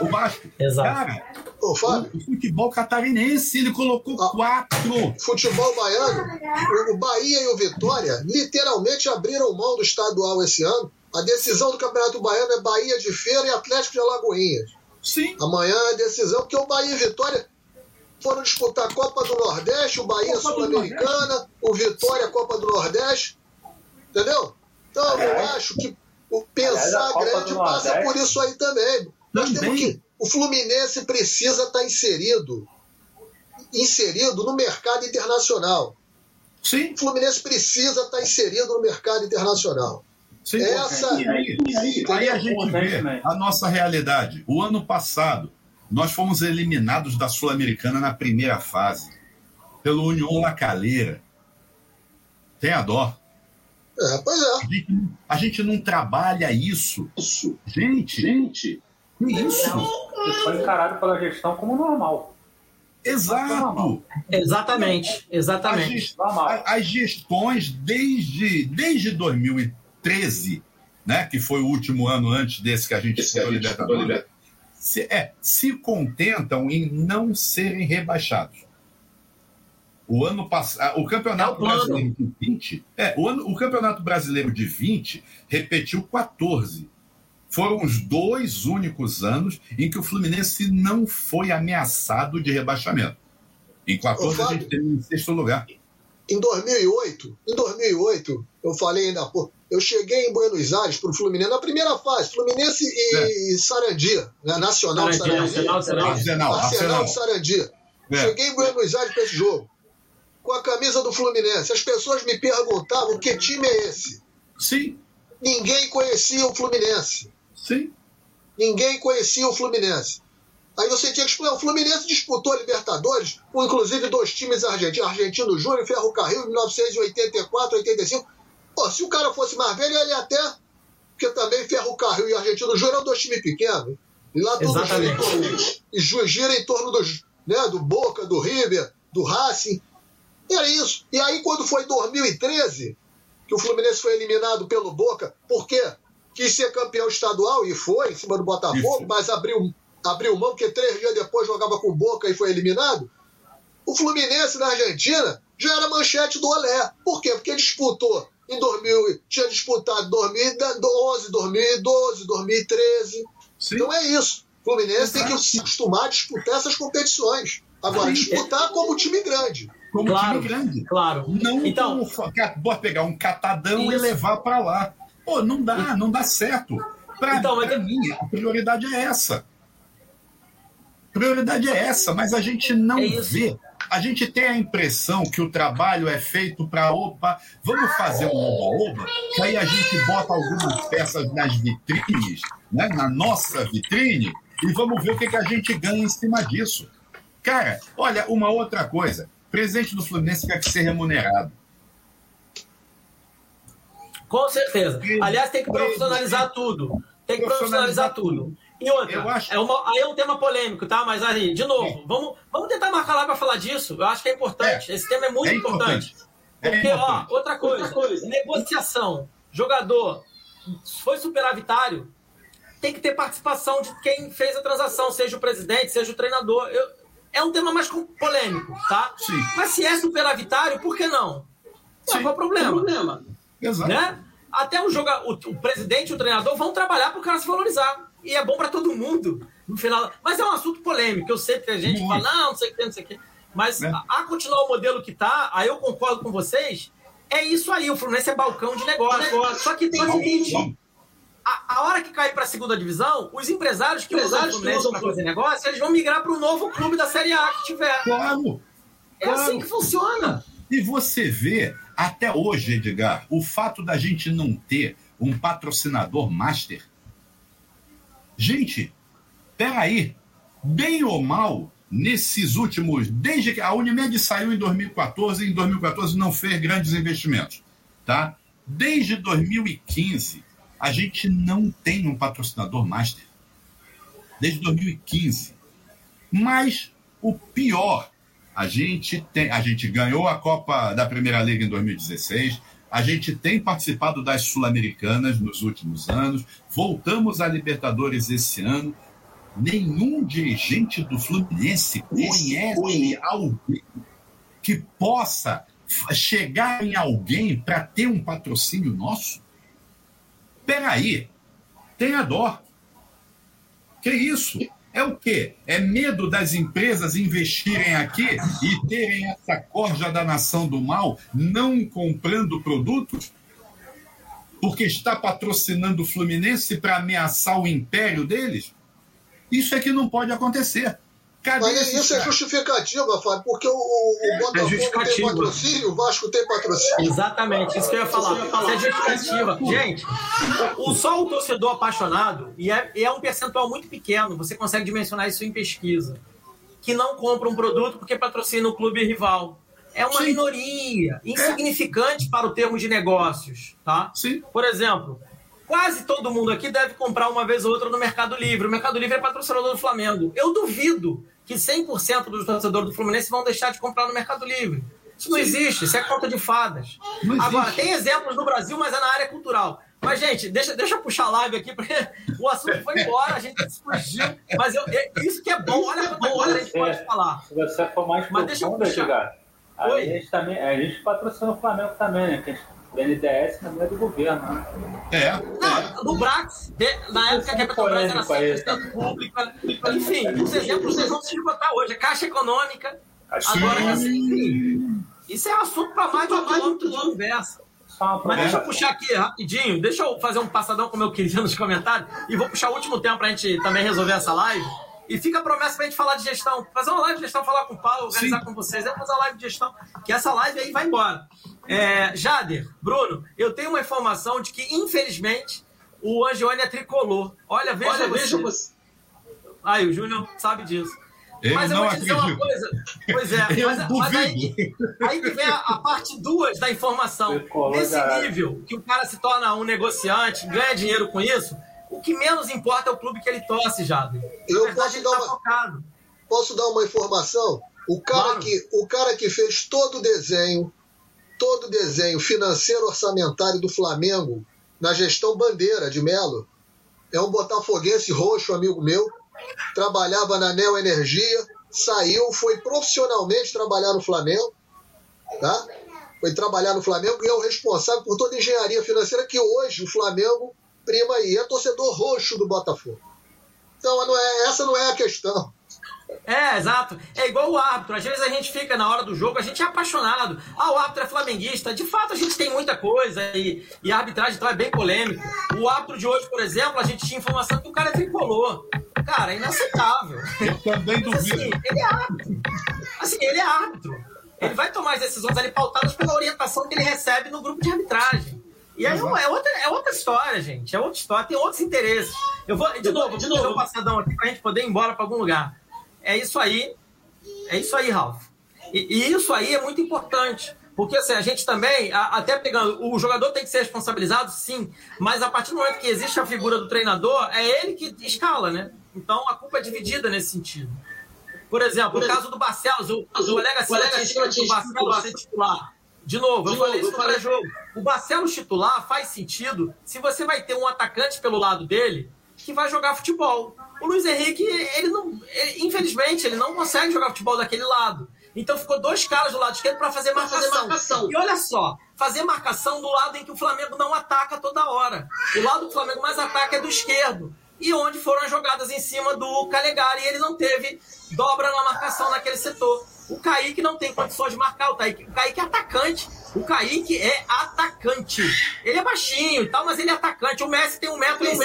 o Vasco. Exato. Cara, Ô, Fábio, o futebol catarinense, ele colocou ah, quatro. Futebol baiano, o Bahia e o Vitória literalmente abriram mão do estadual esse ano. A decisão do Campeonato Baiano é Bahia de Feira e Atlético de Alagoinhas. Sim. Amanhã é a decisão, porque o Bahia e Vitória foram disputar a Copa do Nordeste, o Bahia Sul-Americana, o Vitória Copa do Nordeste. Entendeu? Então eu é. acho que o pensar grande passa por isso aí também. Nós temos que. O Fluminense precisa estar inserido. Inserido no mercado internacional. Sim. O Fluminense precisa estar inserido no mercado internacional. Sim, Essa, aí, aí, aí a gente vê a nossa realidade. O ano passado, nós fomos eliminados da Sul-Americana na primeira fase, pelo União La Calera. Tem a dó. É, pois é. A gente, a gente não trabalha isso. Isso. Gente, gente, isso. Isso foi encarado pela gestão como normal. Exato. Exatamente, exatamente. As, as, gestões desde, desde 2013, né, que foi o último ano antes desse que a gente ficou Libertadores, se, é, se contentam em não serem rebaixados. O ano passado, o Campeonato é Brasileiro de 20, é, o, ano, o Campeonato Brasileiro de 20 repetiu 14. Foram os dois únicos anos em que o Fluminense não foi ameaçado de rebaixamento. Em 14 Ô, a gente teve em sexto lugar. Em 2008, em 2008, eu falei ainda, pô, eu cheguei em Buenos Aires para o Fluminense na primeira fase, Fluminense e é. Sarandia, né? Nacional Sarandia. Sarandia. Arsenal, Arsenal Sarandia. É. Cheguei em Buenos Aires para esse jogo, com a camisa do Fluminense. As pessoas me perguntavam que time é esse. Sim. Ninguém conhecia o Fluminense. Sim. Ninguém conhecia o Fluminense. Aí você tinha que explicar. O Fluminense disputou a Libertadores com inclusive dois times argentinos, Argentino Júnior e Ferro Carril, em 1984, 85. Pô, se o cara fosse mais velho, ele até. Porque também Ferro Carril e Argentino Júnior eram dois times pequenos. E lá tudo gira em torno, e gira em torno dos, né, do Boca, do River, do Racing. E era isso. E aí, quando foi 2013, que o Fluminense foi eliminado pelo Boca, por quê? Quis ser campeão estadual e foi, em cima do Botafogo, isso. mas abriu, abriu mão, porque três dias depois jogava com o Boca e foi eliminado. O Fluminense na Argentina já era manchete do Olé. Por quê? Porque disputou em 2000, tinha disputado 2011, 2012, 2013. Sim. Então é isso. O Fluminense Exato. tem que se acostumar a disputar essas competições. Agora, Sim. disputar como time grande. Como claro, time grande. Claro. Não então, como pegar um catadão isso. e levar para lá. Pô, não dá, não dá certo. Para então, mas... mim, a prioridade é essa. Prioridade é essa, mas a gente não é vê a gente tem a impressão que o trabalho é feito para, opa, vamos fazer um oba-oba, que aí a gente bota algumas peças nas vitrines, né, na nossa vitrine, e vamos ver o que, que a gente ganha em cima disso. Cara, olha, uma outra coisa. Presidente do Fluminense quer ser remunerado. Com certeza. Aliás, tem que profissionalizar tudo. Tem que profissionalizar tudo. E outra, eu acho... é uma, aí é um tema polêmico, tá? Mas aí, de novo, vamos, vamos tentar marcar lá para falar disso. Eu acho que é importante. É. Esse tema é muito é importante. importante. É Porque, ó, outra coisa, outra coisa, negociação. Jogador foi superavitário, tem que ter participação de quem fez a transação, seja o presidente, seja o treinador. Eu, é um tema mais polêmico, tá? Sim. Mas se é superavitário, por que não? Sim. Qual é o problema? problema. Exato. Né? Até o, joga, o, o presidente e o treinador vão trabalhar para o cara se valorizar e é bom para todo mundo no final. Mas é um assunto polêmico. Eu sei que tem gente que fala, não, não sei o que, não sei o que. Mas é. a, a, continuar o modelo que tá, aí eu concordo com vocês. É isso aí, o Fluminense é balcão de negócio. Só que tem o seguinte: a, a, hora que cair para a segunda divisão, os empresários que usam o Fluminense para fazer negócio, eles vão migrar para o novo clube da Série A que tiver. Claro! É claro. assim que funciona. E você vê, até hoje, Edgar, o fato da gente não ter um patrocinador master Gente, peraí, bem ou mal, nesses últimos, desde que a Unimed saiu em 2014, em 2014 não fez grandes investimentos, tá? Desde 2015, a gente não tem um patrocinador master. Desde 2015. Mas o pior, a gente tem, a gente ganhou a Copa da Primeira Liga em 2016, a gente tem participado das Sul-Americanas nos últimos anos, voltamos à Libertadores esse ano. Nenhum dirigente do Fluminense conhece alguém que possa chegar em alguém para ter um patrocínio nosso? Peraí, tenha dó. Que isso? É o quê? É medo das empresas investirem aqui e terem essa corja da nação do mal não comprando produtos? Porque está patrocinando o Fluminense para ameaçar o império deles? Isso é que não pode acontecer. Cadê Mas isso é justificativa, Fábio, porque o, o é Botafogo é tem patrocínio, o Vasco tem patrocínio. Exatamente, isso que eu ia falar. Isso é justificativa. Gente, o, só o torcedor apaixonado, e é, e é um percentual muito pequeno, você consegue dimensionar isso em pesquisa, que não compra um produto porque patrocina o clube rival. É uma Sim. minoria, insignificante é. para o termo de negócios, tá? Sim. Por exemplo, quase todo mundo aqui deve comprar uma vez ou outra no Mercado Livre. O Mercado Livre é patrocinador do Flamengo. Eu duvido que 100% dos torcedores do Fluminense vão deixar de comprar no Mercado Livre. Isso não existe, isso é conta de fadas. Agora, tem exemplos no Brasil, mas é na área cultural. Mas, gente, deixa, deixa eu puxar a live aqui, porque o assunto foi embora, a gente fugiu. Mas eu, isso que é bom, olha quanta coisa a gente pode é, falar. Se você for mais mas deixa eu puxar. a gente, também, a gente patrocina o Flamengo também, né? O BNDES também é do governo. Né? É. Não, no Brax, na época que a Petrobras era 100% pública. Enfim, os exemplos vocês vão se esgotar hoje. A Caixa Econômica. Agora, assim, isso é assunto para mais de um quilômetro de conversa. Mas deixa eu puxar aqui rapidinho, deixa eu fazer um passadão como eu queria nos comentários e vou puxar o último tempo para a gente também resolver essa live. E fica a promessa pra gente falar de gestão. Fazer uma live de gestão, falar com o Paulo, organizar Sim. com vocês. É fazer uma live de gestão, que essa live aí vai embora. É, Jader, Bruno, eu tenho uma informação de que, infelizmente, o Angione é tricolor. Olha, veja, Olha, veja você. Aí, o Júnior sabe disso. Eu mas eu vou te dizer uma coisa. Pois é, mas, mas, aí, aí que vem a, a parte 2 da informação. Nesse nível, que o cara se torna um negociante, ganha dinheiro com isso, o que menos importa é o clube que ele torce, Jader. Eu posso dar, tá uma, posso dar uma informação? O cara, claro. que, o cara que fez todo o desenho, todo o desenho financeiro orçamentário do Flamengo na gestão Bandeira de Melo. É um botafoguense roxo, amigo meu. Trabalhava na Neo Energia, saiu, foi profissionalmente trabalhar no Flamengo, tá? Foi trabalhar no Flamengo e é o responsável por toda a engenharia financeira que hoje o Flamengo prima aí. É torcedor roxo do Botafogo. Então, não é, essa não é a questão. É, exato. É igual o árbitro. Às vezes a gente fica na hora do jogo, a gente é apaixonado. Ah, o árbitro é flamenguista. De fato, a gente tem muita coisa e, e a arbitragem então é bem polêmico. O árbitro de hoje, por exemplo, a gente tinha informação que o cara é tricolor. Cara, é inaceitável. Eu também duvido. Assim, ele é árbitro. Assim, ele é árbitro. Ele vai tomar as decisões ali pautadas pela orientação que ele recebe no grupo de arbitragem. E aí é, outra, é outra história, gente. É outra história, tem outros interesses. Eu vou, de novo, de novo, um passadão aqui pra gente poder ir embora para algum lugar. É isso aí. É isso aí, Ralf. E, e, isso aí é muito importante. Porque assim, a gente também, a, até pegando, o jogador tem que ser responsabilizado, sim, mas a partir do momento que existe a figura do treinador, é ele que escala, né? Então a culpa é dividida nesse sentido. Por exemplo, Por o caso do Barcelos, o, o colega Silva tinha o Barcelos ser titular. De novo, de eu novo, falei isso no jogo O Barcelos titular faz sentido se você vai ter um atacante pelo lado dele que vai jogar futebol. O Luiz Henrique, ele não, ele, infelizmente, ele não consegue jogar futebol daquele lado. Então ficou dois caras do lado esquerdo para fazer, fazer, marcação. E olha só, fazer marcação do lado em que o Flamengo não ataca toda hora. O lado que o Flamengo mais ataca é do esquerdo. E onde foram as jogadas em cima do Calegari, ele não teve dobra na marcação naquele setor. O Kaique não tem condições de marcar. O Kaique, o Kaique é atacante. O Kaique é atacante. Ele é baixinho e tal, mas ele é atacante. O Messi tem um metro e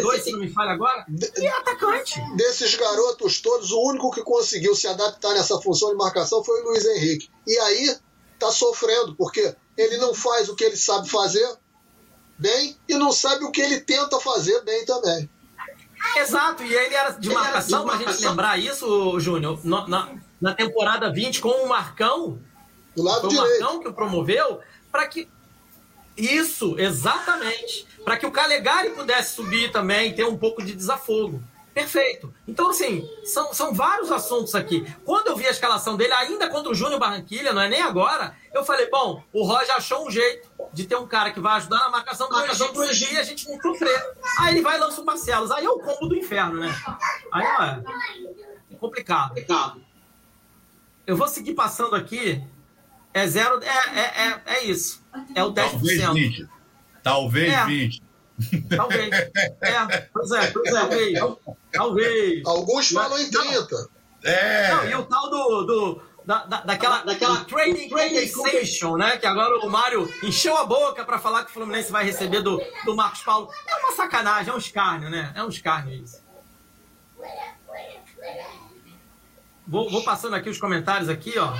dois, se não me falha agora. E é atacante. Desses garotos todos, o único que conseguiu se adaptar nessa função de marcação foi o Luiz Henrique. E aí tá sofrendo, porque ele não faz o que ele sabe fazer bem e não sabe o que ele tenta fazer bem também. Exato, e ele era de marcação, para a gente lembrar isso, Júnior, na, na temporada 20 com o Marcão. Do lado foi o direito. Marcão que o promoveu, para que. Isso, exatamente. Para que o Calegari pudesse subir também, ter um pouco de desafogo. Perfeito. Então, assim, são, são vários assuntos aqui. Quando eu vi a escalação dele, ainda contra o Júnior Barranquilha, não é nem agora, eu falei, bom, o Roger achou um jeito de ter um cara que vai ajudar na marcação do marcação do Egito e a gente não sofrer. Aí ele vai e lança o Barcelos. Aí é o combo do inferno, né? Aí é, é complicado. Eu vou seguir passando aqui. É zero. É, é, é, é isso. É o 10%. Talvez 20. Talvez É. 20. Talvez. É, pois é, pois é, talvez. Talvez. Alguns falam em 30. É. Não, e o tal do. do da, da- daquela, daquela training compensation, né? Que agora o Mário encheu a boca para falar que o Fluminense vai receber do, do Marcos Paulo. É uma sacanagem, é um escárnio, né? É um escárnio isso. Vou, vou passando aqui os comentários aqui, ó.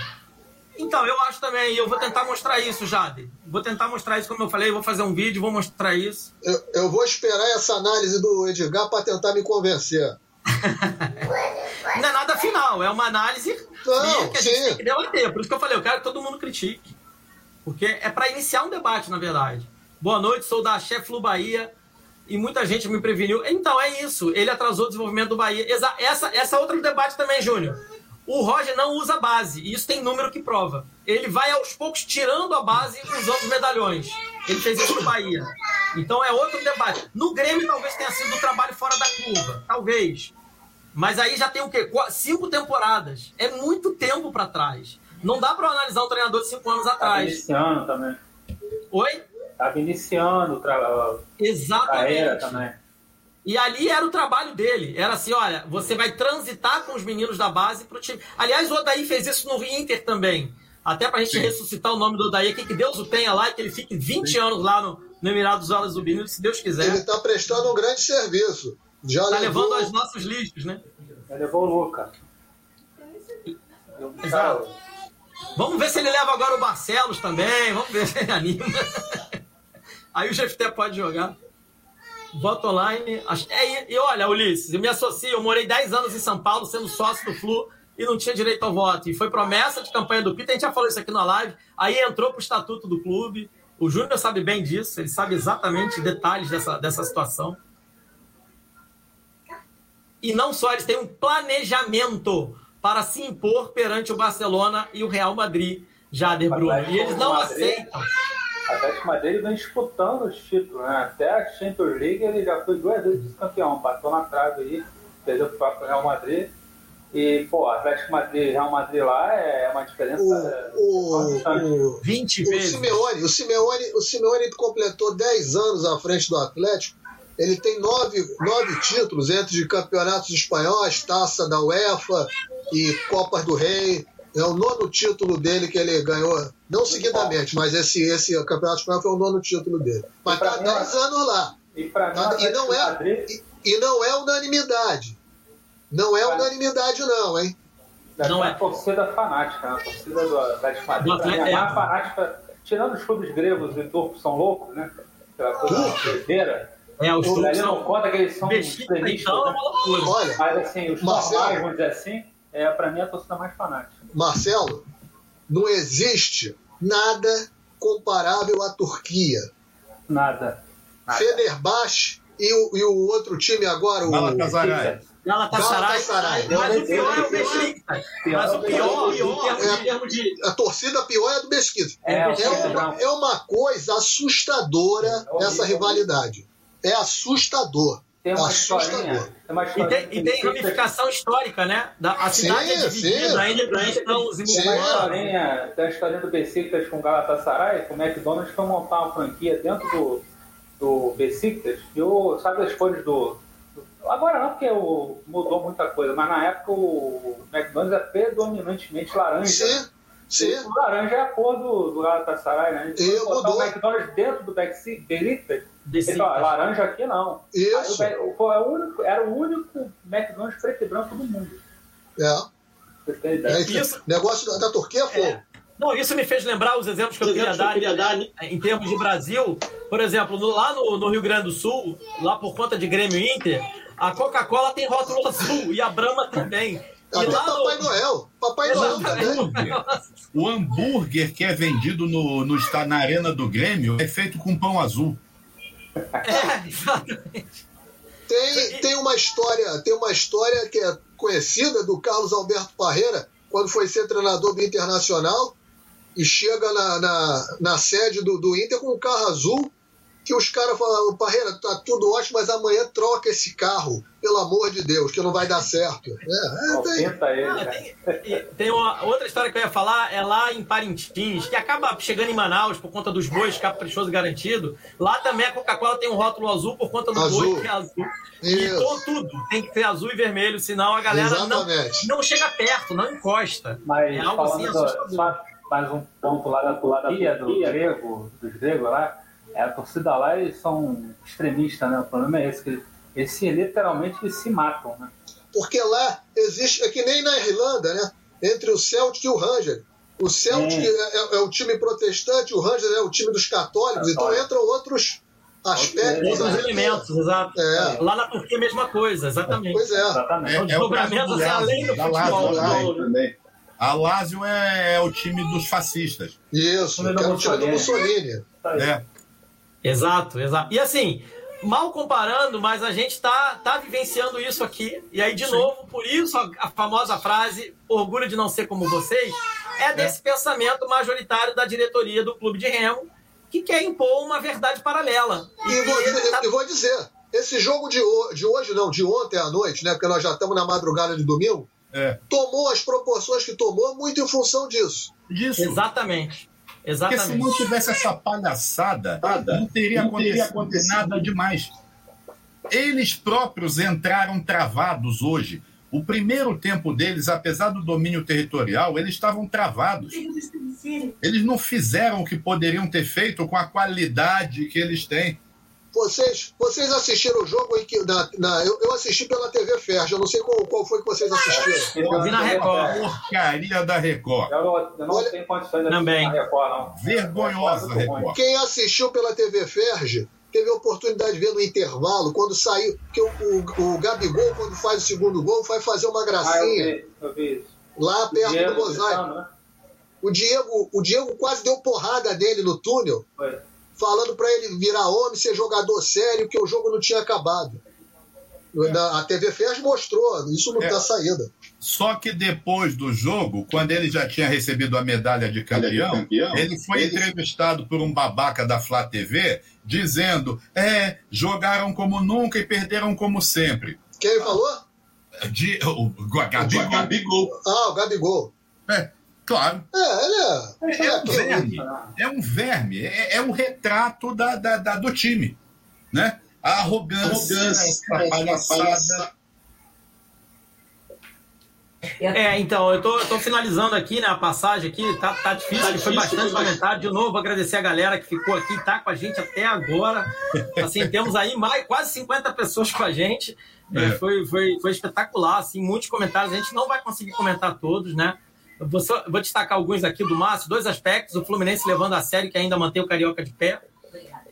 Então, eu acho também, e eu vou tentar mostrar isso, Jade. Vou tentar mostrar isso, como eu falei, vou fazer um vídeo, vou mostrar isso. Eu, eu vou esperar essa análise do Edgar para tentar me convencer. Não é nada final, é uma análise Não, que a gente sim. tem que debater. Por isso que eu falei, eu quero que todo mundo critique. Porque é para iniciar um debate, na verdade. Boa noite, sou da Chef Flu Bahia e muita gente me preveniu. Então, é isso. Ele atrasou o desenvolvimento do Bahia. Essa, essa é outro debate também, Júnior. O Roger não usa base, e isso tem número que prova. Ele vai aos poucos tirando a base e usando os medalhões. Ele fez isso no Bahia. Então é outro debate. No Grêmio talvez tenha sido o trabalho fora da curva. Talvez. Mas aí já tem o quê? Cinco temporadas. É muito tempo para trás. Não dá para analisar um treinador de cinco anos atrás. iniciando também. Oi? Tava iniciando o tra- a carreira Exatamente. também. E ali era o trabalho dele. Era assim, olha, você vai transitar com os meninos da base pro time. Aliás, o Odaí fez isso no Inter também. Até pra gente Sim. ressuscitar o nome do Odaí aqui, que Deus o tenha lá e que ele fique 20 anos lá no, no Emirados Árabes Unidos, se Deus quiser. Ele está prestando um grande serviço. Já tá levou, levando os nossos lixos, né? Ele levou o Luca. Exato. Vamos ver se ele leva agora o Barcelos também. Vamos ver se ele anima. Aí o GFT pode jogar. Voto online. É, e, olha, Ulisses, eu me associo. Eu morei 10 anos em São Paulo sendo sócio do Flu e não tinha direito ao voto. E foi promessa de campanha do Pita. A gente já falou isso aqui na live. Aí entrou pro estatuto do clube. O Júnior sabe bem disso. Ele sabe exatamente detalhes dessa, dessa situação. E não só, eles têm um planejamento para se impor perante o Barcelona e o Real Madrid, Jader Bruno. E eles não aceitam. O Atlético Madrid vem disputando os títulos, né? Até a Champions League ele já foi duas vezes campeão, bateu na trave aí, perdeu pro próprio Real Madrid. E, pô, Atlético Madrid e Real Madrid lá é uma diferença. é, o, bastante. o, 20 o vezes. Simeone, o Simeone, o Simeone completou 10 anos à frente do Atlético. Ele tem nove, nove títulos entre de campeonatos espanhóis, taça da UEFA e Copas do Rei. É o nono título dele que ele ganhou, não seguidamente, mas esse, esse campeonato espanhol foi o nono título dele. Mas está mim, 10 anos lá. E pra mim, o E não é, e, e não é unanimidade. Não é unanimidade, não, hein? é Não é. torcida fanática, né? A torcida do Atlético Madrid é Atlético, mais é. fanática, tirando os clubes gregos e turcos são loucos, né? Aquela coisa. É, os O turcos não são conta que eles são vestidos, extremistas, então é né? Olha, Mas assim, os normais, vamos dizer assim, é pra mim a torcida mais fanática. Marcelo, não existe nada comparável à Turquia. Nada. Nada. Fenerbahçe e o, e o outro time agora, o Galatasaray. Galatasaray. Galatasaray. Mas o pior é o Besiktas. Mas o pior, termos de- em termos de... a torcida pior é a do Mesquita. É, É É Besiktas, uma, é coisa assustadora É horrível. essa rivalidade. É assustador. Tem uma Assustador. historinha. Tem uma E historinha. tem, e tem ramificação histórica, né? Da, a Sim, cidade é dividida ainda cristãos e Sim. Tem uma historinha, tem uma historinha do Besiktas com o Galatasaray, que o McDonald's foi montar uma franquia dentro do, do Besiktas, e o, sabe as cores do, do- Agora não, porque o, mudou muita coisa, mas na época o McDonald's é predominantemente laranja. Sim, sim. O laranja é a cor do, do Galatasaray, né? A E foi botar mudou. o McDonald's dentro do Bexi- Besiktas. Ele falou, laranja aqui não. Aí Isso. Be- o- foi o único- era o único McDonald's preto e branco do mundo. É. Você tem ideia. É, Isso. Negócio da, Turquia é fogo. É. Não, isso me fez lembrar os exemplos que eu queria dar em termos de Brasil. Por exemplo, no- lá no, no Rio Grande do Sul, lá por conta de Grêmio e Inter, a Coca-Cola tem rótulo azul e a Brahma também. Até Papai no- Noel. Papai Noel também. O hambúrguer que é vendido no, no, está na arena do Grêmio é feito com pão azul. É, exatamente. Tem, tem uma história, tem uma história que é conhecida do Carlos Alberto Parreira, quando foi ser treinador do Internacional e chega na, na, na sede do, do Inter com um carro azul, que os caras falam, Parreira, tá tudo ótimo, mas amanhã troca esse carro, pelo amor de Deus, que não vai dar certo. É, é, tem- Aumenta ele, Ah, tem, e tem uma outra história que eu ia falar, é lá em Parintins, que acaba chegando em Manaus por conta dos bois caprichoso garantido. Lá também a Coca-Cola tem um rótulo azul por conta do Azul. boi que é azul. E Isso. to- tudo tem que ser azul e vermelho, senão a galera não, Exatamente. não chega perto, não encosta. Mas é algo assim do, assustador. só mais um ponto lá da torcida do grego, dos gregos lá, é, a torcida lá eles são extremistas, né? O problema é esse, que eles, eles se, literalmente eles se matam, né? Porque lá existe, é que nem na Irlanda, né? Entre o Celtic e o Ranger. O Celtic É. é, é- é o time protestante, o Ranger é o time dos católicos, então entram outros aspectos. Outros elementos, exato. É. Lá na Turquia a mesma coisa, exatamente. Pois é. Exatamente. É, É, é o caso desdobramentos do é além do futebol. A Lazio é, é o time dos fascistas. Isso, que é o time do Mussolini. É. Exato, exato. E assim, mal comparando, mas a gente tá, tá vivenciando isso aqui. E aí, de novo, por isso a, a famosa frase, orgulho de não ser como vocês, é desse pensamento majoritário da diretoria do Clube de Remo, que quer impor uma verdade paralela. E que vou, ele tá- e vou dizer, esse jogo de, de hoje, não, de ontem à noite, né? Porque nós já estamos na madrugada de domingo, É. tomou as proporções que tomou muito em função disso. Disso. Exatamente. Porque se não Exatamente. tivesse essa palhaçada, não teria, Não teria acontecido. nada demais. Eles próprios entraram travados hoje. O primeiro tempo deles, apesar do domínio territorial, eles estavam travados. Eles não fizeram o que poderiam ter feito com a qualidade que eles têm. Vocês, vocês assistiram o jogo em que. Na, na- eu, eu assisti pela TV Ferja, eu não sei qual, qual foi que vocês assistiram. Eu vi na Record. Porcaria da Record. Eu não, eu não Olha- tenho condições de Também. assistir na Record, não. Vergonhosa. Record. Quem assistiu pela TV Ferge teve a oportunidade de ver no intervalo, quando saiu. Porque o, o, o Gabigol, quando faz o segundo gol, vai fazer uma Ah, eu gracinha vi, eu vi isso. lá perto Diego do mosaico. né? O Diego, o Diego quase deu porrada dele no túnel, Foi. Falando para ele virar homem, ser jogador sério, que o jogo não tinha acabado. Na- A TV Ferge mostrou, isso não É. dá saída. Só que depois do jogo, quando ele já tinha recebido a medalha de campeão, campeão, ele foi ele- entrevistado por um babaca da Flá TV, dizendo: é, jogaram como nunca e perderam como sempre. Quem falou? De, o, o Gabigol. Gabigol. Ah, o Gabigol. É, claro. É, ele é. É um verme. É um verme. É, é um retrato da, da- da- do time. Né? A arrogância, essa palhaçada. palhaçada. É, então, eu tô, eu tô finalizando aqui, né, a passagem aqui, tá, tá difícil, Tá que foi difícil, bastante mas- comentário. De novo, agradecer a galera que ficou aqui, tá com a gente até agora. Assim, temos aí mais, quase 50 pessoas com a gente. É, É. foi, foi, foi espetacular, assim, muitos comentários. A gente não vai conseguir comentar todos, né? Vou, só- vou destacar alguns aqui do Márcio, dois aspectos. O Fluminense levando a sério, que ainda mantém o Carioca de pé.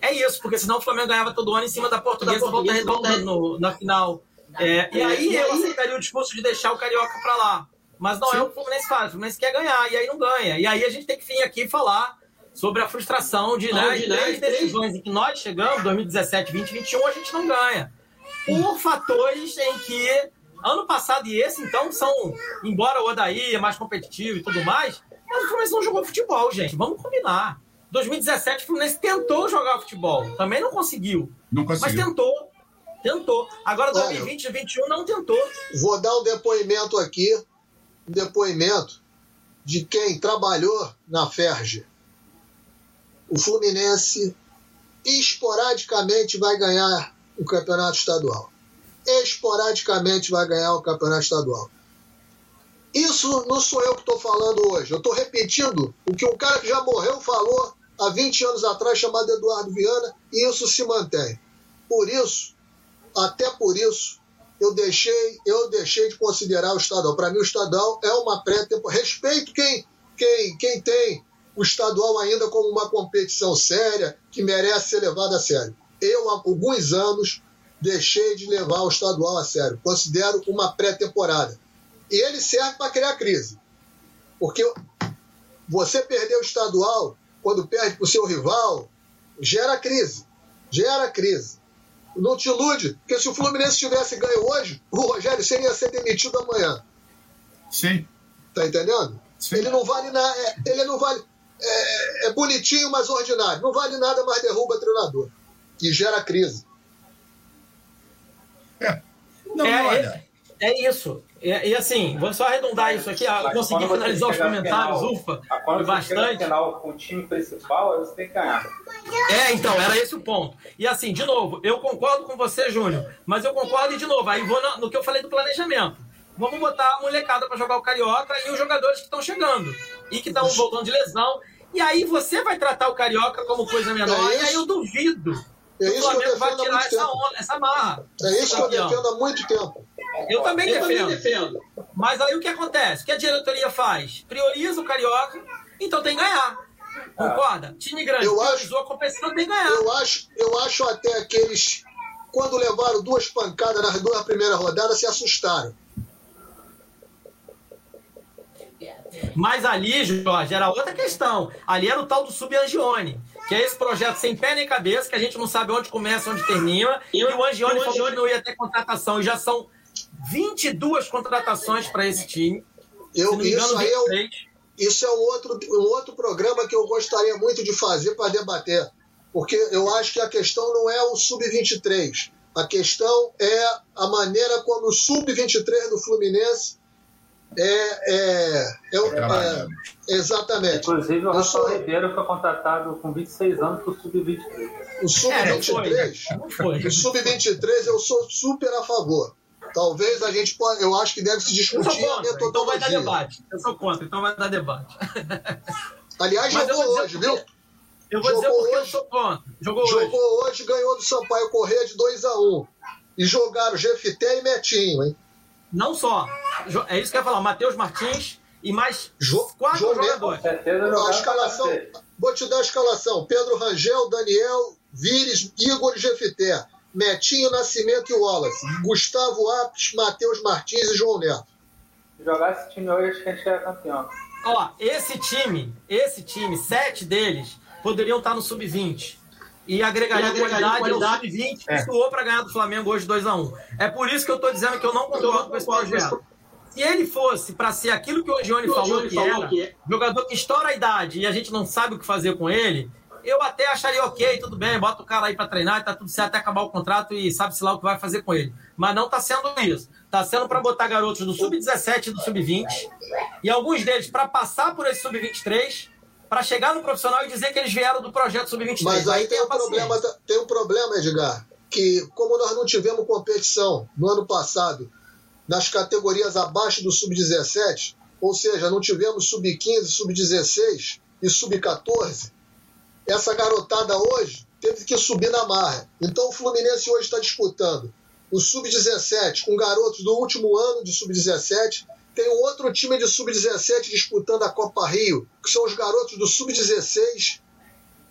É isso, porque senão o Flamengo ganhava todo ano em cima da Portuguesa, volta redonda no- na final. É, e aí eu aceitaria o discurso de deixar o Carioca pra lá. Mas não é o que o Fluminense faz. O Fluminense quer ganhar, e aí não ganha. E aí a gente tem que vir aqui falar sobre a frustração de né, de, né, três decisões em que nós chegamos, 2017, 20, 21, a gente não ganha. Por fatores em que ano passado e esse, então, são, embora o Odaí é mais competitivo e tudo mais, mas o Fluminense não jogou futebol, gente. Vamos combinar. 2017, o Fluminense tentou jogar futebol. Também não conseguiu. Não Mas conseguiu. tentou. Tentou. Agora, Olha, 2020 e 2021 não tentou. Vou dar um depoimento aqui, um depoimento de quem trabalhou na Ferge. O Fluminense esporadicamente vai ganhar o campeonato estadual. Esporadicamente vai ganhar o campeonato estadual. Isso não sou eu que estou falando hoje. Eu estou repetindo o que um cara que já morreu falou há 20 anos atrás, chamado Eduardo Viana, e isso se mantém. Por isso, até por isso, eu deixei, eu deixei de considerar o estadual. Para mim, o estadual é uma pré-temporada. Respeito quem, quem, quem tem o estadual ainda como uma competição séria que merece ser levada a sério. Eu, há alguns anos, deixei de levar o estadual a sério. Considero uma pré-temporada. E ele serve para criar crise. Porque você perder o estadual, quando perde para o seu rival, gera crise. Gera crise. Não te ilude, porque se o Fluminense tivesse ganho hoje, o Rogério seria ser demitido amanhã. Sim. Tá entendendo? Sim. Ele não vale nada. É, ele não vale. É, é, bonitinho, mas ordinário. Não vale nada, mas derruba treinador. E gera crise. É. Não, é, olha. É, é isso. E, e, assim, vou só arredondar isso aqui. Ah, consegui finalizar os comentários, final, ufa. Foi bastante. final com o time principal, você tem que ganhar. É, então, era esse o ponto. E assim, de novo, eu concordo com você, Júnior, mas eu concordo e de novo, aí vou no, no que eu falei do planejamento. Vamos botar a molecada para jogar o Carioca e os jogadores que estão chegando e que estão voltando de lesão. E aí você vai tratar o Carioca como coisa menor. É e aí eu duvido. É isso que eu vai tirar essa, onda, essa marra. É isso que eu defendo há muito tempo. Eu também, eu defendo. também defendo. Mas aí o que acontece? O que a diretoria faz? Prioriza o Carioca, então tem que ganhar. Concorda? Time grande eu priorizou acho, a competição, tem que ganhar. Eu acho, eu acho até que eles, quando levaram duas pancadas nas duas primeiras rodadas, se assustaram. Mas ali, Jorge, era outra questão. Ali era o tal do Subangione, que é esse projeto sem pé nem cabeça, que a gente não sabe onde começa, onde termina. E o Angione falou que não ia ter contratação. E já são 22 contratações para esse time. Eu, isso, engano, aí é isso é um outro, um outro programa que eu gostaria muito de fazer para debater. Porque eu acho que a questão não é o Sub-23. A questão é a maneira como o Sub-23 do Fluminense é, é, é, é, exatamente. Inclusive, o Rafael sou... Ribeiro foi contratado com 26 anos para o Sub-23. O Sub-23, é, o Sub-23 eu sou super a favor. Talvez a gente pode, eu acho que deve se discutir a metodologia. Então vai dar debate. Eu sou contra, então vai dar debate. Aliás, Mas jogou hoje, viu? Eu vou jogou dizer porque hoje, eu sou contra. Jogou, jogou hoje. hoje, ganhou do Sampaio Correia de 2 a 1 um. E jogaram Jefité e Metinho, hein? Não só. É isso que eu ia falar. Matheus Martins e mais jo, quatro jo jogadores. A escalação, vou te dar a escalação. Pedro Rangel, Daniel, Vires, Igor Jefité. Metinho Nascimento e Wallace. Gustavo Apes, Matheus Martins e João Neto. Se jogar esse time hoje, a gente é campeão. Ó, esse time, esse time, sete deles poderiam estar no sub-20 e agregaria, e qualidade, qualidade ao sub-20 é. suou para ganhar do Flamengo hoje 2x1. Um. É por isso que eu estou dizendo que eu não concordo com esse projeto. Se ele fosse para ser aquilo que o Gione falou, que, falou era, que é. jogador que estoura a idade e a gente não sabe o que fazer com ele, eu até acharia ok, tudo bem, bota o cara aí para treinar e tá tudo certo até acabar o contrato e sabe-se lá o que vai fazer com ele. Mas não tá sendo isso. Tá sendo para botar garotos do sub-17 e do sub-20 e alguns deles para passar por esse sub-23 para chegar no profissional e dizer que eles vieram do projeto sub-23. Mas aí, tem, um problema, tem um problema, Edgar, que como nós não tivemos competição no ano passado nas categorias abaixo do sub-17, ou seja, não tivemos sub-15, sub-16 e sub-14, essa garotada hoje teve que subir na marra. Então o Fluminense hoje está disputando o sub-17 com garotos do último ano de sub-17. Tem um outro time de sub-17 disputando a Copa Rio, que são os garotos do sub-16.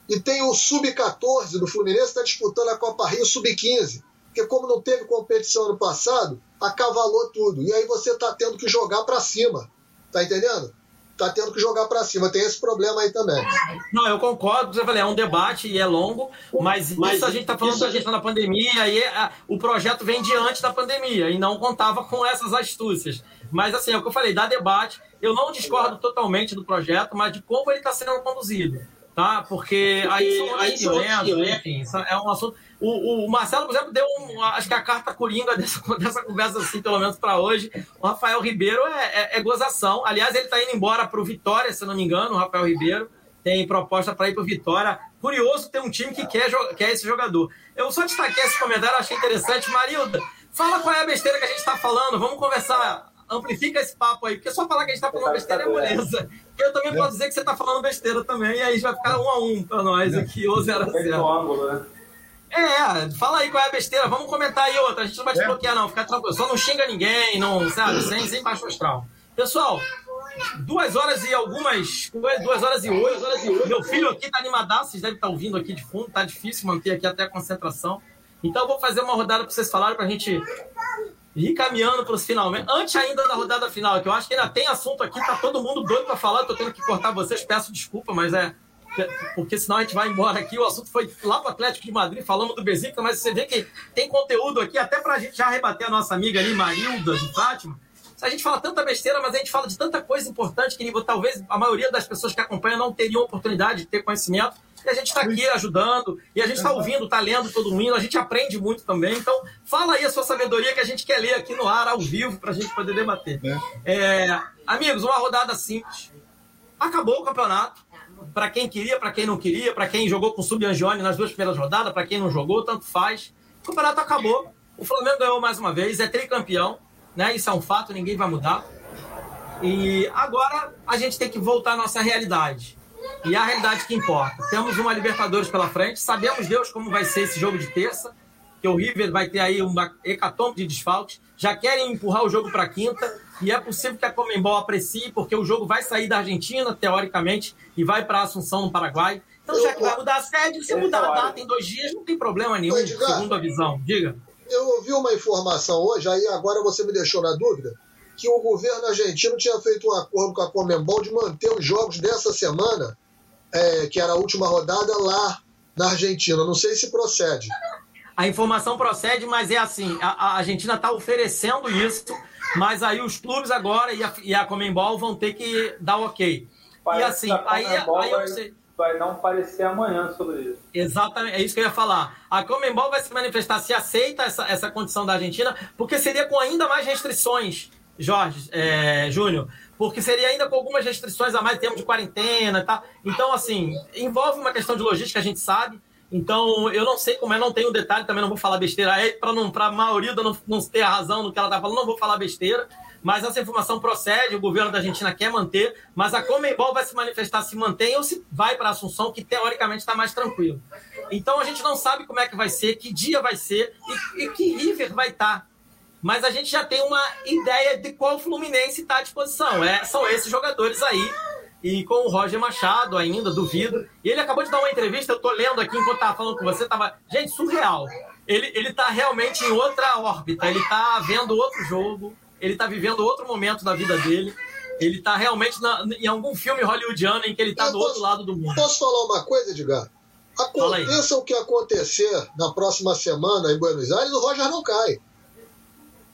E tem o sub-14 do Fluminense que está disputando a Copa Rio sub-15. Porque como não teve competição no passado, acavalou tudo. E aí você está tendo que jogar para cima. Tá entendendo? tá tendo que jogar para cima. Tem esse problema aí também. Não, eu concordo. Você falou, é um debate e é longo, mas, mas isso a gente está falando da questão da pandemia e a, o projeto vem diante da pandemia e não contava com essas astúcias. Mas assim, é o que eu falei, dá debate. Eu não discordo totalmente do projeto, mas de como ele está sendo conduzido. Tá? Porque aí são aí violentos, enfim, é um assunto. O, o, Marcelo, por exemplo, deu um, acho que a carta coringa dessa, dessa conversa, assim, pelo menos para hoje. O Rafael Ribeiro é, é, é gozação. Aliás, ele está indo embora para o Vitória, se não me engano, o Rafael Ribeiro. Tem proposta para ir para o Vitória. Curioso ter um time que quer, quer esse jogador. Eu só destaquei esse comentário, achei interessante. Marilda, fala qual é a besteira que a gente está falando. Vamos conversar amplifica esse papo aí, porque só falar que a gente tá falando besteira é moleza. Eu também é. posso dizer que você tá falando besteira também, e aí vai ficar um a um pra nós aqui, ou zero a zero. né? É, fala aí qual é a besteira. Vamos comentar aí outra. A gente não vai te é. bloquear, não. Fica tranquilo. Só não xinga ninguém, não, sabe? Sem, sem baixo astral. Pessoal, duas horas e algumas. Duas horas e oito. Meu filho aqui tá animadaço. Vocês devem estar ouvindo aqui de fundo. Tá difícil manter aqui até a concentração. Então eu vou fazer uma rodada para vocês falarem, para a gente ir caminhando para os finalmente. Antes ainda da rodada final, que eu acho que ainda tem assunto aqui, tá todo mundo doido para falar, tô tendo que cortar vocês, peço desculpa, mas é porque senão a gente vai embora aqui. O assunto foi lá para o Atlético de Madrid, falamos do Besiktas, mas você vê que tem conteúdo aqui, até para a gente já rebater a nossa amiga ali, Marilda, de Fátima. A gente fala tanta besteira, mas a gente fala de tanta coisa importante que talvez a maioria das pessoas que acompanham não teriam oportunidade de ter conhecimento. E a gente está aqui ajudando, e a gente está ouvindo, está lendo todo mundo, a gente aprende muito também. Então, fala aí a sua sabedoria que a gente quer ler aqui no ar, ao vivo, para a gente poder debater. É. É, amigos, uma rodada simples. Acabou o campeonato. Para quem queria, para quem não queria, para quem jogou com o Subangione nas duas primeiras rodadas, para quem não jogou, tanto faz. O campeonato acabou. O Flamengo ganhou mais uma vez, é tricampeão né? Isso é um fato, ninguém vai mudar. E agora a gente tem que voltar à nossa realidade. E é a realidade que importa. Temos uma Libertadores pela frente, sabemos Deus como vai ser esse jogo de terça, que o River vai ter aí uma hecatombe de desfalques, já querem empurrar o jogo para quinta, e é possível que a Comembol aprecie, porque o jogo vai sair da Argentina, teoricamente, e vai para Assunção, no Paraguai. Então, já que vai mudar a sede, se mudar a data em dois dias, não tem problema nenhum, segundo a visão. Diga eu ouvi uma informação hoje, aí agora você me deixou na dúvida, que o governo argentino tinha feito um acordo com a Comembol de manter os jogos dessa semana, é, que era a última rodada, lá na Argentina. Não sei se procede. A informação procede, mas é assim: a, a Argentina está oferecendo isso, mas aí os clubes agora e a, e a Comembol vão ter que dar ok. Parece e assim, aí, aí eu sei vai não parecer amanhã sobre isso. Exatamente, é isso que eu ia falar. A Comembol vai se manifestar se aceita essa, essa condição da Argentina, porque seria com ainda mais restrições, Jorge, é, Júnior, porque seria ainda com algumas restrições a mais, tempo de quarentena e tal. Então, assim, envolve uma questão de logística, a gente sabe. Então, eu não sei como é, não tenho detalhe, também não vou falar besteira. É, para a maioria não, não ter a razão no que ela está falando, não vou falar besteira mas essa informação procede, o governo da Argentina quer manter, mas a Comembol vai se manifestar se mantém ou se vai para Assunção, que teoricamente está mais tranquilo. Então a gente não sabe como é que vai ser, que dia vai ser e, e que River vai estar. Tá. Mas a gente já tem uma ideia de qual Fluminense está à disposição. É, são esses jogadores aí. E com o Roger Machado ainda, duvido. E ele acabou de dar uma entrevista, eu estou lendo aqui enquanto estava falando com você, tava. Gente, surreal. Ele, ele tá realmente em outra órbita, ele está vendo outro jogo ele está vivendo outro momento da vida dele. Ele está realmente na, em algum filme hollywoodiano em que ele está do posso, outro lado do mundo. Posso falar uma coisa, Edgar? Aconteça o que acontecer na próxima semana em Buenos Aires, o Roger não cai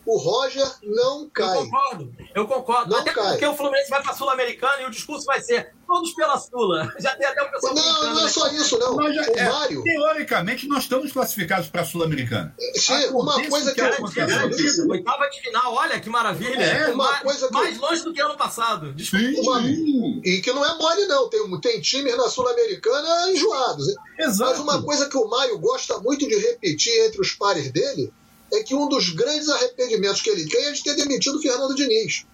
o Roger não cai. Eu concordo, eu concordo. Não até cai. porque o Fluminense vai para a Sul-Americana e o discurso vai ser todos pela Sula. Já tem até o pessoal. Não, não é né? só isso, não. Já, o é, Mário. Teoricamente, nós estamos classificados para a Sul-Americana. Sim, uma coisa que. que Oitava de final, olha que maravilha. É, uma mais, coisa que... mais longe do que ano passado. Desculpa. Uma... E que não é mole, não. Tem, tem times na Sul-Americana enjoados. Exato. Mas uma coisa que o Mário gosta muito de repetir entre os pares dele é que um dos grandes arrependimentos que ele tem é de ter demitido o Fernando Diniz.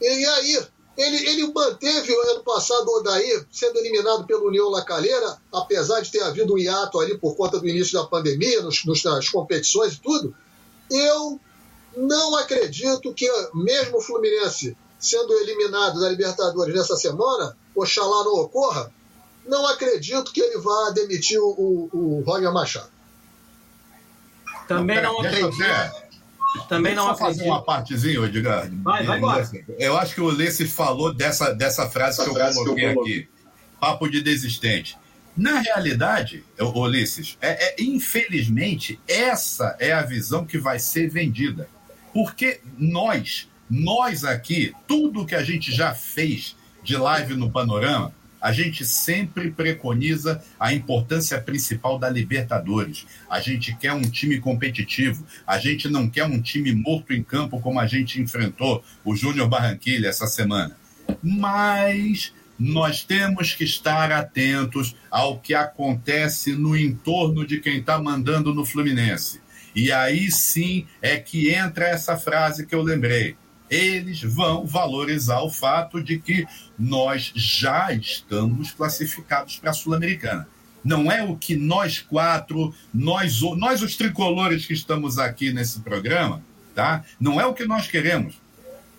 E, aí, ele, ele manteve o ano passado o Odair sendo eliminado pelo União Lacalheira, apesar de ter havido um hiato ali por conta do início da pandemia, nos, nos, nas competições e tudo. Eu não acredito que, mesmo o Fluminense sendo eliminado da Libertadores nessa semana, oxalá não ocorra, não acredito que ele vá demitir o, o, o Roger Machado. Também não, acredito. Também não acredito. fazer uma partezinha, Edgar. Vai, vai embora. Eu acho que o Ulisses falou dessa, dessa frase que eu frase coloquei que eu aqui. Papo de desistente. Na realidade, Ulisses, é, é, infelizmente, essa é a visão que vai ser vendida. Porque nós, nós aqui, tudo que a gente já fez de live no Panorama, a gente sempre preconiza a importância principal da Libertadores. A gente quer um time competitivo, a gente não quer um time morto em campo como a gente enfrentou o Júnior Barranquilha essa semana. Mas nós temos que estar atentos ao que acontece no entorno de quem está mandando no Fluminense. E aí sim é que entra essa frase que eu lembrei eles vão valorizar o fato de que nós já estamos classificados para a Sul-Americana. Não é o que nós quatro, nós, nós os tricolores que estamos aqui nesse programa, tá? Não é o que nós queremos.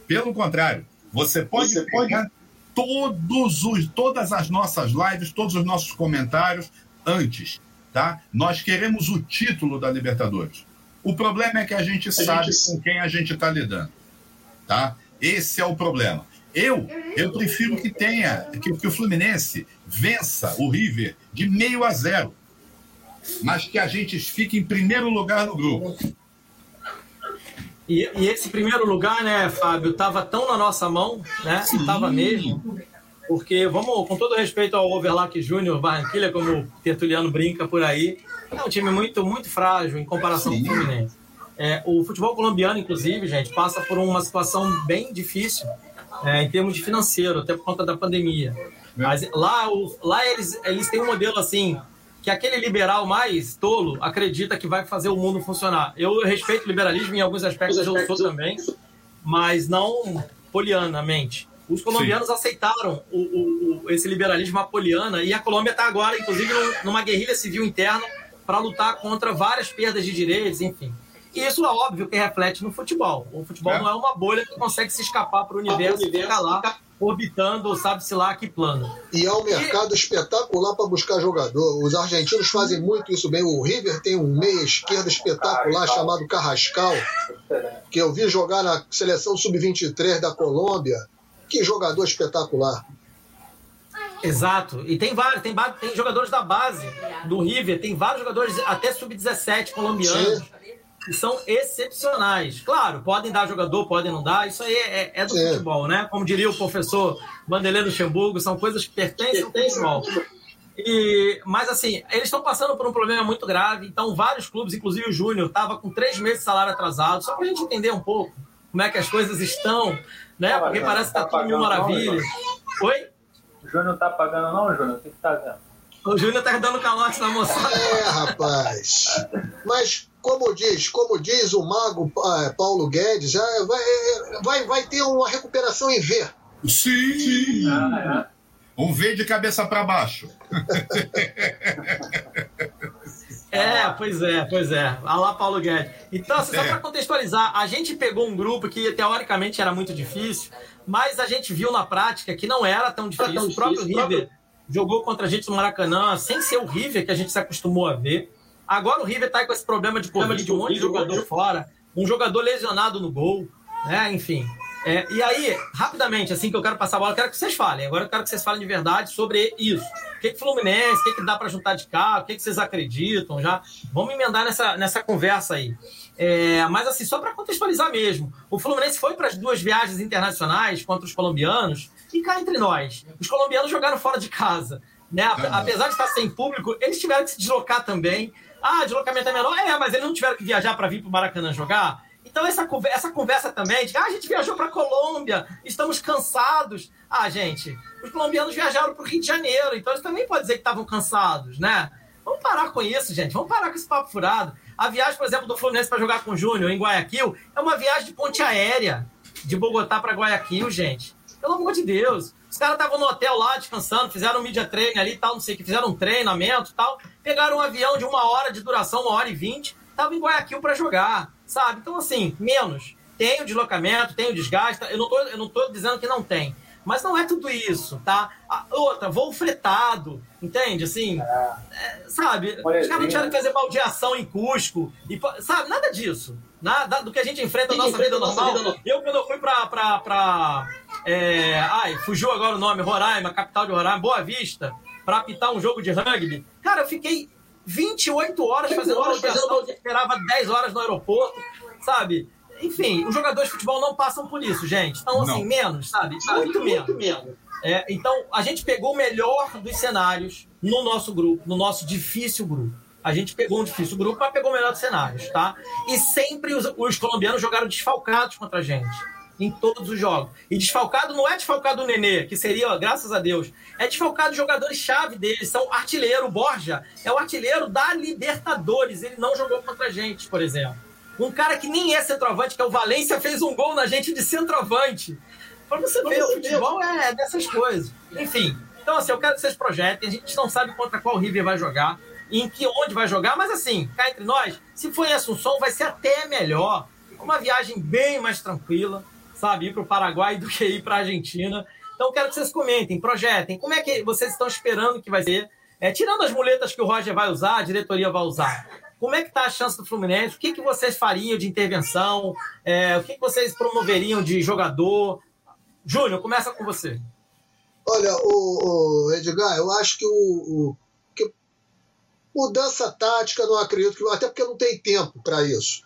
Pelo contrário, você pode você pegar pode... todos os, todas as nossas lives, todos os nossos comentários antes tá? Nós queremos o título da Libertadores. O problema é que a gente a sabe gente... com quem a gente está lidando, tá? Esse é o problema. Eu, eu prefiro que tenha, que, que o Fluminense vença o River de meio a zero, mas que a gente fique em primeiro lugar no grupo. E, e, esse primeiro lugar, né, Fábio, estava tão na nossa mão, né? Estava mesmo. Porque, vamos, com todo respeito ao Overlock Júnior Barranquilha, como o Tertuliano brinca por aí, é um time muito, muito frágil em comparação Sim. com o Fluminense. É, o futebol colombiano, inclusive, gente, passa por uma situação bem difícil é, em termos de financeiro, até por conta da pandemia. Mas lá, o, lá eles, eles têm um modelo assim que aquele liberal mais tolo acredita que vai fazer o mundo funcionar. Eu respeito o liberalismo em alguns aspectos, eu sou também, mas não polianamente. Os colombianos Sim. aceitaram o, o, o, esse liberalismo apoliana e a Colômbia está agora, inclusive, numa guerrilha civil interna para lutar contra várias perdas de direitos, enfim. E isso é óbvio que reflete no futebol. O futebol é. não é uma bolha que consegue se escapar para o universo, e ficar lá orbitando, sabe-se lá que plano. E é um mercado e... espetacular para buscar jogador. Os argentinos fazem muito isso bem. O River tem um meia esquerda espetacular chamado Carrascal, que eu vi jogar na seleção sub-23 da Colômbia. Que jogador espetacular. Exato. E tem vários, tem, tem jogadores da base do River, tem vários jogadores até sub-17 colombianos. Sim que são excepcionais. Claro, podem dar jogador, podem não dar, isso aí é, é do futebol, né? Como diria o professor Vanderlei Luxemburgo, são coisas que pertencem ao futebol. E, mas assim, eles estão passando por um problema muito grave, então vários clubes, inclusive o Júnior, estava com três meses de salário atrasado, só para a gente entender um pouco como é que as coisas estão, né? Porque parece que está tudo mil maravilhas. Oi? O Júnior não está pagando não, Júnior? O que está vendo? O Júnior tá dando calote na moçada. É, rapaz. Mas, como diz, como diz o mago ah, Paulo Guedes, vai, vai, vai ter uma recuperação em V. Sim. Sim. Ah, é. Um V de cabeça para baixo. É, pois é, pois é. Olha lá, Paulo Guedes. Então, assim, só é. para contextualizar, a gente pegou um grupo que teoricamente era muito difícil, mas a gente viu na prática que não era tão difícil. Tão o próprio difícil, River jogou contra a gente no Maracanã sem ser o River que a gente se acostumou a ver. Agora o River tá com esse problema de Covid, de um monte de jogador fora, um jogador lesionado no gol, né? Enfim. É, e aí, rapidamente, assim que eu quero passar a bola, eu quero que vocês falem. Agora eu quero que vocês falem de verdade sobre isso. O que, que Fluminense, o que, que dá para juntar de cá, o que, que vocês acreditam já. Vamos emendar nessa, nessa conversa aí. É, mas assim, só para contextualizar mesmo, o Fluminense foi para as duas viagens internacionais contra os colombianos e cá entre nós, os colombianos jogaram fora de casa. Né? Apesar de estar sem público, eles tiveram que se deslocar também. Ah, deslocamento é menor? É, mas eles não tiveram que viajar para vir para o Maracanã jogar? Então, essa, essa conversa também de ah, a gente viajou para Colômbia, estamos cansados. Ah, gente, os colombianos viajaram para o Rio de Janeiro, então eles também podem dizer que estavam cansados, né? Vamos parar com isso, gente. Vamos parar com esse papo furado. A viagem, por exemplo, do Fluminense para jogar com o Júnior em Guayaquil é uma viagem de ponte aérea de Bogotá para Guayaquil, gente. Pelo amor de Deus. Os caras estavam no hotel lá descansando, fizeram um media training ali e tal, não sei o que, fizeram um treinamento e tal. Pegaram um avião de uma hora de duração, uma hora e vinte, estavam em Guayaquil para jogar, sabe? Então, assim, menos. Tem o deslocamento, tem o desgaste. Eu não tô, eu não tô dizendo que não tem. Mas não é tudo isso, tá? A outra, voo fretado, entende? Assim, é, sabe? Os caras não tiveram que fazer baldeação em Cusco, e, sabe? Nada disso. Nada do que a gente enfrenta na nossa vida normal. Eu, quando eu fui pra. pra, pra é, ai, fugiu agora o nome, Roraima, capital de Roraima, Boa Vista, pra apitar um jogo de rugby. Cara, eu fiquei 28 horas fazendo baldeação, esperava 10 horas no aeroporto, sabe? enfim, os jogadores de futebol não passam por isso, gente. Então, assim, não. menos, sabe? Muito, menos. Muito menos. É, então, a gente pegou o melhor dos cenários no nosso grupo, no nosso difícil grupo. A gente pegou um difícil grupo, mas pegou o melhor dos cenários, tá? E sempre os, os colombianos jogaram desfalcados contra a gente. Em todos os jogos. E desfalcado não é desfalcado o Nenê, que seria, ó, graças a Deus. É desfalcado os jogadores-chave deles. São artilheiro. Borja é o artilheiro da Libertadores. Ele não jogou contra a gente, por exemplo. Um cara que nem é centroavante, que é o Valência, fez um gol na gente de centroavante. Pra você ver, o futebol é dessas coisas. Enfim, então assim, eu quero que vocês projetem. A gente não sabe contra qual River vai jogar, em que onde vai jogar, mas assim, cá entre nós, se for em Assunção, vai ser até melhor. Uma viagem bem mais tranquila, sabe? Ir para o Paraguai do que ir para a Argentina. Então, quero que vocês comentem, projetem. Como é que vocês estão esperando que vai ser? é, tirando as muletas que o Roger vai usar, a diretoria vai usar, como é que está a chance do Fluminense? O que, que vocês fariam de intervenção? É, o que, que vocês promoveriam de jogador? Júnior, começa com você. Olha, o, o Edgar, eu acho que o, o que mudança tática não acredito que até porque não tem tempo para isso.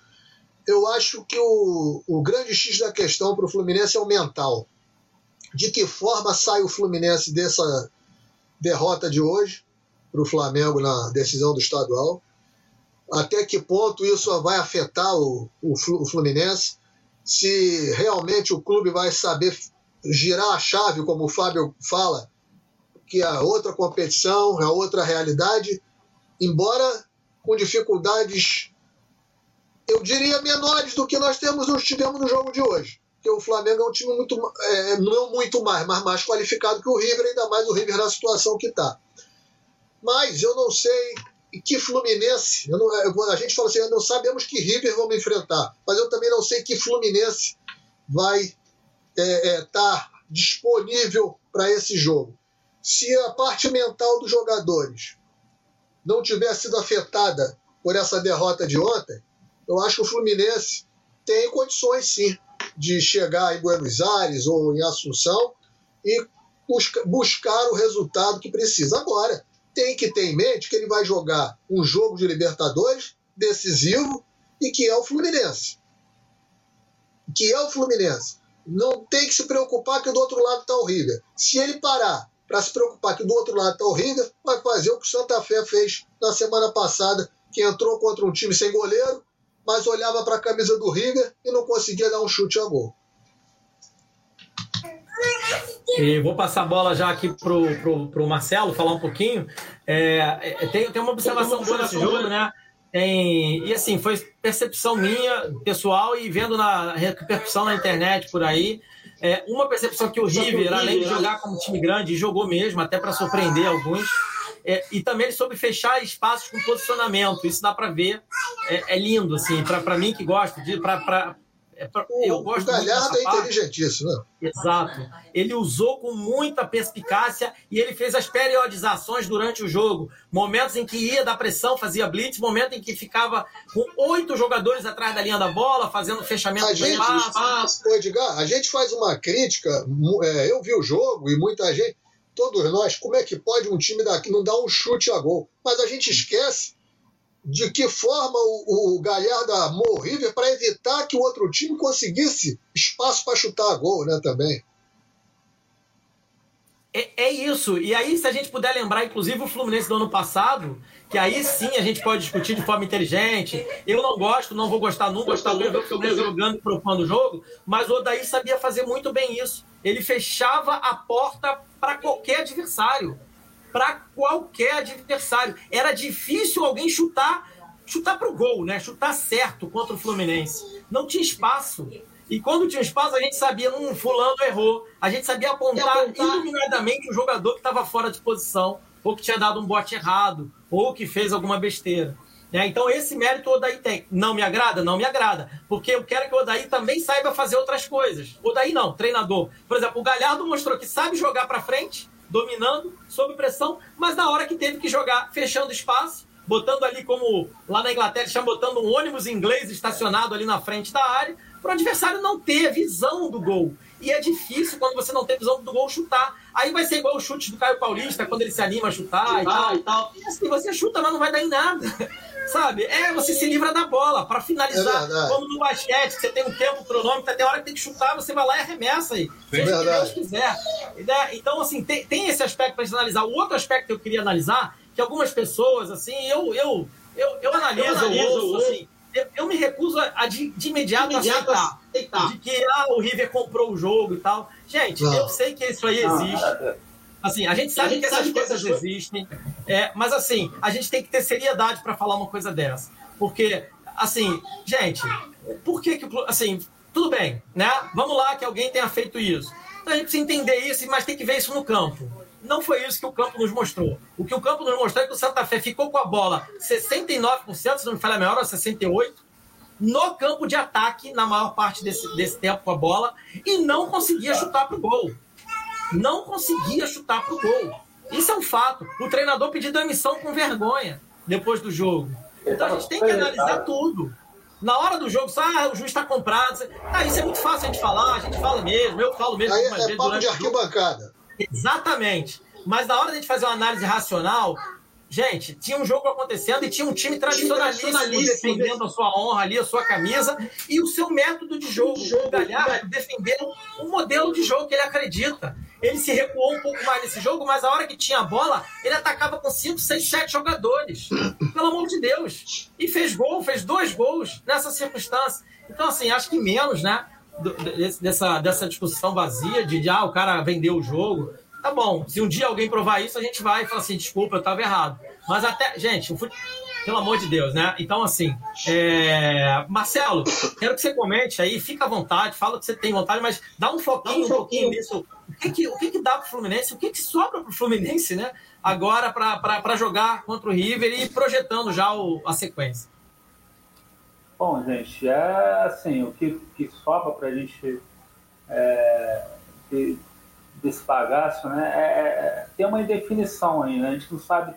Eu acho que o, o grande X da questão para o Fluminense é o mental. De que forma sai o Fluminense dessa derrota de hoje para o Flamengo na decisão do estadual? Até que ponto isso vai afetar o, o, o Fluminense? Se realmente o clube vai saber girar a chave, como o Fábio fala, que é outra competição, é outra realidade, embora com dificuldades, eu diria, menores do que nós temos, nós tivemos no jogo de hoje. Porque o Flamengo é um time muito, é, não muito mais, mas mais qualificado que o River, ainda mais o River na situação que está. Mas eu não sei que Fluminense, não, a gente fala assim, não sabemos que River vamos enfrentar, mas eu também não sei que Fluminense vai estar é, é, tá disponível para esse jogo. Se a parte mental dos jogadores não tiver sido afetada por essa derrota de ontem, eu acho que o Fluminense tem condições sim de chegar em Buenos Aires ou em Assunção e busca, buscar o resultado que precisa. Agora, tem que ter em mente que ele vai jogar um jogo de Libertadores decisivo e que é o Fluminense. Que é o Fluminense não tem que se preocupar que do outro lado está o River. Se ele parar para se preocupar que do outro lado está o River, vai fazer o que o Santa Fé fez na semana passada, que entrou contra um time sem goleiro, mas olhava para a camisa do River e não conseguia dar um chute a gol. E vou passar a bola já aqui pro, pro, pro Marcelo falar um pouquinho. É, é tem, tem uma observação boa nesse jogo, né? Tem, e assim, foi percepção minha, pessoal, e vendo na repercussão na internet por aí, é, uma percepção que o River, além de jogar como time grande, jogou mesmo, até para surpreender alguns, é, e também ele soube fechar espaços com posicionamento. Isso dá para ver, é, é, lindo, assim, para mim que gosto de. Pra, é eu gosto o Galhardo é inteligentíssimo, né? Exato. Ele usou com muita perspicácia e ele fez as periodizações durante o jogo. Momentos em que ia dar pressão, fazia blitz, momento em que ficava com oito jogadores atrás da linha da bola, fazendo fechamento a gente. Edgar, a gente faz uma crítica, é, eu vi o jogo e muita gente, todos nós, como é que pode um time daqui não dar um chute a gol? Mas a gente esquece de que forma o, o Galhardo amou o River para evitar que o outro time conseguisse espaço para chutar a gol, né, também. É, é, isso. E aí, se a gente puder lembrar, inclusive, o Fluminense do ano passado, que aí sim a gente pode discutir de forma inteligente. Eu não gosto, não vou gostar nunca, gostar de ver o Fluminense jogando e propondo o jogo, mas o Odaí sabia fazer muito bem isso. Ele fechava a porta para qualquer adversário para qualquer adversário. Era difícil alguém chutar chutar para o gol, né? Chutar certo contra o Fluminense. Não tinha espaço. E quando tinha espaço, a gente sabia, um fulano errou. A gente sabia apontar, apontar... iluminadamente o jogador que estava fora de posição, ou que tinha dado um bote errado, ou que fez alguma besteira. Né? Então, esse mérito o Odaí tem. Não me agrada? Não me agrada. Porque eu quero que o Odaí também saiba fazer outras coisas. O Odaí não, treinador. Por exemplo, o Galhardo mostrou que sabe jogar para frente, dominando, sob pressão, mas na hora que teve que jogar, fechando espaço, botando ali como lá na Inglaterra estão botando um ônibus inglês estacionado ali na frente da área, para o adversário não ter visão do gol. E é difícil quando você não tem visão do gol chutar. Aí vai ser igual o chute do Caio Paulista, quando ele se anima a chutar, chutar e, tal. e tal. E assim, você chuta, mas não vai dar em nada. Sabe? É, você se livra da bola para finalizar. É como no basquete, você tem um tempo cronômetro, até a hora que tem que chutar, você vai lá e arremessa aí. É seja o que Deus quiser. Então, assim, tem, tem esse aspecto para gente analisar. O outro aspecto que eu queria analisar, que algumas pessoas, assim, eu, eu, eu, eu analiso, eu, analiso, ouço, assim, eu, eu, me recuso a de, de imediato, imediato aceitar, aceitar. De que ah, o River comprou o jogo e tal. Gente, não. eu sei que isso aí existe. Assim, a gente sabe a gente que essas sabe coisas que existem, é, mas assim, a gente tem que ter seriedade para falar uma coisa dessa. Porque, assim, gente, por que que, assim, tudo bem, né? Vamos lá que alguém tenha feito isso. Então a gente precisa entender isso, mas tem que ver isso no campo. Não foi isso que o campo nos mostrou. O que o campo nos mostrou é que o Santa Fé ficou com a bola 69%, se não me falha a ou 68%, no campo de ataque, na maior parte desse, desse tempo com a bola, e não conseguia chutar para o gol não conseguia chutar pro gol. Isso é um fato. O treinador pediu demissão com vergonha depois do jogo. Então a gente tem que analisar tudo. Na hora do jogo, só ah, o juiz está comprado. Ah, isso é muito fácil a gente falar, a gente fala mesmo, eu falo mesmo. Aí é papo de arquibancada. Exatamente. Mas na hora de a gente fazer uma análise racional, Gente, tinha um jogo acontecendo e tinha um time tradicionalista defendendo a sua honra ali, a sua camisa, e o seu método de jogo. O Galhardo defendendo o modelo de jogo que ele acredita. Ele se recuou um pouco mais nesse jogo, mas a hora que tinha a bola, ele atacava com 5, 6, 7 jogadores. Pelo amor de Deus. E fez gol, fez dois gols nessa circunstância. Então, assim, acho que menos, né? Dessa, dessa discussão vazia de, de ah, o cara vendeu o jogo. Tá bom, se um dia alguém provar isso, a gente vai e fala assim, desculpa, eu estava errado. Mas até, gente, pelo amor de Deus, né? Então, assim, é... Marcelo, quero que você comente aí, fica à vontade, fala que você tem vontade, mas dá um foquinho, um pouquinho nisso. O que, que, o que, que dá para o Fluminense, o que, que sobra para o Fluminense, né? Agora para jogar contra o River e projetando já o, a sequência. Bom, gente, é assim, o que, que sobra para a gente é, desse bagaço, né, é, é, é, tem uma indefinição aí, né? A gente não sabe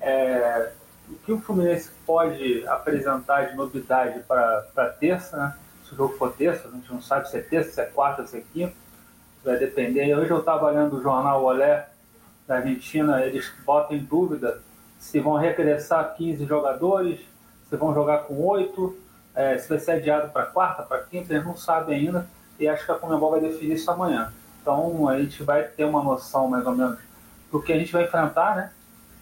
é, o que o Fluminense pode apresentar de novidade para terça, né? Se o jogo for terça, a gente não sabe se é terça, se é quarta, se é quinta, vai depender. Hoje eu estava lendo o jornal Olé da Argentina, eles botam em dúvida se vão regressar 15 jogadores, se vão jogar com 8, é, se vai ser adiado para quarta, para quinta, eles não sabem ainda, e acho que a Comembol vai definir isso amanhã. Então a gente vai ter uma noção mais ou menos do que a gente vai enfrentar, né?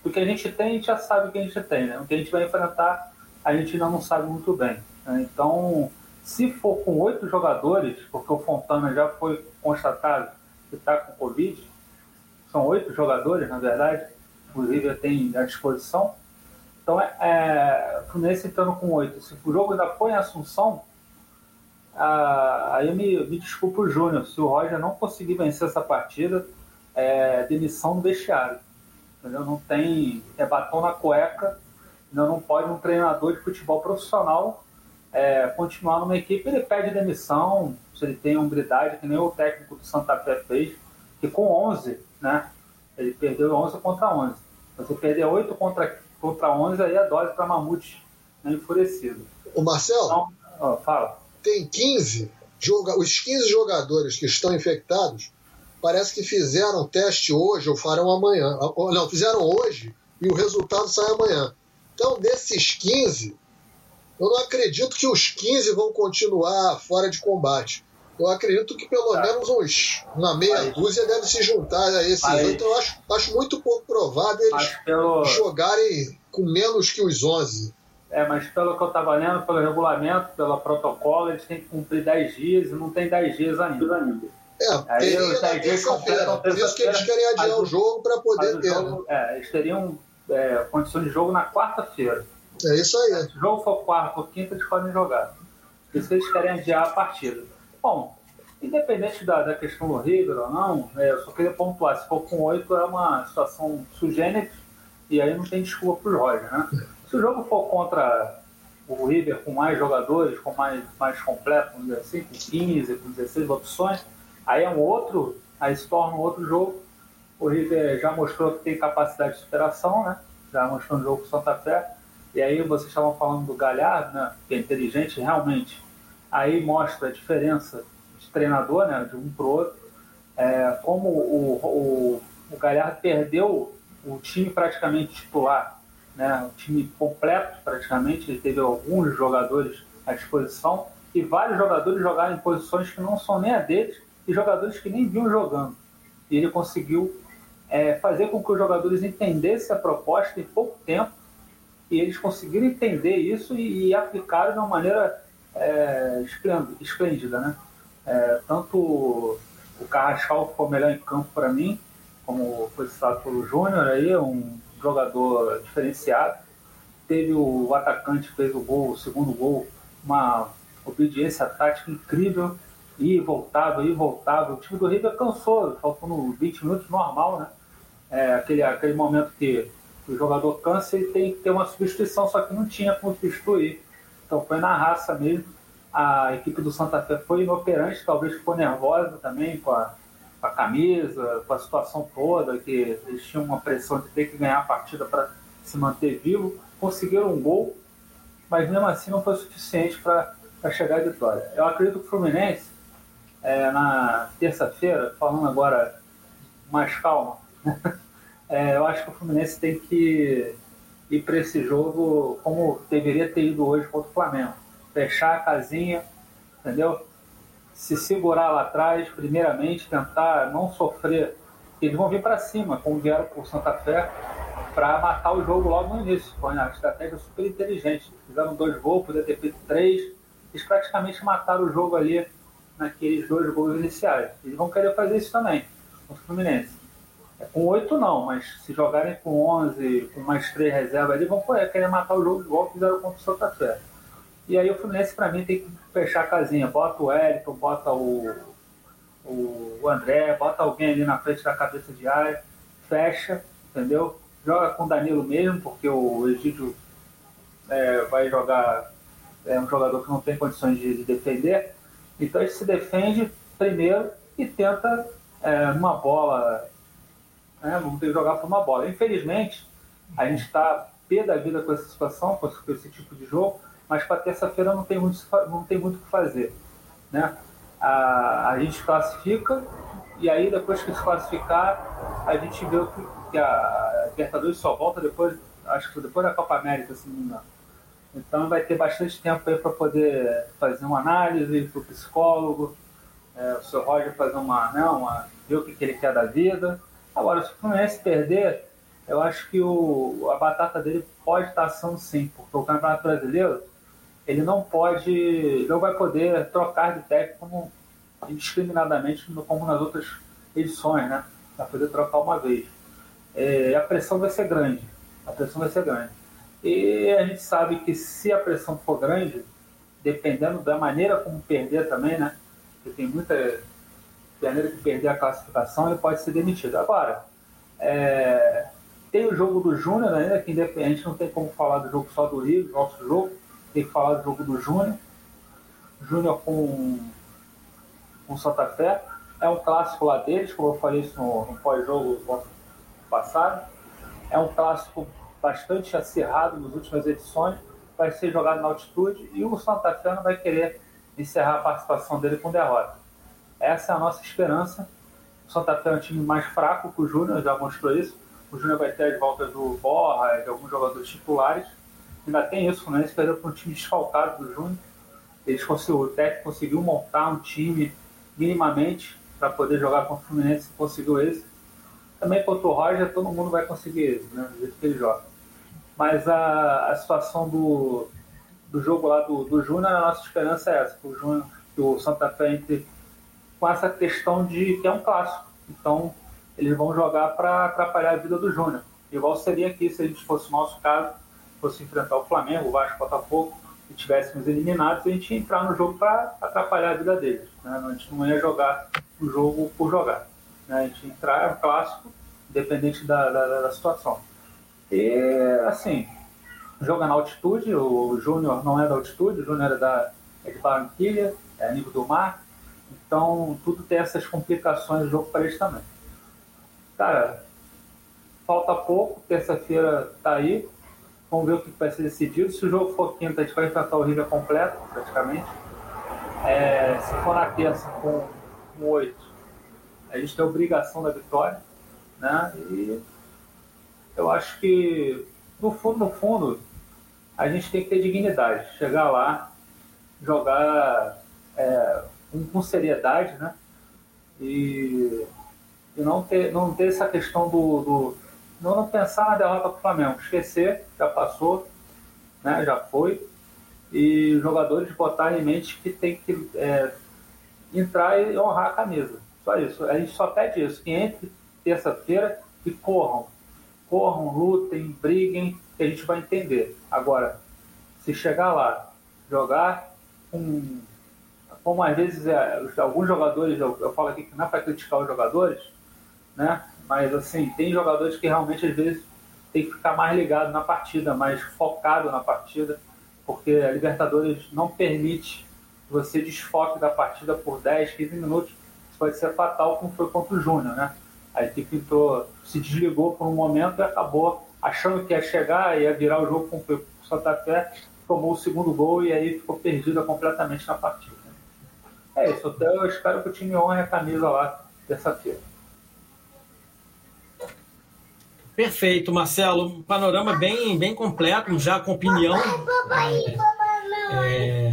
Do que a gente tem, a gente já sabe o que a gente tem, né? O que a gente vai enfrentar, a gente ainda não sabe muito bem. Né? Então, se for com oito jogadores, porque o Fontana já foi constatado que está com Covid, são oito jogadores, na verdade, inclusive tem à disposição. Então, é, é, Fluminense entrando com oito. Se o jogo ainda foi em Assunção, ah, aí eu me, me desculpo o Júnior, se o Roger não conseguir vencer essa partida, é demissão do vestiário. Entendeu? Não tem. É batom na cueca. Não, não pode um treinador de futebol profissional é, continuar numa equipe. Ele pede demissão, se ele tem umbridade, que nem o técnico do Santa Fé fez, que com 11, né? Ele perdeu 11 contra 11. Você perder 8 contra, contra 11, aí é dose para Mamute né, enfurecido. O Marcelo? Então, ó, fala tem 15, os 15 jogadores que estão infectados parece que fizeram teste hoje ou farão amanhã. Não, fizeram hoje e o resultado sai amanhã. Então, desses 15, eu não acredito que os 15 vão continuar fora de combate. Eu acredito que pelo tá. menos uns, uma meia dúzia deve se juntar a esses oito. Então, eu acho, acho muito pouco provável eles pelo... jogarem com menos que os 11. É, mas pelo que eu estava lendo, pelo regulamento, pelo protocolo, eles têm que cumprir 10 dias e não tem 10 dias ainda. É, Aí, teria os 10 dias completam Por isso que eles querem adiar mas, o jogo para poder ter. Jogo, né? é, eles teriam é, condição de jogo na quarta-feira. É isso aí. Se o jogo for quarta ou quinta, eles podem jogar. Por isso que eles querem adiar a partida. Bom, independente da, da questão do River ou não, é, eu só queria pontuar, se for com 8 é uma situação sugênita e aí não tem desculpa para o Roger, né? Se o jogo for contra o River com mais jogadores, com mais, mais completo, vamos dizer assim, com 15, com 16 opções, aí é um outro, aí se torna um outro jogo. O River já mostrou que tem capacidade de superação, né? Já mostrou no jogo com Santa Fé. E aí vocês estavam falando do Galhardo, né? Que é inteligente realmente. Aí mostra a diferença de treinador, né? De um para o outro. É, como o, o, o Galhardo perdeu o time praticamente titular né, um time completo praticamente, ele teve alguns jogadores à disposição e vários jogadores jogaram em posições que não são nem a deles e jogadores que nem vinham jogando. E ele conseguiu é, fazer com que os jogadores entendessem a proposta em pouco tempo e eles conseguiram entender isso e, e aplicaram de uma maneira é, esplêndida. Né? É, tanto o Carrascal foi o melhor em campo para mim, como foi citado pelo Júnior aí, um jogador diferenciado. Teve o atacante que fez o gol, o segundo gol, uma obediência tática incrível, e voltava, e voltava. O time do River cansou, faltando 20 minutos normal, né? É, aquele, aquele momento que o jogador cansa e tem que ter uma substituição, só que não tinha como substituir. Então foi na raça mesmo. A equipe do Santa Fé foi inoperante, talvez ficou nervosa também com a, a camisa, com a situação toda, que eles tinham uma pressão de ter que ganhar a partida para se manter vivo, conseguiram um gol, mas mesmo assim não foi suficiente para chegar à vitória. Eu acredito que o Fluminense, é, na terça-feira, falando agora mais calma, é, eu acho que o Fluminense tem que ir para esse jogo como deveria ter ido hoje contra o Flamengo. Fechar a casinha, entendeu? Se segurar lá atrás, primeiramente, tentar não sofrer. Eles vão vir para cima, como vieram por Santa Fé, para matar o jogo logo no início. Foi uma estratégia super inteligente. Fizeram dois gols, podia ter feito três. Eles praticamente mataram o jogo ali naqueles dois gols iniciais. Eles vão querer fazer isso também, o Fluminense. Com oito não, mas se jogarem com onze, com mais três reservas ali, vão querer matar o jogo igual fizeram contra o Santa Fé. E aí o Fluminense, para mim, tem que fechar a casinha. Bota o Elton, bota o, o, André, bota alguém ali na frente da cabeça de área, fecha, entendeu? Joga com o Danilo mesmo, porque o Egídio é, vai jogar, é um jogador que não tem condições de, de defender. Então ele se defende primeiro e tenta é, uma bola né? Vamos ter que jogar por uma bola. Infelizmente, a gente está pé da vida com essa situação, com esse tipo de jogo, mas para terça-feira não tem muito não tem muito o que fazer, né? A, a gente classifica e aí depois que se classificar a gente vê que, que a Libertadores só volta depois, acho que depois da Copa América, se não me engano. Então vai ter bastante tempo aí para poder fazer uma análise para o psicólogo, é, o seu Roger fazer uma, né, uma ver o que, que ele quer da vida Agora, se o Fluminense perder, eu acho que o, a batata dele pode estar assando sim, porque o Campeonato Brasileiro ele não pode, não vai poder trocar de técnico como, indiscriminadamente como nas outras edições, né? Vai poder trocar uma vez. É, a pressão vai ser grande, a pressão vai ser grande. E a gente sabe que se a pressão for grande, dependendo da maneira como perder também, né? Porque tem muita maneira que perder a classificação, ele pode ser demitido. Agora, é, tem o jogo do Júnior ainda, que gente não tem como falar do jogo só do Rio, nosso jogo, tem que falar do jogo do Júnior. Júnior com, com Santa Fé. É um clássico lá deles, como eu falei isso no, no pós-jogo passado. É um clássico bastante acirrado nas últimas edições. Vai ser jogado na altitude e o Santa Fé não vai querer encerrar a participação dele com derrota. Essa é a nossa esperança. O Santa Fé é um time mais fraco que o Júnior, já mostrou isso. O Júnior vai ter as voltas do Borra, de alguns jogadores titulares. Ainda tem isso, né? Eles perderam para um time desfalcado do Júnior. Eles conseguiu, o técnico conseguiu montar um time minimamente para poder jogar contra o Fluminense conseguiu esse. Também contra o Roger, todo mundo vai conseguir esse, né? Do jeito que ele joga. Mas a, a situação do, do jogo lá do, do Júnior, a nossa esperança é essa, que o, Júnior, que o Santa Fé entre com essa questão de que é um clássico. Então, eles vão jogar para atrapalhar a vida do Júnior. Igual seria aqui se a gente fosse o nosso caso, fosse enfrentar o Flamengo, o Vasco, o Botafogo, e tivéssemos eliminados, a gente ia entrar no jogo para atrapalhar a vida deles. Né? A gente não ia jogar o jogo por jogar. Né? A gente ia entrar, é um clássico, independente da, da, da situação. E, assim, joga na altitude, o Júnior não é da altitude, o Júnior é, da, é de Barranquilha, é nível do mar, então, tudo tem essas complicações do jogo para eles também. Cara, falta pouco, terça-feira tá aí. Vamos ver o que vai ser decidido. Se o jogo for quinta, a gente vai enfrentar o River completo, praticamente. É, se for na terça com, com 8, a gente tem a obrigação da vitória. Né? E eu acho que, no fundo, no fundo, a gente tem que ter dignidade. Chegar lá, jogar. É, com, com seriedade, né? E, e, não, ter, não ter essa questão do, do não, não pensar na derrota para o Flamengo, esquecer, já passou, né? já foi, e os jogadores botarem em mente que tem que é, entrar e honrar a camisa. Só isso. A gente só pede isso, que entre terça-feira e corram. Corram, lutem, briguem, que a gente vai entender. Agora, se chegar lá, jogar com como às vezes é, alguns jogadores, eu, eu, falo aqui que não é para criticar os jogadores, né? Mas assim, tem jogadores que realmente às vezes tem que ficar mais ligado na partida, mais focado na partida, porque a Libertadores não permite você desfoque da partida por 10, 15 minutos. pode ser fatal, como foi contra o Júnior, né? A equipe entrou, se desligou por um momento e acabou achando que ia chegar, ia virar o jogo com o Santa Fé, tomou o segundo gol e aí ficou perdida completamente na partida. É isso, eu espero que o time honre a camisa lá terça-feira. Perfeito, Marcelo. Um panorama bem, bem completo, já com opinião. É,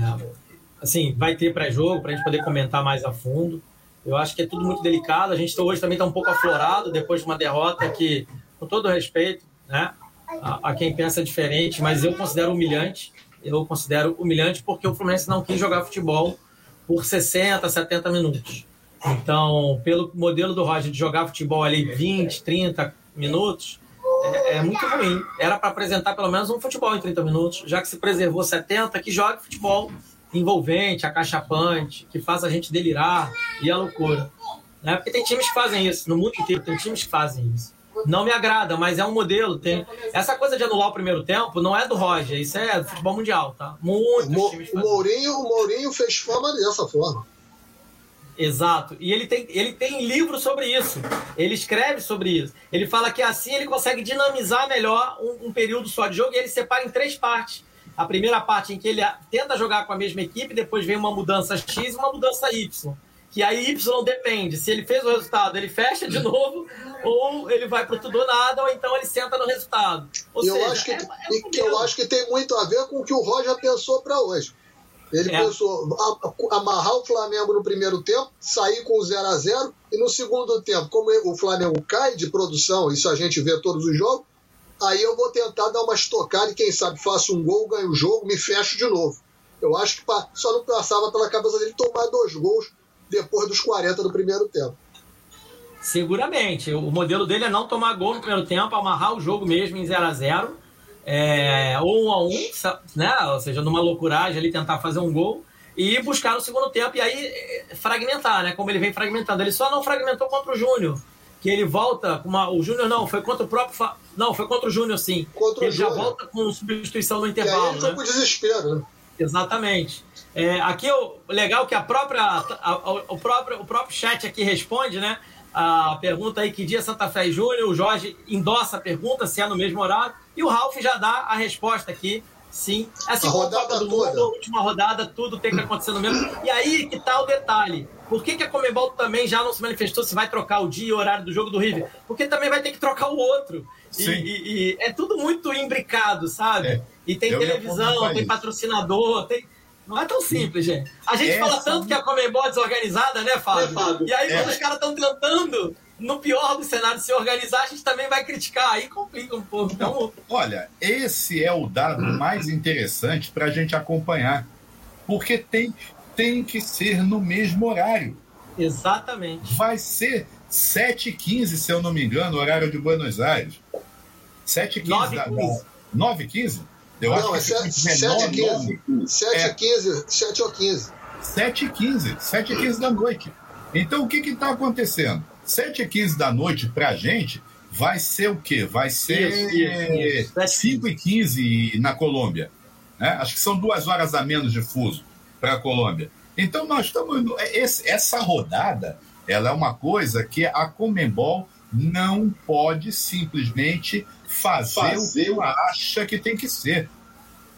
assim, vai ter pré-jogo para a gente poder comentar mais a fundo. Eu acho que é tudo muito delicado. A gente hoje também está um pouco aflorado depois de uma derrota que, com todo respeito, né, a, a, quem pensa diferente, mas eu considero humilhante. Eu considero humilhante porque o Fluminense não quis jogar futebol por 60, 70 minutos. Então, pelo modelo do Roger de jogar futebol ali 20, 30 minutos, é, é muito ruim. Era para apresentar pelo menos um futebol em 30 minutos, já que se preservou 70, que jogue futebol envolvente, acachapante, que faz a gente delirar e a loucura. Né? Porque tem times que fazem isso, no mundo inteiro tem times que fazem isso. Não me agrada, mas é um modelo. Tem... Essa coisa de anular o primeiro tempo não é do Roger, isso é do futebol mundial, tá? Muitos Mo times fazem. O Mourinho, o Mourinho fez fama dessa forma. Exato. E ele tem, ele tem livro sobre isso. Ele escreve sobre isso. Ele fala que assim ele consegue dinamizar melhor um, um período só de jogo e ele separa em três partes. A primeira parte em que ele tenta jogar com a mesma equipe, depois vem uma mudança X e uma mudança Y. Que aí Y depende. Se ele fez o resultado, ele fecha de novo, ou ele vai para tudo ou nada, ou então ele senta no resultado. Ou eu, seja, acho que, é, é que eu acho que tem muito a ver com o que o Roger pensou para hoje. Ele É. pensou amarrar o Flamengo no primeiro tempo, sair com o 0 a 0 e no segundo tempo, como o Flamengo cai de produção, isso a gente vê todos os jogos, aí eu vou tentar dar uma estocada e quem sabe faço um gol, ganho o jogo, me fecho de novo. Eu acho que só não passava pela cabeça dele tomar dois gols depois dos 40 do primeiro tempo. Seguramente. O modelo dele é não tomar gol no primeiro tempo, amarrar o jogo mesmo em 0 a 0 é, ou 1 a 1 sa- né? Ou seja, numa loucuragem ali tentar fazer um gol e buscar no segundo tempo e aí eh, fragmentar, né? Como ele vem fragmentando. Ele só não fragmentou contra o Júnior. Que ele volta com uma. O Júnior não, foi contra o próprio. Fa- Não, foi contra o Júnior, sim. Contra o ele já volta com substituição no E aí intervalo. ele né? pro desespero, né? Exatamente. É, aqui o legal que a própria, a- a- o, próprio, o próprio chat aqui responde, né? A pergunta aí que dia Santa Fé e Júnior, o Jorge endossa a pergunta se é no mesmo horário, e o Ralf já dá a resposta aqui. Sim, assim A como rodada Copa do toda. Mundo, a última rodada, tudo tem que acontecer no mesmo. E aí que tá o detalhe. Por que, que a Comebol também já não se manifestou se vai trocar o dia e o horário do jogo do River? Porque também vai ter que trocar o outro. E, e- e é tudo muito imbricado, sabe? É. E tem Eu televisão, tem patrocinador, tem. Não é tão simples, gente. A gente Essa- fala tanto que a Comembol é desorganizada, né, Fábio? É, Fábio. E aí, É. quando os caras estão tentando, no pior do cenário, se organizar, a gente também vai criticar. Aí complica um pouco. Então, Olha, esse é o dado mais interessante para a gente acompanhar, porque tem, tem que ser no mesmo horário. exatamente. Vai ser 7h15, se eu não me engano, o horário de Buenos Aires. 7h15 da 9h15. 9h15? Eu Não, é acho que 7 fica h 15 7 É. h 15 7 ou 15 7h15, 7h15 da noite. Então o que está acontecendo? 7h15 da noite para a gente vai ser o quê? Vai ser Isso, isso, isso. 5h15 na Colômbia. né? Acho que são duas horas a menos de fuso para a Colômbia. Então nós estamos. esse- essa rodada ela é uma coisa que a Comembol não pode simplesmente fazer, Fazer o que ela acha que tem que ser.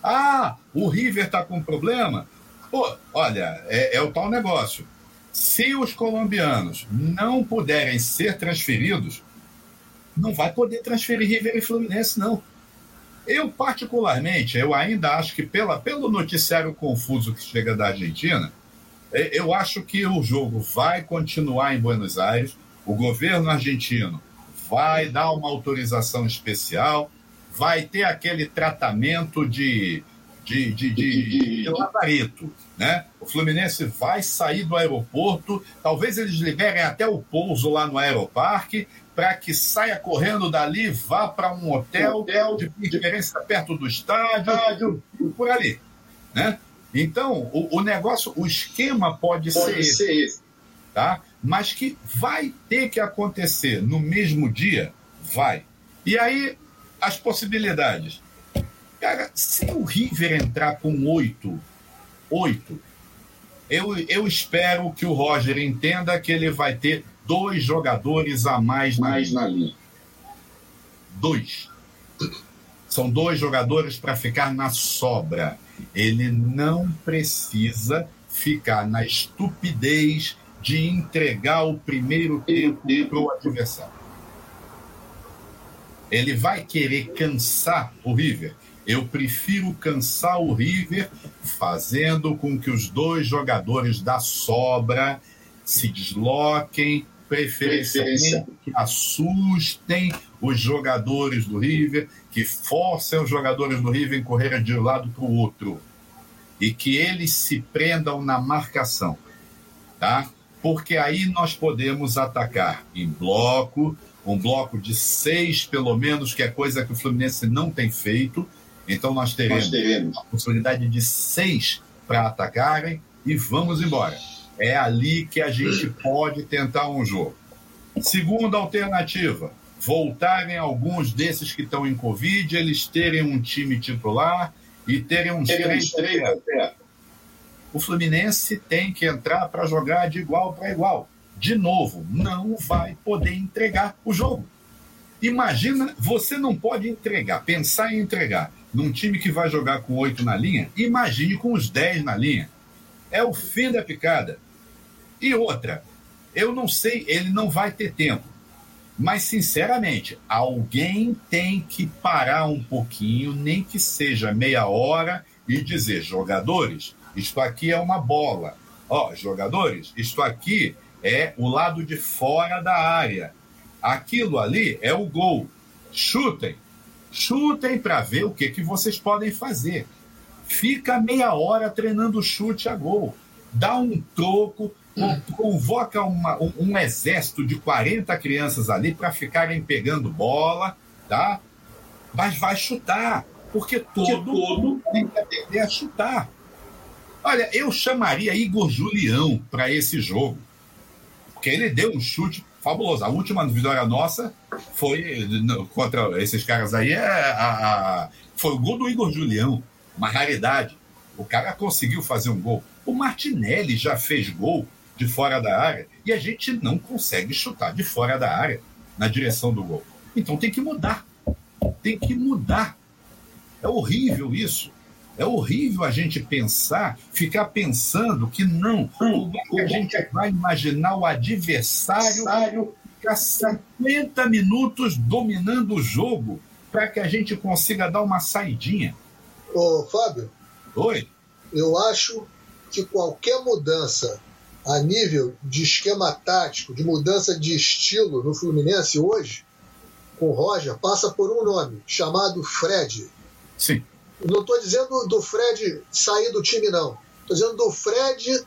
Ah, o River está com problema? Pô, olha, é, é o tal negócio. Se os colombianos não puderem ser transferidos, não vai poder transferir River e Fluminense, não. Eu, particularmente, eu ainda acho que pela, pelo noticiário confuso que chega da Argentina, é, eu acho que o jogo vai continuar em Buenos Aires, o governo argentino vai dar uma autorização especial, vai ter aquele tratamento de, de, de, de, de labarito, né? O Fluminense vai sair do aeroporto, talvez eles liberem até o pouso lá no aeroparque, para que saia correndo dali, vá para um hotel, de preferência perto do estádio, por ali, né? Então, o, o negócio, o esquema pode, ser esse, tá? Mas que vai ter que acontecer no mesmo dia, vai. E aí, as possibilidades. Cara, se o River entrar com oito, oito, Eu, eu espero que o Roger entenda que ele vai ter dois jogadores a mais, mais na linha. Dois. São dois jogadores para ficar na sobra. Ele não precisa ficar na estupidez de entregar o primeiro tempo para o adversário. Ele vai querer cansar o River. Eu prefiro cansar o River fazendo com que os dois jogadores da sobra se desloquem, preferencialmente que assustem os jogadores do River, que forcem os jogadores do River a correr de um lado para o outro e que eles se prendam na marcação, tá? Porque aí nós podemos atacar em bloco, um bloco de seis pelo menos, que é coisa que o Fluminense não tem feito. Então nós teremos, nós teremos. a possibilidade de seis para atacarem e vamos embora. É ali que a gente pode tentar um jogo. Segunda alternativa, voltarem alguns desses que estão em Covid, eles terem um time titular e terem uns três. três o Fluminense tem que entrar para jogar de igual para igual. De novo, não vai poder entregar o jogo. Imagina, você não pode entregar, pensar em entregar num time que vai jogar com oito na linha, imagine com os dez na linha. É o fim da picada. E outra, eu não sei, ele não vai ter tempo. Mas, sinceramente, alguém tem que parar um pouquinho, nem que seja meia hora, e dizer: jogadores, isto aqui é uma bola. Ó, jogadores, isto aqui é o lado de fora da área. Aquilo ali é o gol. Chutem. Chutem para ver o que, que vocês podem fazer. Fica meia hora treinando chute a gol. Dá um troco, convoca uma, um, um, exército de 40 crianças ali para ficarem pegando bola, tá? Mas vai chutar, porque todo, porque todo tem que aprender a chutar. Olha, eu chamaria Igor Julião para esse jogo, porque ele deu um chute fabuloso. A última vitória nossa foi contra esses caras aí, é a, a, foi o gol do Igor Julião, uma raridade. O cara conseguiu fazer um gol. O Martinelli já fez gol de fora da área e a gente não consegue chutar de fora da área na direção do gol. Então tem que mudar. Tem que mudar. É horrível isso. É horrível a gente pensar, ficar pensando que não, como é que a gente vai imaginar o adversário ficar 50 minutos dominando o jogo para que a gente consiga dar uma saidinha. Ô, Fábio. Oi. Eu acho que qualquer mudança a nível de esquema tático, de mudança de estilo no Fluminense hoje, com o Roger, passa por um nome, chamado Fred. Sim. Não estou dizendo do Fred sair do time, não. Estou dizendo do Fred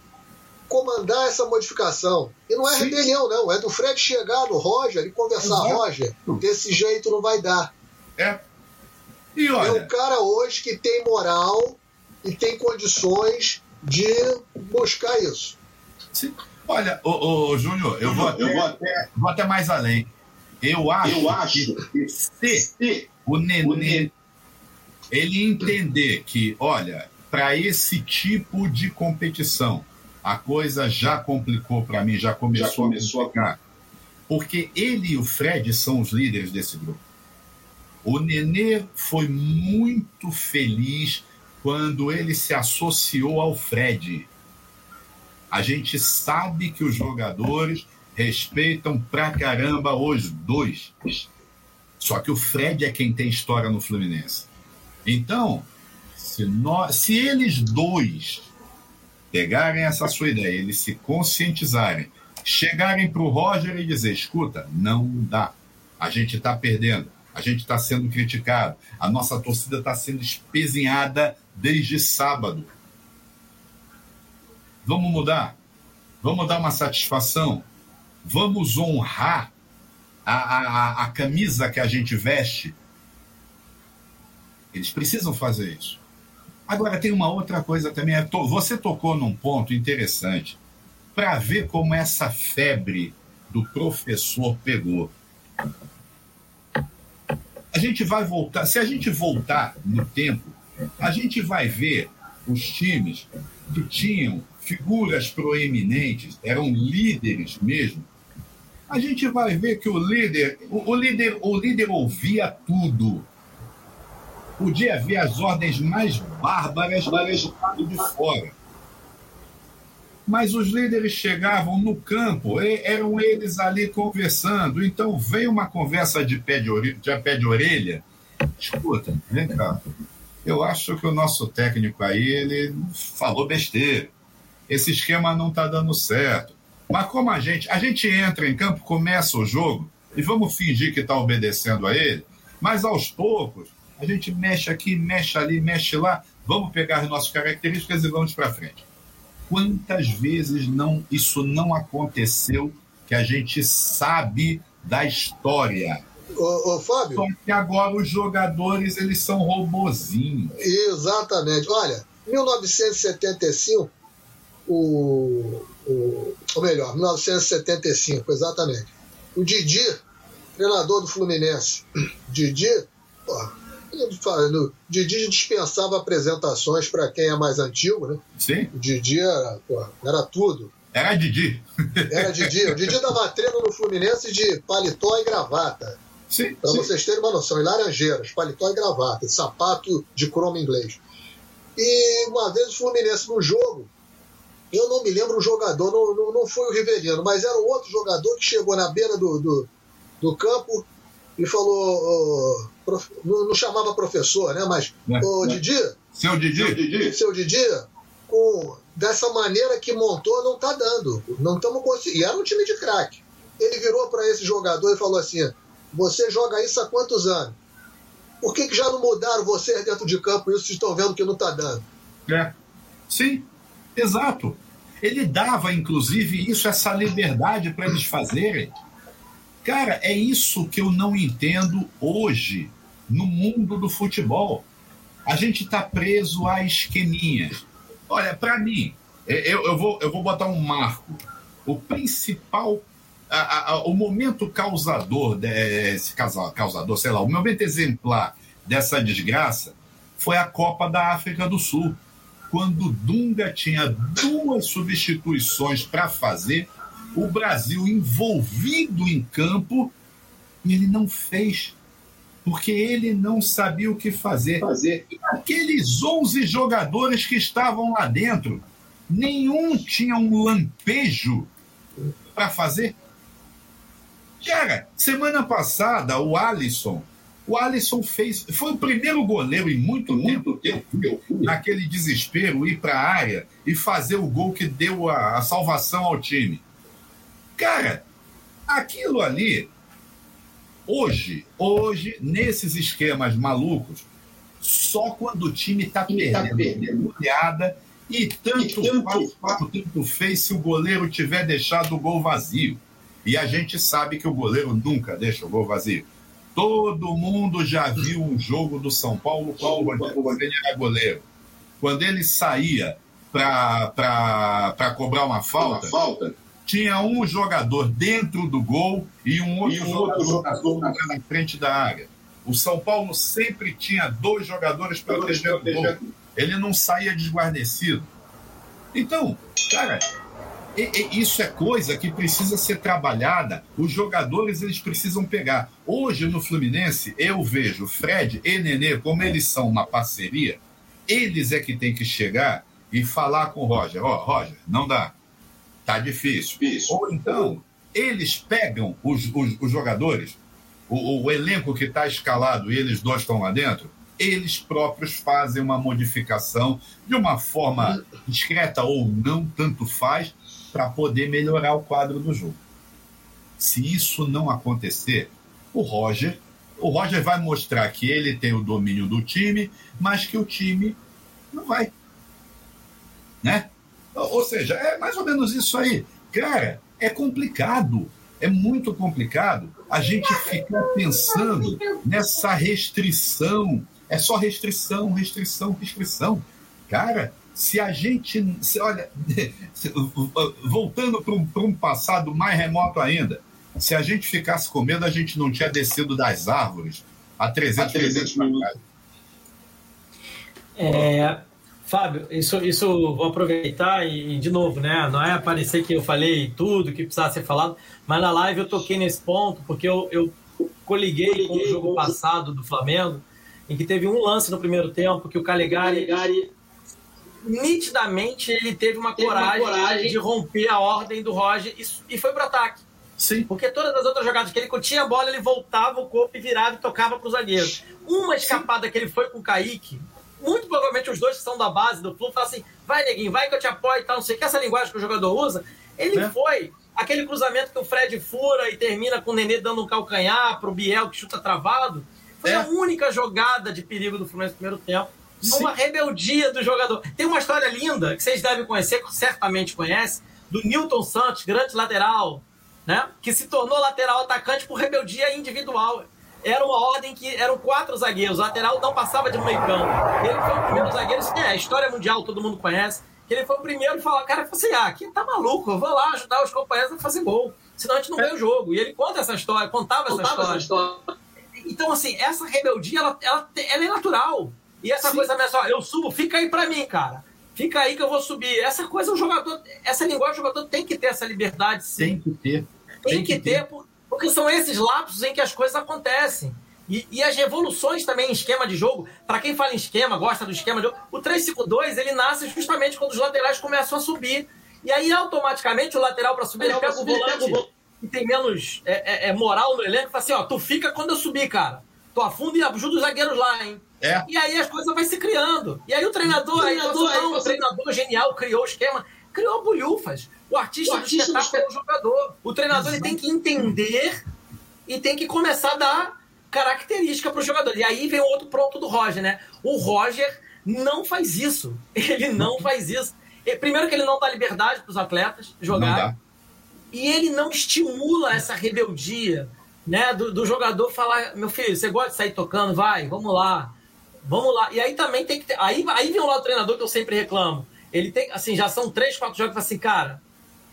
comandar essa modificação. E não é Sim. rebelião, não. É do Fred chegar no Roger e conversar, Exato. Roger, desse jeito não vai dar. É. E olha... É um cara hoje que tem moral e tem condições de buscar isso. Sim. Olha, ô, ô Júnior, eu, vou até, eu vou até, vou até mais além. Eu acho, eu acho que se o Nenê ele entender que, olha, para esse tipo de competição, a coisa já complicou para mim, já começou, já começou a complicar. Porque ele e o Fred são os líderes desse grupo. O Nenê foi muito feliz quando ele se associou ao Fred. A gente sabe que os jogadores respeitam pra caramba os dois. Só que o Fred é quem tem história no Fluminense. Então, se, nós, se eles dois pegarem essa sua ideia, eles se conscientizarem, chegarem para o Roger e dizer: escuta, não dá, a gente está perdendo, a gente está sendo criticado, a nossa torcida está sendo espezinhada desde sábado. Vamos mudar, vamos dar uma satisfação, vamos honrar a, a, a camisa que a gente veste eles precisam fazer isso. Agora, tem uma outra coisa também. É você tocou num ponto interessante para ver como essa febre do professor pegou. A gente vai voltar, se a gente voltar no tempo, a gente vai ver os times que tinham figuras proeminentes, eram líderes mesmo, a gente vai ver que o líder, o, o líder, o líder ouvia tudo. Podia ver as ordens mais bárbaras do de fora. Mas os líderes chegavam no campo, eram eles ali conversando. Então veio uma conversa de pé de, orelha, de pé de orelha. Escuta, vem cá. Eu acho que o nosso técnico aí, ele falou besteira. Esse esquema não está dando certo. Mas como a gente, a gente entra em campo, começa o jogo e vamos fingir que está obedecendo a ele, mas aos poucos a gente mexe aqui, mexe ali, mexe lá, vamos pegar as nossas características e vamos para frente. Quantas vezes não isso não aconteceu que a gente sabe da história? Ô, ô, Fábio. Só que agora os jogadores eles são robozinhos. Exatamente. Olha, 1975 o, o, ou melhor, 1975, exatamente. O Didi, treinador do Fluminense, Didi, porra, Didi dispensava apresentações para quem é mais antigo, né? Sim. O Didi era, porra, era tudo. Era Didi. Era Didi. O Didi dava treino no Fluminense de paletó e gravata. Sim. Para vocês terem uma noção, em Laranjeiras, paletó e gravata, sapato de cromo inglês. E uma vez o Fluminense no jogo, eu não me lembro o jogador, não, não, não foi o Rivelino, mas era um outro jogador que chegou na beira do, do, do campo e falou. Prof, não, não, chamava professor, né? Mas, é, ô, é. Didi. Seu Didi. Seu Didi. Seu Didi, com, dessa maneira que montou, não tá dando. Não estamos conseguindo. E era um time de craque. Ele virou para esse jogador e falou assim: Você joga isso há quantos anos? Por que, que já não mudaram vocês dentro de campo isso? Vocês estão vendo que não tá dando. É. Sim, Exato. Ele dava, inclusive, isso, essa liberdade para eles fazerem. Cara, é isso que eu não entendo hoje no mundo do futebol. A gente está preso a esqueminhas. Olha, para mim, é, eu, eu, vou, eu vou botar um marco. O principal, a, a, o momento causador, desse, causador, sei lá, o momento exemplar dessa desgraça foi a Copa da África do Sul quando Dunga tinha duas substituições para fazer, o Brasil envolvido em campo, e ele não fez, porque ele não sabia o que fazer. fazer. E aqueles 11 jogadores que estavam lá dentro, nenhum tinha um lampejo para fazer. Cara, semana passada o Alisson o Alisson fez. Foi o primeiro goleiro em muito, muito tempo, naquele desespero, ir para a área e fazer o gol que deu a, a salvação ao time. Cara, aquilo ali, hoje, hoje, nesses esquemas malucos, só quando o time está perdendo, perdendo goleada e tanto, e tanto faz tanto fez se o goleiro tiver deixado o gol vazio. E a gente sabe que o goleiro nunca deixa o gol vazio. Todo mundo já viu um jogo do São Paulo quando o Rogério era goleiro. Quando ele saía para cobrar uma falta, uma falta, tinha um jogador dentro do gol e um outro, e um outro jogador, na frente da área. O São Paulo sempre tinha dois jogadores protegendo o gol. Ele não saía desguarnecido. Então, cara, isso é coisa que precisa ser trabalhada. Os jogadores eles precisam pegar. Hoje no Fluminense eu vejo Fred e Nenê como eles são uma parceria. Eles é que tem que chegar e falar com o Roger. Ó, oh, Roger, não dá. Tá difícil. Isso. Ou então eles pegam os, os, os jogadores, o, o elenco que está escalado e eles dois estão lá dentro eles próprios fazem uma modificação de uma forma discreta ou não, tanto faz, para poder melhorar o quadro do jogo. Se isso não acontecer, o Roger, o Roger vai mostrar que ele tem o domínio do time, mas que o time não vai. Né? Ou seja, é mais ou menos isso aí. Cara, é complicado, é muito complicado a gente ficar pensando nessa restrição. É só restrição, restrição, restrição. Cara, se a gente, se, olha, voltando para um, um passado mais remoto ainda, se a gente ficasse com medo, a gente não tinha descido das árvores a 300, a 300 minutos. É, Fábio, isso, isso vou aproveitar e, de novo, né? Não é parecer que eu falei tudo que precisava ser falado, mas na live eu toquei nesse ponto, porque eu, eu coliguei com o jogo passado do Flamengo, em que teve um lance no primeiro tempo que o Calegari, Calegari nitidamente ele teve uma, teve coragem, uma coragem, de romper a ordem do Roger e, e foi pro ataque. Sim. Porque todas as outras jogadas que ele tinha a bola, ele voltava o corpo e virava e tocava para o zagueiro. Uma escapada Sim. que ele foi com o Kaique, muito provavelmente os dois que são da base do Flu, falam assim: vai, neguinho, vai que eu te apoio e tal, não sei que essa linguagem que o jogador usa. Ele é. foi. Aquele cruzamento que o Fred fura e termina com o Nenê dando um calcanhar pro Biel que chuta travado. Foi é. a única jogada de perigo do Fluminense no primeiro tempo. Uma rebeldia do jogador. Tem uma história linda que vocês devem conhecer, certamente conhecem, do Newton Santos, grande lateral, né? Que se tornou lateral atacante por rebeldia individual era uma ordem que eram quatro zagueiros, o lateral não passava de um meio campo. Ele foi o primeiro zagueiro, é, história mundial, todo mundo conhece. Ele foi o primeiro e falou, cara, assim, ah, aqui tá maluco, eu vou lá ajudar os companheiros a fazer gol, senão a gente não ganha o jogo. E ele conta essa história, contava, contava essa, história. essa, história. Então, assim, essa rebeldia, ela, ela, ela é natural. E essa Sim. coisa mesmo, ó, eu subo, fica aí pra mim, cara. Fica aí que eu vou subir. Essa coisa, o jogador, essa linguagem, o jogador tem que ter essa liberdade, sim. Tem que ter. Tem, tem que, que, ter, ter porque são esses lapsos em que as coisas acontecem. E, e as revoluções também em esquema de jogo, para quem fala em esquema, gosta do esquema de jogo, o 3-5-2 ele nasce justamente quando os laterais começam a subir. E aí, automaticamente, o lateral para subir, ele pega o volante e tem menos é, é, é, moral no elenco e fala assim: ó, tu fica quando eu subir, cara. Tu afunda e ajuda os zagueiros lá, hein? É. E aí as coisas vão se criando. E aí o treinador, o treinador, aí, não, o treinador genial criou o esquema, criou bolhufas. O artista, o artista do espetáculo é o jogador. O treinador ele tem que entender e tem que começar a dar característica para o jogador. E aí vem o outro pronto do Roger, né? O Roger não faz isso. Ele não faz isso. Primeiro que ele não dá liberdade para os atletas jogar. E ele não estimula essa rebeldia, né? Do, do, jogador falar, meu filho, você gosta de sair tocando? Vai, vamos lá. Vamos lá. E aí também tem que ter. Aí, aí vem o lado do treinador que eu sempre reclamo. Ele tem, assim, já são três, quatro jogos assim, cara,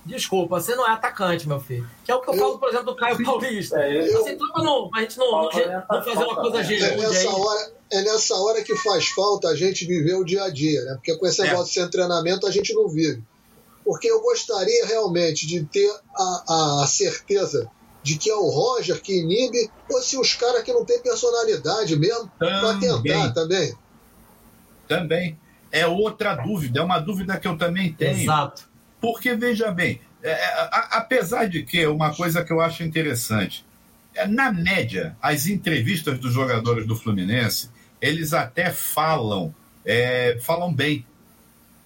Desculpa, você não é atacante, meu filho. Que é o que eu, eu falo, por exemplo, do Caio Paulista. É, eu, assim, pra, não, a gente não, não, não fazer uma coisa gerúndia é nessa hora É nessa hora que faz falta a gente viver o dia a dia, né? Porque com esse é. negócio de sem treinamento a gente não vive. Porque eu gostaria realmente de ter a, a certeza de que é o Roger que inibe, ou se os caras que não têm personalidade mesmo, para tentar também. Também. É outra dúvida, é uma dúvida que eu também tenho. Exato. Porque, veja bem, é, é, a, apesar de que uma coisa que eu acho interessante, é, na média, as entrevistas dos jogadores do Fluminense, eles até falam, é, falam bem,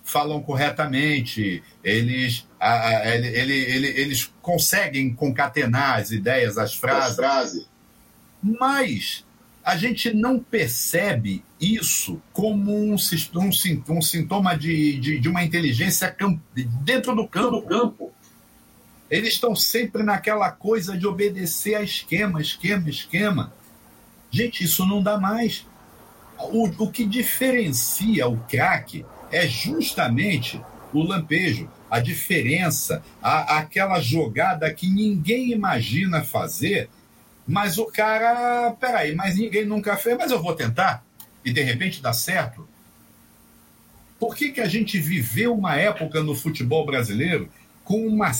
falam corretamente, eles, a, a, ele, ele, ele, eles conseguem concatenar as ideias, as frases. As frases. Mas a gente não percebe isso como um, um, um sintoma de, de, de, uma inteligência dentro do campo. campo. Eles estão sempre naquela coisa de obedecer a esquema, esquema, esquema. Gente, isso não dá mais. O, o que diferencia o craque é justamente o lampejo, a diferença, a, aquela jogada que ninguém imagina fazer mas o cara, peraí, mas ninguém nunca fez, mas eu vou tentar e de repente dá certo. Por que, que a gente viveu uma época no futebol brasileiro com uma,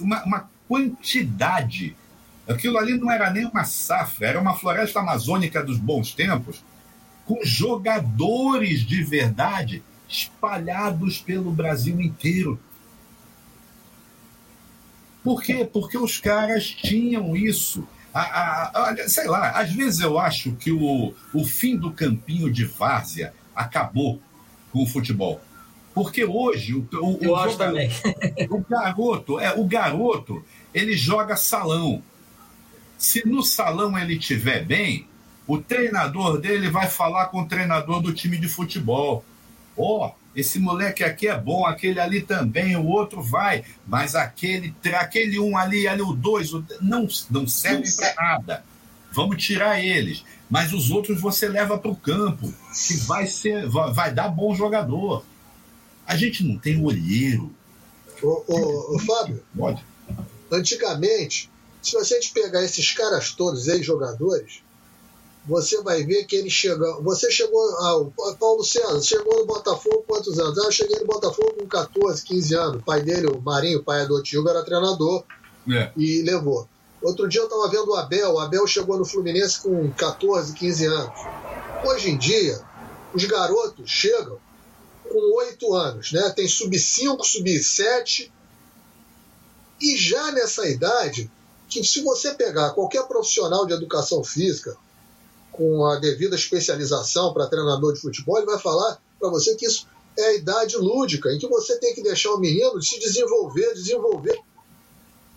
uma, uma quantidade? Aquilo ali não era nem uma safra, era uma floresta amazônica dos bons tempos, com jogadores de verdade espalhados pelo Brasil inteiro. Por quê? Porque os caras tinham isso. A, a, sei lá, às vezes eu acho que o, o fim do campinho de várzea acabou com o futebol. Porque hoje o, o, eu o, acho também. o garoto, é, o garoto, ele joga salão. Se no salão ele estiver bem, o treinador dele vai falar com o treinador do time de futebol. Ó, oh, esse moleque aqui é bom, aquele ali também, o outro vai, mas aquele, aquele um ali, ali o dois, o, não, não serve para nada. Vamos tirar eles. Mas os outros você leva para o campo, que vai ser, vai, vai, dar bom jogador. A gente não tem olheiro. Ô, ô, ô Fábio, Pode. antigamente, se você pegar esses caras todos, ex-jogadores, você vai ver que ele chegou. Você chegou. Ah, Paulo César chegou no Botafogo quantos anos? Ah, eu cheguei no Botafogo com 14, 15 anos. O pai dele, o Marinho, o pai adotivo, era treinador É. e levou. Outro dia eu estava vendo o Abel. O Abel chegou no Fluminense com 14, 15 anos. Hoje em dia, os garotos chegam com 8 anos, né? Tem sub-5, sub-7. E já nessa idade, que se você pegar qualquer profissional de educação física com a devida especialização para treinador de futebol, ele vai falar para você que isso é a idade lúdica, em que você tem que deixar o menino se desenvolver, desenvolver.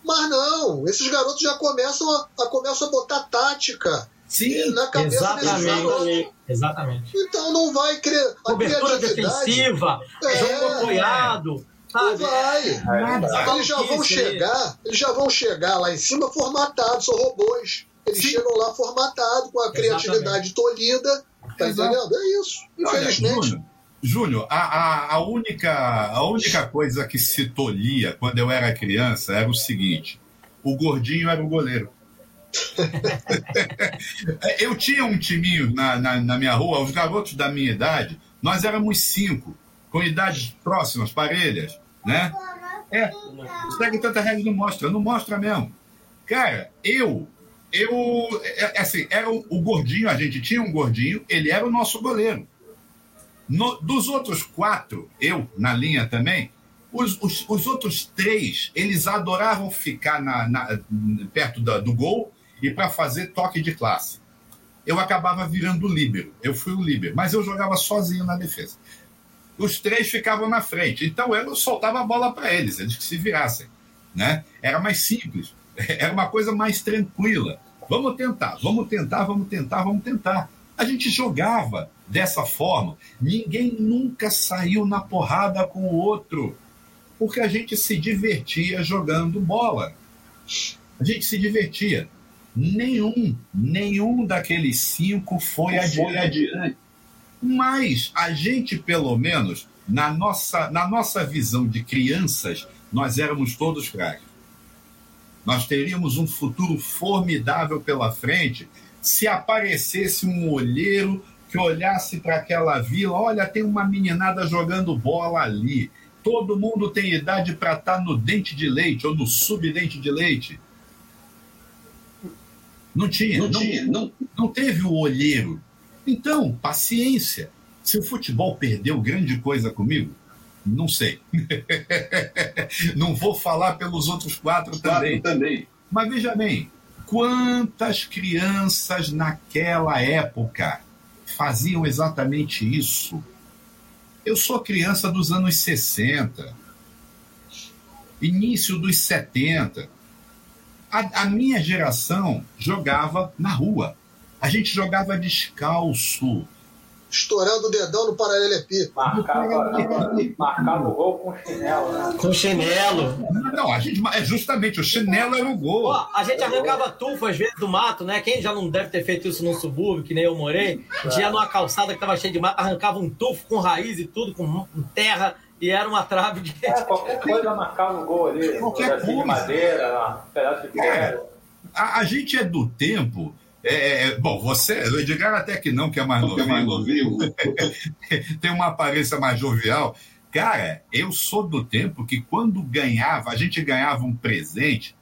Mas não, esses garotos já começam a, a, começam a botar tática Sim, na cabeça exatamente. Exatamente. Então não vai criar. A Cobertura defensiva, É. jogo apoiado. não vai. Nada. Eles já vão aí. chegar, eles já vão chegar lá em cima formatados, são robôs. Eles Sim. chegam lá formatados, com a criatividade tolhida. Tá Exato. entendendo? É isso. Olha, Infelizmente. Júnior, Júnior, a, a, a, única, a única coisa que se tolhia quando eu era criança era o seguinte: o gordinho era o goleiro. eu tinha um timinho na, na, na minha rua, os garotos da minha idade, nós éramos cinco, com idades próximas, parelhas, né? É, segue tanta regra não mostra, não mostra mesmo. Cara, eu, eu, é, é assim, era o, o gordinho, a gente tinha um gordinho, ele era o nosso goleiro. No- dos outros quatro, eu na linha também, os, os, os outros três, eles adoravam ficar na, na- perto da- do gol e para fazer toque de classe. Eu acabava virando o líbero. Eu fui o líbero, mas eu jogava sozinho na defesa. Os três ficavam na frente, então eu soltava a bola para eles, eles que se virassem. Né? Era mais simples, era uma coisa mais tranquila. Vamos tentar, vamos tentar, vamos tentar, vamos tentar. A gente jogava dessa forma. Ninguém nunca saiu na porrada com o outro, porque a gente se divertia jogando bola. A gente se divertia. Nenhum, nenhum daqueles cinco foi adiante. Mas a gente, pelo menos, na nossa, na nossa visão de crianças, nós éramos todos craques. Nós teríamos um futuro formidável pela frente se aparecesse um olheiro que olhasse para aquela vila, olha, tem uma meninada jogando bola ali. Todo mundo tem idade para estar no dente de leite ou no subdente de leite. Não tinha, não, tinha, não, não teve o olheiro. Então, paciência. Se o futebol perdeu grande coisa comigo, não sei. não vou falar pelos outros quatro também. também. Mas veja bem, quantas crianças naquela época faziam exatamente isso? Eu sou criança dos anos 60, início dos 70. A, a minha geração jogava na rua. A gente jogava descalço. Estourando o dedão no paralelepípedo. Marcava, marcava o gol com chinelo, né? Com chinelo. Não, a gente, é justamente o chinelo era o gol. Pô, a gente arrancava tufo às vezes do mato, né? Quem já não deve ter feito isso num subúrbio, que nem eu morei, a gente ia numa calçada que tava cheia de mato, arrancava um tufo com raiz e tudo, com terra, e era uma trave de. É, qualquer coisa marcava o gol ali. Qualquer pedacinho de coisa. madeira, um pedaço de ferro. A, a gente é do tempo. É, é, bom, você, o Edgar até que não, que é mais novinho, tem uma aparência mais jovial. Cara, eu sou do tempo que quando ganhava, a gente ganhava um presente.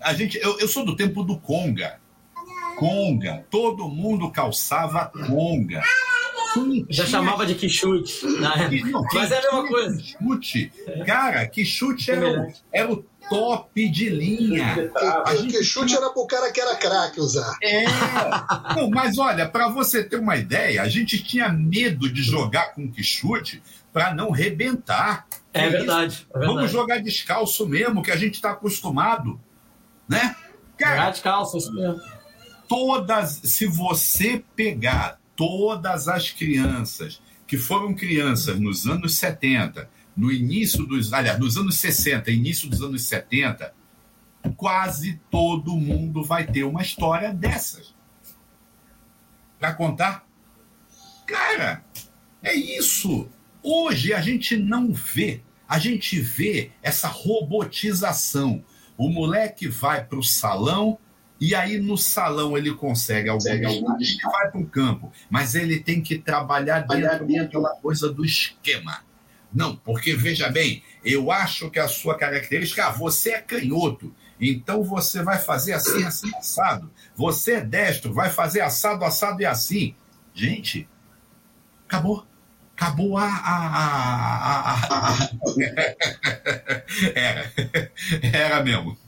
A gente, eu, eu sou do tempo do Conga. Conga. Todo mundo calçava Conga. Não Já chamava de quichute. Né? que- Mas é a mesma coisa. Chute. Cara, que chute era, o- era o top de linha. Trava. a que- gente que chute era pro cara que era craque usar. É. Não, mas olha, para você ter uma ideia, a gente tinha medo de jogar com que chute para não rebentar. É verdade. É Vamos verdade. jogar descalço mesmo, que a gente está acostumado, né? Cara, Jogar de calça, isso mesmo. todas, se você pegar todas as crianças que foram crianças nos anos 70, no início dos, aliás, nos anos 60, início dos anos 70, quase todo mundo vai ter uma história dessas. Para contar? Cara, é isso. Hoje a gente não vê, a gente vê essa robotização. O moleque vai para o salão, E aí no salão ele consegue algum ele vai para o campo, mas ele tem que trabalhar dentro daquela coisa do esquema. Não, porque veja bem, eu acho que a sua característica, ah, você é canhoto, então você vai fazer assim, assim, assado. Você é destro, vai fazer assado, assado e assim. Gente, acabou. Acabou a. a, a, a era. Era mesmo.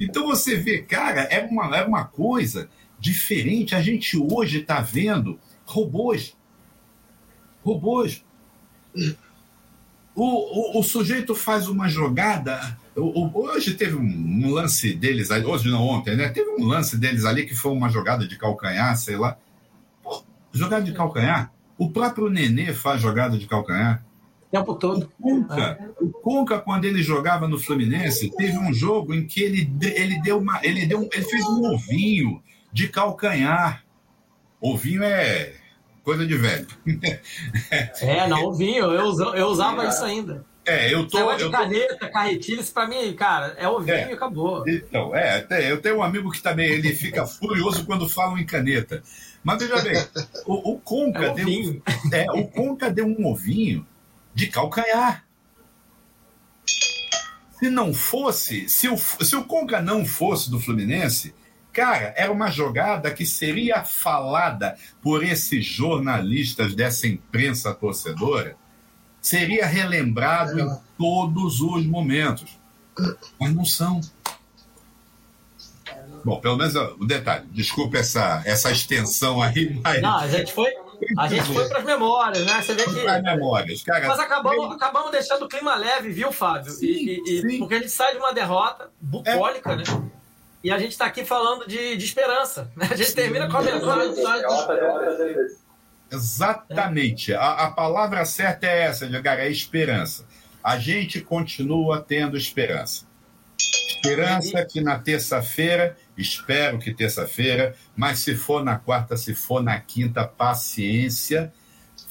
Então você vê, cara, é uma, é uma coisa diferente. A gente hoje está vendo robôs. Robôs. O, o, o, sujeito faz uma jogada. O, hoje teve um, lance deles, hoje não, ontem, né? Teve um lance deles ali que foi uma jogada de calcanhar, sei lá. Pô, jogada de calcanhar? O próprio Nenê faz jogada de calcanhar. O tempo todo. O Conca, o Conca, quando ele jogava no Fluminense, teve um jogo em que ele, ele, deu uma, ele, deu, ele fez um ovinho de calcanhar. Ovinho é coisa de velho. É, não, ovinho. Eu, eu usava é. isso ainda. É, eu tô. de eu caneta, tô... carretilha, isso pra mim, cara, é ovinho é, e acabou. Então, é, até, eu tenho um amigo que também ele fica furioso quando falam em caneta. Mas veja bem, o, o Conca é deu. É, o Conca deu um ovinho de calcanhar. Se não fosse, se o, se o Conca não fosse do Fluminense, cara, era uma jogada que seria falada por esses jornalistas dessa imprensa torcedora, seria relembrado em todos os momentos. Mas não são. Bom, pelo menos o detalhe. Desculpa essa, essa extensão aí, mas. Não, a gente foi. A gente foi para as memórias, né? Você vê que. Para memórias, cara. Mas acabamos, acabamos deixando o clima leve, viu, Fábio? Sim, e, e porque a gente sai de uma derrota bucólica, é. né? E a gente está aqui falando de, de esperança. Né? A gente termina com a mensagem. Exatamente. A, a palavra certa é essa, Edgar, é esperança. A gente continua tendo esperança. Esperança que na terça-feira, espero que terça-feira, mas se for na quarta, se for na quinta, paciência,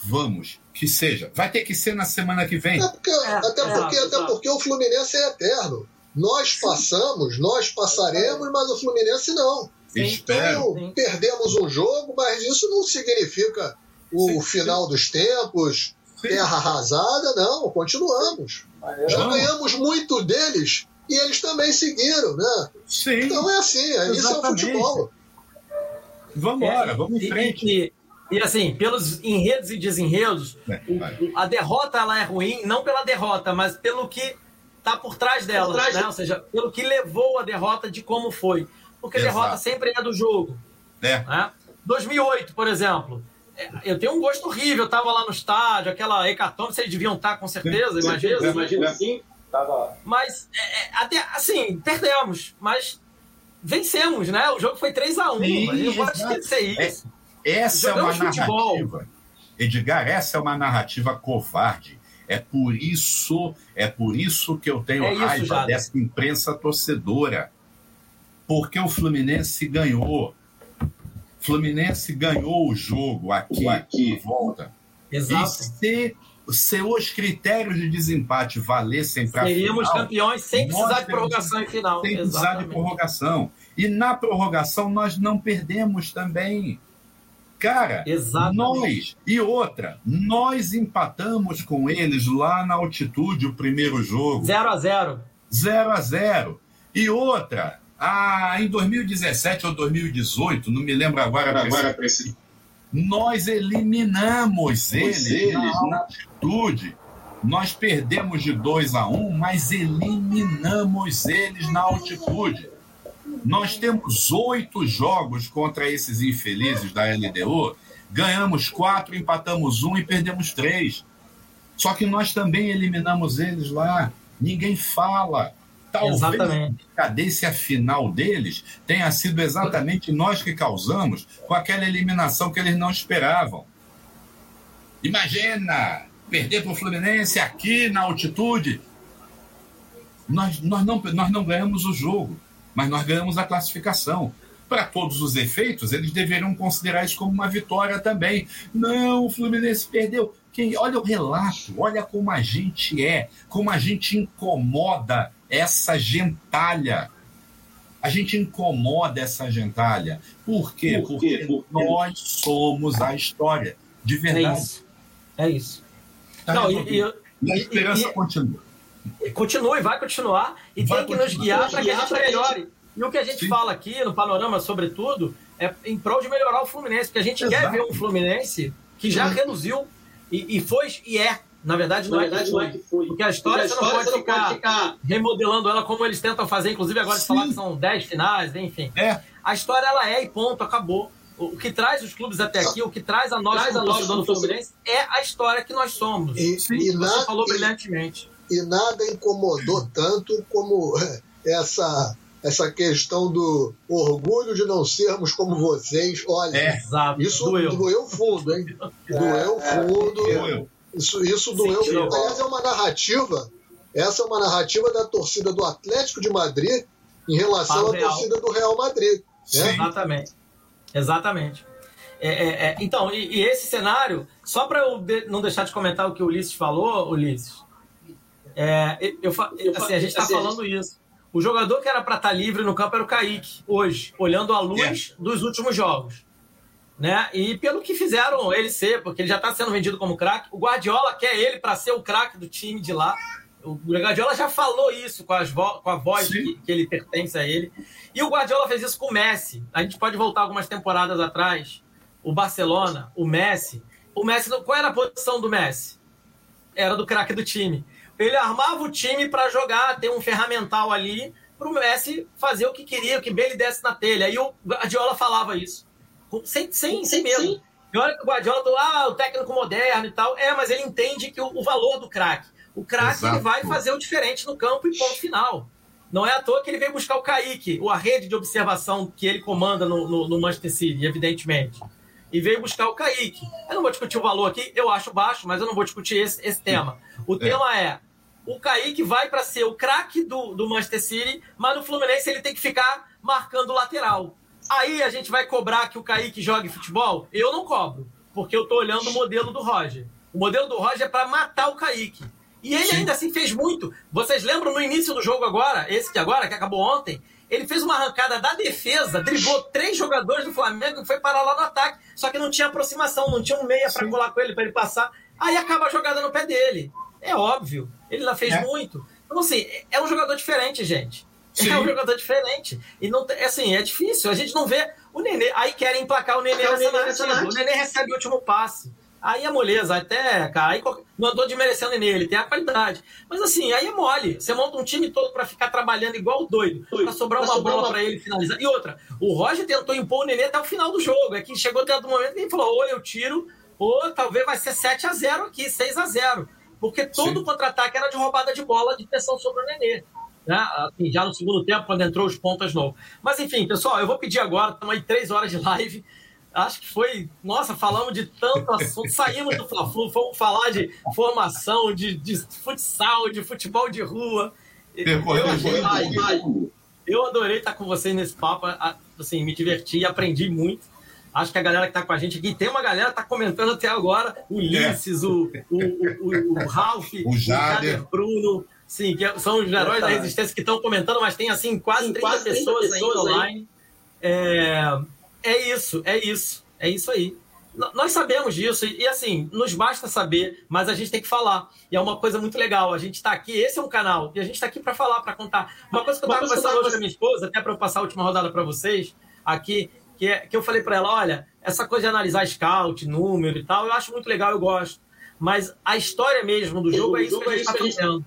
vamos, que seja. Vai ter que ser na semana que vem. É porque, é, até, é, porque, até porque o Fluminense é eterno. Nós passamos, nós passaremos, mas o Fluminense não. Espero. Então, perdemos um jogo, mas isso não significa o sim, final sim. dos tempos, sim. terra arrasada, não, continuamos. Já ganhamos muito deles e eles também seguiram, né? Sim. Então é assim, é, isso é o futebol. Vamos embora, é, vamos em frente. E, e, assim, pelos enredos e desenredos, é, o, a derrota ela é ruim, não pela derrota, mas pelo que está por trás dela, por trás né? De... ou seja, pelo que levou a derrota de como foi. Porque Exato. a derrota sempre é do jogo. É. Né? 2008, por exemplo, é, eu tenho um gosto horrível, eu estava lá no estádio, aquela hecatombe, vocês deviam estar com certeza, imagina. Imagina assim. Tava... Mas, é, é, até, assim, perdemos, mas vencemos, né? O jogo foi 3x1. Sim, mas não pode esquecer isso. É, essa Jogamos é uma narrativa. Edgar, essa é uma narrativa covarde. É por isso, é por isso que eu tenho é raiva dessa imprensa torcedora. Porque o Fluminense ganhou. Fluminense ganhou o jogo aqui, aqui volta. Exato. E se se os critérios de desempate valessem para Seríamos final, campeões sem precisar de prorrogação em final. Sem Exatamente. precisar de prorrogação. E na prorrogação nós não perdemos também. Cara, Exatamente. nós. E outra, nós empatamos com eles lá na altitude o primeiro jogo. 0 a 0 0 a 0 E outra, ah, em 2017 ou 2018, não me lembro agora. agora esse, nós eliminamos eles, eles na altitude. Nós perdemos de 2 a 1, um, mas eliminamos eles na altitude. Nós temos oito jogos contra esses infelizes da LDU. Ganhamos quatro, empatamos um e perdemos três. Só que nós também eliminamos eles lá. Ninguém fala. Talvez exatamente. a cadência final deles tenha sido exatamente nós que causamos com aquela eliminação que eles não esperavam. Imagina perder para o Fluminense aqui na altitude. Nós, nós, não, nós não ganhamos o jogo, mas nós ganhamos a classificação. Para todos os efeitos, eles deveriam considerar isso como uma vitória também. Não, o Fluminense perdeu. Quem, olha o relato, olha como a gente é, como a gente incomoda essa gentalha. A gente incomoda essa gentalha. Por quê? Por Porque, Porque nós somos a história, de verdade. É isso. É isso. Tá Não, e, e, e, a esperança e, continua. Continua e vai continuar. E vai tem que nos guiar para que a gente melhore. E o que a gente Sim. fala aqui no panorama, sobretudo, é em prol de melhorar o Fluminense, porque a gente Exato. quer ver um Fluminense que já reduziu e, e foi e é. Na verdade, não, Na é, verdade, que não é que foi. Porque a história, porque a história você, não, pode, você ficar, ficar remodelando ela como eles tentam fazer, inclusive agora de falar que são 10 finais, enfim. É. A história ela é e ponto, acabou. O que traz os clubes até aqui, o que traz a nós torcedor do Fluminense é a história que nós somos. E, Sim, e você nada, falou brilhantemente. E, nada incomodou tanto como essa essa questão do orgulho de não sermos como vocês. Olha, é, isso doeu. doeu fundo, hein? Doeu é, fundo. É, isso, isso doeu fundo. Aliás, é uma narrativa. Essa é uma narrativa da torcida do Atlético de Madrid em relação à torcida do Real Madrid. Né? Exatamente. Exatamente. É, é, é. Então, e, e, esse cenário, só para eu de, não deixar de comentar o que o Ulisses falou, Ulisses, é, eu, eu, assim, a gente está assim, falando isso. O jogador que era para estar tá livre no campo era o Kaique, hoje, olhando a luz é. dos últimos jogos. Né? E pelo que fizeram ele ser, porque ele já está sendo vendido como craque, o Guardiola quer ele para ser o craque do time de lá. O Guardiola já falou isso com, as vo com a voz que, que, ele pertence a ele. E o Guardiola fez isso com o Messi. A gente pode voltar algumas temporadas atrás. O Barcelona, o Messi. O Messi, qual era a posição do Messi? Era do craque do time. Ele armava o time para jogar, ter um ferramental ali para o Messi fazer o que queria, o que bem ele desse na telha. Aí o Guardiola falava isso. Sem, sem, sem medo. Sim. E olha que o Guardiola, ah, o técnico moderno e tal. É, mas ele entende que o, o valor do craque. O craque ele vai fazer o diferente no campo e ponto final. Não é à toa que ele veio buscar o Kaique, a rede de observação que ele comanda no, no, no Manchester City, evidentemente. E veio buscar o Kaique. Eu não vou discutir o valor aqui, eu acho baixo, mas eu não vou discutir esse, esse tema. O é. tema é: o Kaique vai para ser o craque do, do Manchester City, mas no Fluminense ele tem que ficar marcando o lateral. Aí a gente vai cobrar que o Kaique jogue futebol? Eu não cobro, porque eu tô olhando o modelo do Roger. O modelo do Roger é para matar o Kaique. E ele ainda assim fez muito. Vocês lembram no início do jogo agora, esse que agora, que acabou ontem, ele fez uma arrancada da defesa, driblou três jogadores do Flamengo e foi parar lá no ataque. Só que não tinha aproximação, não tinha um meia para colar com ele, para ele passar. Aí acaba a jogada no pé dele. É óbvio. Ele lá fez é. muito. Então, assim, é um jogador diferente, gente. Sim. É um jogador diferente. E não assim, é difícil. A gente não vê o Nenê. Aí querem emplacar o Nenê nessa narrativa. O Nenê recebe o último passe. Aí é moleza, até, cara. Aí não andou desmerecendo o Nenê, ele tem a qualidade. Mas assim, aí é mole. Você monta um time todo para ficar trabalhando igual doido, para sobrar uma sobrar bola uma... para ele finalizar. E outra, o Roger tentou impor o Nenê até o final do jogo. É que chegou até do momento que ele falou: ou eu tiro, ou talvez vai ser 7 a 0 aqui, 6 a 0 porque todo contra-ataque era de roubada de bola, de pressão sobre o Nenê. Né? Assim, já no segundo tempo, quando entrou os pontas novos. Mas enfim, pessoal, eu vou pedir agora, estamos aí três horas de live. Acho que foi. Nossa, falamos de tanto assunto. Saímos do Fla-Flu, fomos falar de formação, de, de futsal, de futebol de rua. Eu, achei, eu adorei estar com vocês nesse papo. Assim, me diverti e aprendi muito. Acho que a galera que está com a gente aqui, tem uma galera que está comentando até agora, o Ulisses, é. o, o, o, o, Ralph, o Jader, o Bruno, sim, que são os heróis da resistência que estão comentando, mas tem assim quase, sim, 30, quase 30 pessoas, pessoas online. É, é isso, é isso, é isso aí. Nós sabemos disso, e assim, nos basta saber, mas a gente tem que falar. E é uma coisa muito legal. A gente está aqui, esse é um canal, e a gente está aqui para falar, para contar. Uma coisa que eu estava conversando hoje com a minha esposa, até para eu passar a última rodada para vocês, aqui, que, é, que eu falei para ela, olha, essa coisa de analisar scout, número e tal, eu acho muito legal, eu gosto. Mas a história mesmo do jogo é isso que a gente está fazendo.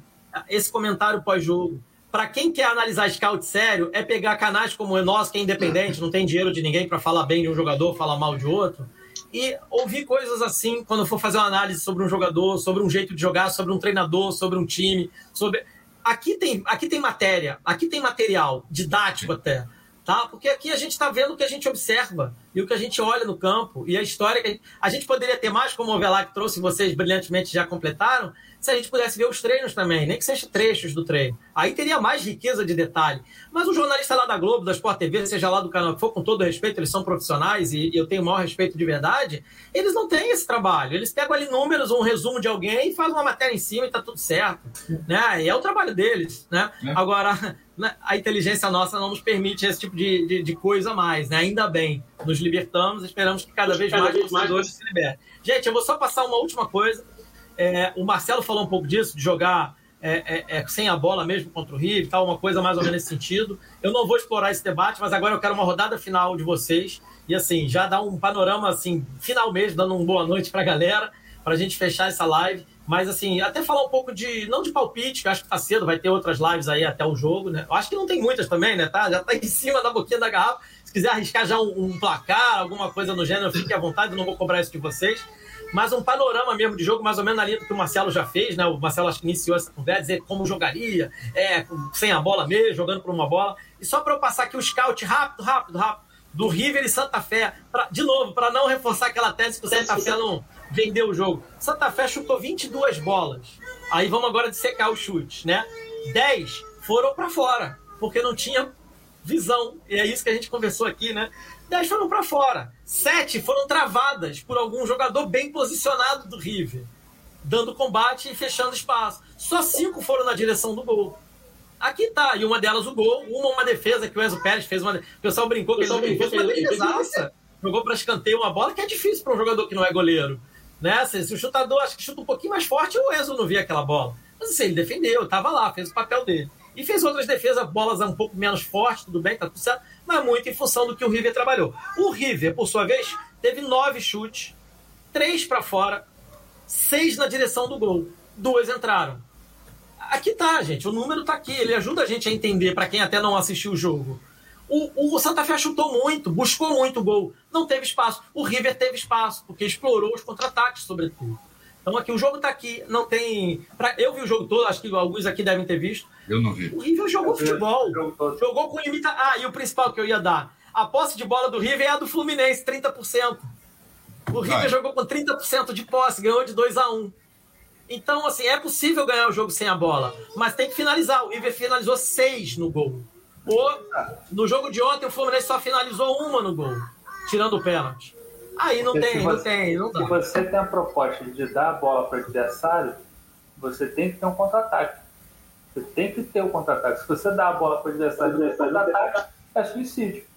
Esse comentário pós-jogo. Para quem quer analisar scout sério, é pegar canais como o nosso, que é independente, não tem dinheiro de ninguém para falar bem de um jogador, falar mal de outro, e ouvir coisas assim quando for fazer uma análise sobre um jogador, sobre um jeito de jogar, sobre um treinador, sobre um time, sobre aqui tem aqui tem matéria, aqui tem material didático até tá? Porque aqui a gente está vendo o que a gente observa. e o que a gente olha no campo e a história que a gente, a gente poderia ter mais, como o Velar que trouxe, vocês brilhantemente já completaram, se a gente pudesse ver os treinos também, nem que seja trechos do treino. Aí teria mais riqueza de detalhe. Mas o jornalista lá da Globo, da Sport TV, seja lá do canal que for, com todo respeito, eles são profissionais e, eu tenho o maior respeito de verdade, eles não têm esse trabalho. Eles pegam ali números, um resumo de alguém e fazem uma matéria em cima e tá tudo certo. Né? E é o trabalho deles. Né? É. Agora, né, a inteligência nossa não nos permite esse tipo de, de, de, coisa mais, né? Ainda bem. Nos libertamos, esperamos que cada vez cada mais os torcedores se libertem. Gente, eu vou só passar uma última coisa. É, o Marcelo falou um pouco disso, de jogar é, é, é, sem a bola mesmo contra o Rio, tal, uma coisa mais ou menos nesse sentido. Eu não vou explorar esse debate, mas agora eu quero uma rodada final de vocês e assim já dar um panorama assim final mesmo, dando uma boa noite para a galera, para a gente fechar essa live. Mas assim, até falar um pouco de não de palpite, que acho que tá cedo, vai ter outras lives aí até o jogo, né? Eu acho que não tem muitas também, né? Tá, já tá em cima da boquinha da garrafa. Se quiser arriscar já um, um placar, alguma coisa no gênero, fique à vontade, eu não vou cobrar isso de vocês mas um panorama mesmo de jogo, mais ou menos linha do que o Marcelo já fez, né? O Marcelo acho que iniciou essa conversa, dizer como jogaria, é, sem a bola mesmo, jogando por uma bola. E só para eu passar aqui o scout rápido, rápido, rápido, do River e Santa Fé, pra, de novo, para não reforçar aquela tese que o Santa Fé não vendeu o jogo. Santa Fé chutou 22 bolas. Aí vamos agora dissecar os chutes, né? 10 foram para fora, porque não tinha visão. E é isso que a gente conversou aqui, né? 10 foram para fora. Sete foram travadas por algum jogador bem posicionado do River, dando combate e fechando espaço. Só cinco foram na direção do gol. Aqui tá, e uma delas o gol, uma uma defesa que o Enzo Pérez fez uma. O pessoal brincou que ele fez uma defesaça. Jogou para escanteio uma bola que é difícil para um jogador que não é goleiro. Né? Se, se, o chutador acho que chuta um pouquinho mais forte, o Enzo não via aquela bola. Mas assim, ele defendeu, estava lá, fez o papel dele. E fez outras defesas, bolas um pouco menos fortes, tudo bem, tá tudo certo mas muito em função do que o River trabalhou. O River, por sua vez, teve nove chutes, três para fora, seis na direção do gol, duas entraram. Aqui tá, gente, o número tá aqui, ele ajuda a gente a entender, para quem até não assistiu o jogo. O, o, Santa Fé chutou muito, buscou muito gol, não teve espaço. O River teve espaço, porque explorou os contra-ataques, sobretudo. Então aqui o jogo está aqui, não tem. Pra... Eu vi o jogo todo, acho que alguns aqui devem ter visto. Eu não vi. O River jogou futebol. Jogou com limita. Ah, e o principal que eu ia dar. A posse de bola do River é a do Fluminense, 30%. O River Vai. jogou com 30% de posse, ganhou de 2 a 1 Então, assim, é possível ganhar o jogo sem a bola, mas tem que finalizar. O River finalizou seis no gol. O, no jogo de ontem, o Fluminense só finalizou uma no gol, tirando o pênalti. Aí não tem, você, não tem, não dá. Se você tem a proposta de dar a bola para o adversário, você tem que ter um contra-ataque. Você tem que ter o um contra-ataque. Se você dá a bola para o adversário e contra-ataque, é suicídio.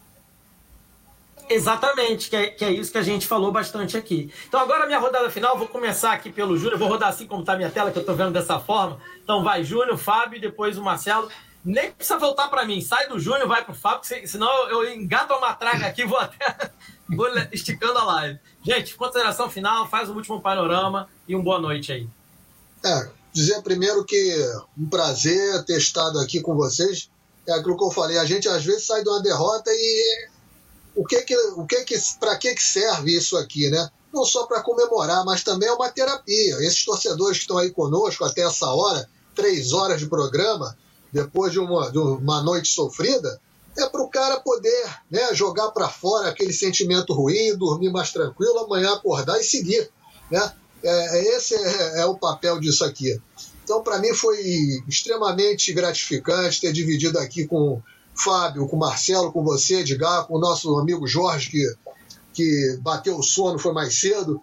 Exatamente, que é, que é isso que a gente falou bastante aqui. Então agora minha rodada final, vou começar aqui pelo Júnior, vou rodar assim como está a minha tela, que eu estou vendo dessa forma. Então vai Júnior, Fábio, depois o Marcelo. Nem precisa voltar para mim, sai do Júnior, vai pro Fábio, senão eu engato a matraca aqui, vou até Vou esticando a live. Gente, consideração final, faz o último panorama e uma boa noite aí. É, dizer primeiro que um prazer ter estado aqui com vocês. É aquilo que eu falei, a gente às vezes sai de uma derrota e o que que, o que que, para que que serve isso aqui, né? Não só para comemorar, mas também é uma terapia. Esses torcedores que estão aí conosco até essa hora, três horas de programa, depois de uma, de uma noite sofrida, é para o cara poder né, jogar para fora aquele sentimento ruim, dormir mais tranquilo, amanhã acordar e seguir. Né? É, é esse é, é o papel disso aqui. Então, para mim, foi extremamente gratificante ter dividido aqui com o Fábio, com o Marcelo, com você, Edgar, com o nosso amigo Jorge, que, que bateu o sono, foi mais cedo.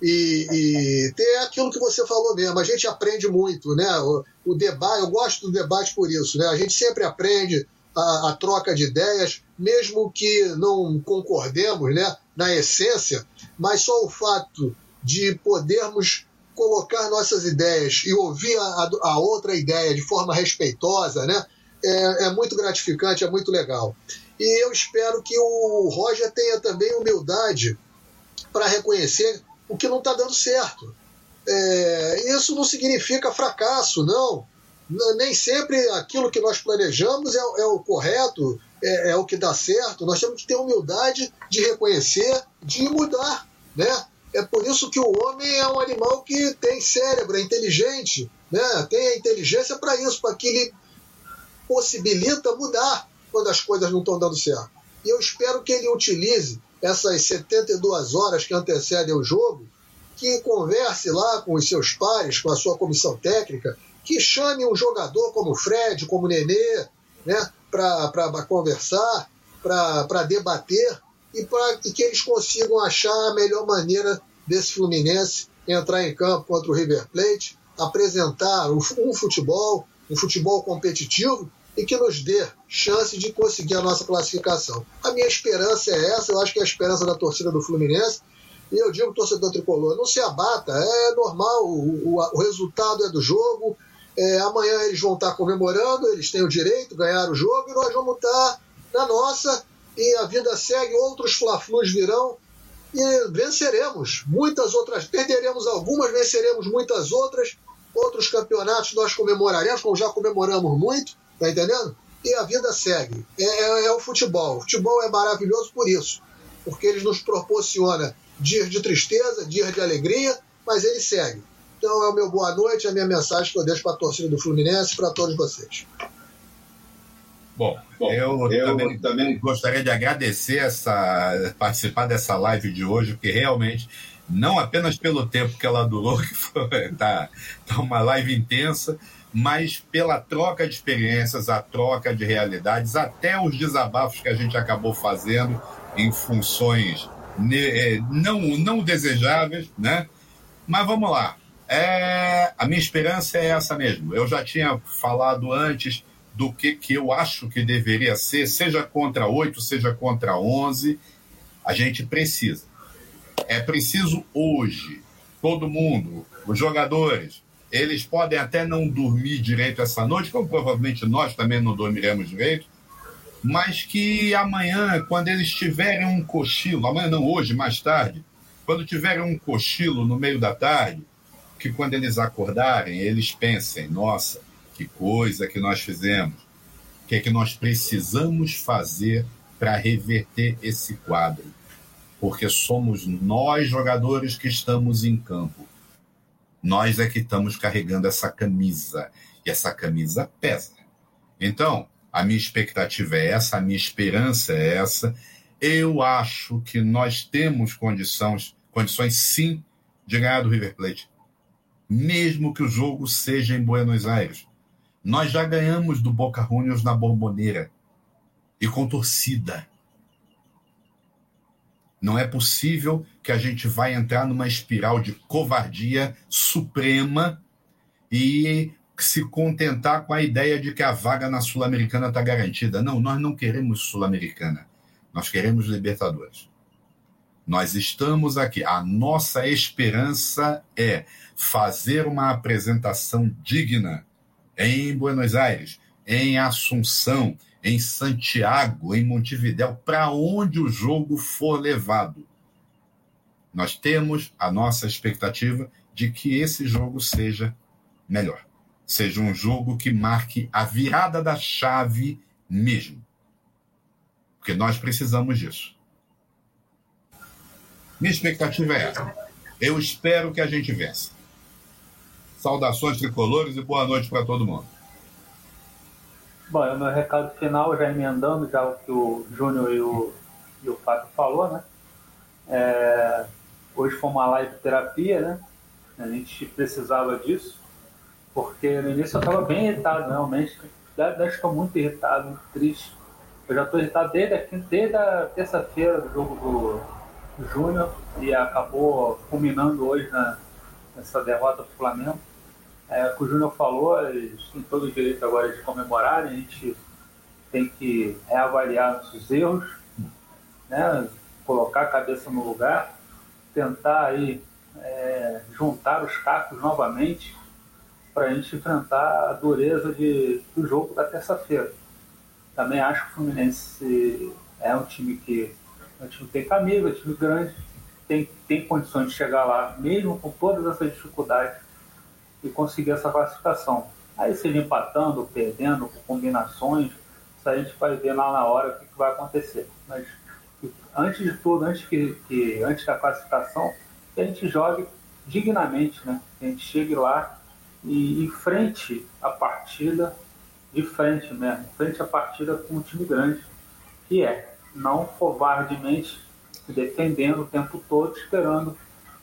E, e ter aquilo que você falou mesmo, a gente aprende muito, né? O, o debate, eu gosto do debate por isso, né? A gente sempre aprende, a, a, troca de ideias, mesmo que não concordemos né, na essência, mas só o fato de podermos colocar nossas ideias e ouvir a, a outra ideia de forma respeitosa, né, é, é, muito gratificante, é muito legal. E eu espero que o Roger tenha também humildade para reconhecer o que não está dando certo. É, isso não significa fracasso, não nem sempre aquilo que nós planejamos é, é o correto, é, é, o que dá certo. Nós temos que ter humildade de reconhecer, de mudar, né? É por isso que o homem é um animal que tem cérebro, é inteligente, né? Tem a inteligência para isso, para que ele possibilita mudar quando as coisas não estão dando certo. E eu espero que ele utilize essas 72 horas que antecedem o jogo, que converse lá com os seus pares, com a sua comissão técnica, que chame um jogador como o Fred, como o Nenê, né, para conversar, para debater e, pra, e que eles consigam achar a melhor maneira desse Fluminense entrar em campo contra o River Plate, apresentar um, um futebol, um futebol competitivo e que nos dê chance de conseguir a nossa classificação. A minha esperança é essa, eu acho que é a esperança da torcida do Fluminense. E eu digo, torcedor tricolor, não se abata, é normal, o, o, o resultado é do jogo. É, amanhã eles vão estar comemorando, eles têm o direito, ganhar o jogo, e nós vamos estar na nossa, e a vida segue, outros fla-flus virão, e venceremos muitas outras, perderemos algumas, venceremos muitas outras, outros campeonatos nós comemoraremos, como já comemoramos muito, tá entendendo? E a vida segue. É, é, é o futebol. O futebol é maravilhoso por isso, porque ele nos proporciona dias de tristeza, dias de alegria, mas ele segue. Então é o meu boa noite, a minha mensagem que eu deixo para a torcida do Fluminense e para todos vocês. Bom, Bom eu, eu também, também, gostaria de agradecer essa participar dessa live de hoje, porque realmente não apenas pelo tempo que ela durou, que foi tá, tá uma live intensa, mas pela troca de experiências, a troca de realidades, até os desabafos que a gente acabou fazendo em funções eh, não, não desejáveis, né? Mas vamos lá. É, a minha esperança é essa mesmo. Eu já tinha falado antes do que, que eu acho que deveria ser, seja contra 8, seja contra 11, a gente precisa. É preciso hoje, todo mundo, os jogadores, eles podem até não dormir direito essa noite, como provavelmente nós também não dormiremos direito, mas que amanhã, quando eles tiverem um cochilo, amanhã não, hoje, mais tarde, quando tiverem um cochilo no meio da tarde, que quando eles acordarem, eles pensem, nossa, que coisa que nós fizemos, o que é que nós precisamos fazer para reverter esse quadro. Porque somos nós, jogadores, que estamos em campo. Nós é que estamos carregando essa camisa. E essa camisa pesa. Então, a minha expectativa é essa, a minha esperança é essa. Eu acho que nós temos condições, condições sim, de ganhar do River Plate. Mesmo que o jogo seja em Buenos Aires. Nós já ganhamos do Boca Juniors na Bomboneira e com torcida. Não é possível que a gente vai entrar numa espiral de covardia suprema e se contentar com a ideia de que a vaga na Sul-Americana está garantida. Não, nós não queremos Sul-Americana. Nós queremos Libertadores. Nós estamos aqui. A nossa esperança é fazer uma apresentação digna em Buenos Aires, em Assunção, em Santiago, em Montevidéu, para onde o jogo for levado. Nós temos a nossa expectativa de que esse jogo seja melhor. Seja um jogo que marque a virada da chave mesmo. Porque nós precisamos disso. Minha expectativa é essa. Eu espero que a gente vença. Saudações tricolores e boa noite para todo mundo. Bom, é o meu recado final, já emendando já o que o Júnior e o, e o Fábio falou, né? É, hoje foi uma live terapia, né? A gente precisava disso, porque no início eu estava bem irritado, realmente. Estou muito irritado, muito triste. Eu já estou irritado desde, aqui, desde a terça-feira do jogo do Júnior e acabou culminando hoje na, nessa derrota do Flamengo. É, o que o Júnior falou, eles têm todo o direito agora de comemorar, a gente tem que reavaliar nossos erros, né? colocar a cabeça no lugar, tentar aí é, juntar os cacos novamente para a gente enfrentar a dureza de, do jogo da terça-feira. Também acho que o Fluminense é um time que é um time que tem camisa, é um time grande, tem, tem condições de chegar lá, mesmo com todas essas dificuldades e conseguir essa classificação. Aí seja empatando, perdendo, com combinações, isso a gente vai ver lá na hora o que, que vai acontecer. Mas antes de tudo, antes, que, que, antes da classificação, que a gente jogue dignamente, né? Que a gente chegue lá e enfrente a partida de frente mesmo, frente a partida com um time grande, que é não covardemente defendendo o tempo todo, esperando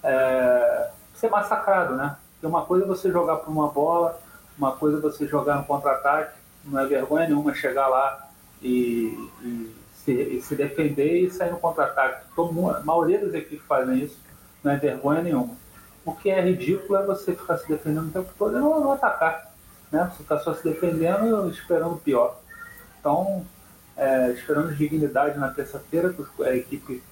é, ser massacrado, né? Porque uma coisa é você jogar por uma bola, uma coisa é você jogar no contra-ataque, não é vergonha nenhuma chegar lá e, e, se, e se, defender e sair no contra-ataque. A maioria das equipes fazem isso, não é vergonha nenhuma. O que é ridículo é você ficar se defendendo o tempo todo e não, não atacar. Né? Você ficar só se defendendo esperando o pior. Então, é, esperando dignidade na terça-feira, que a equipe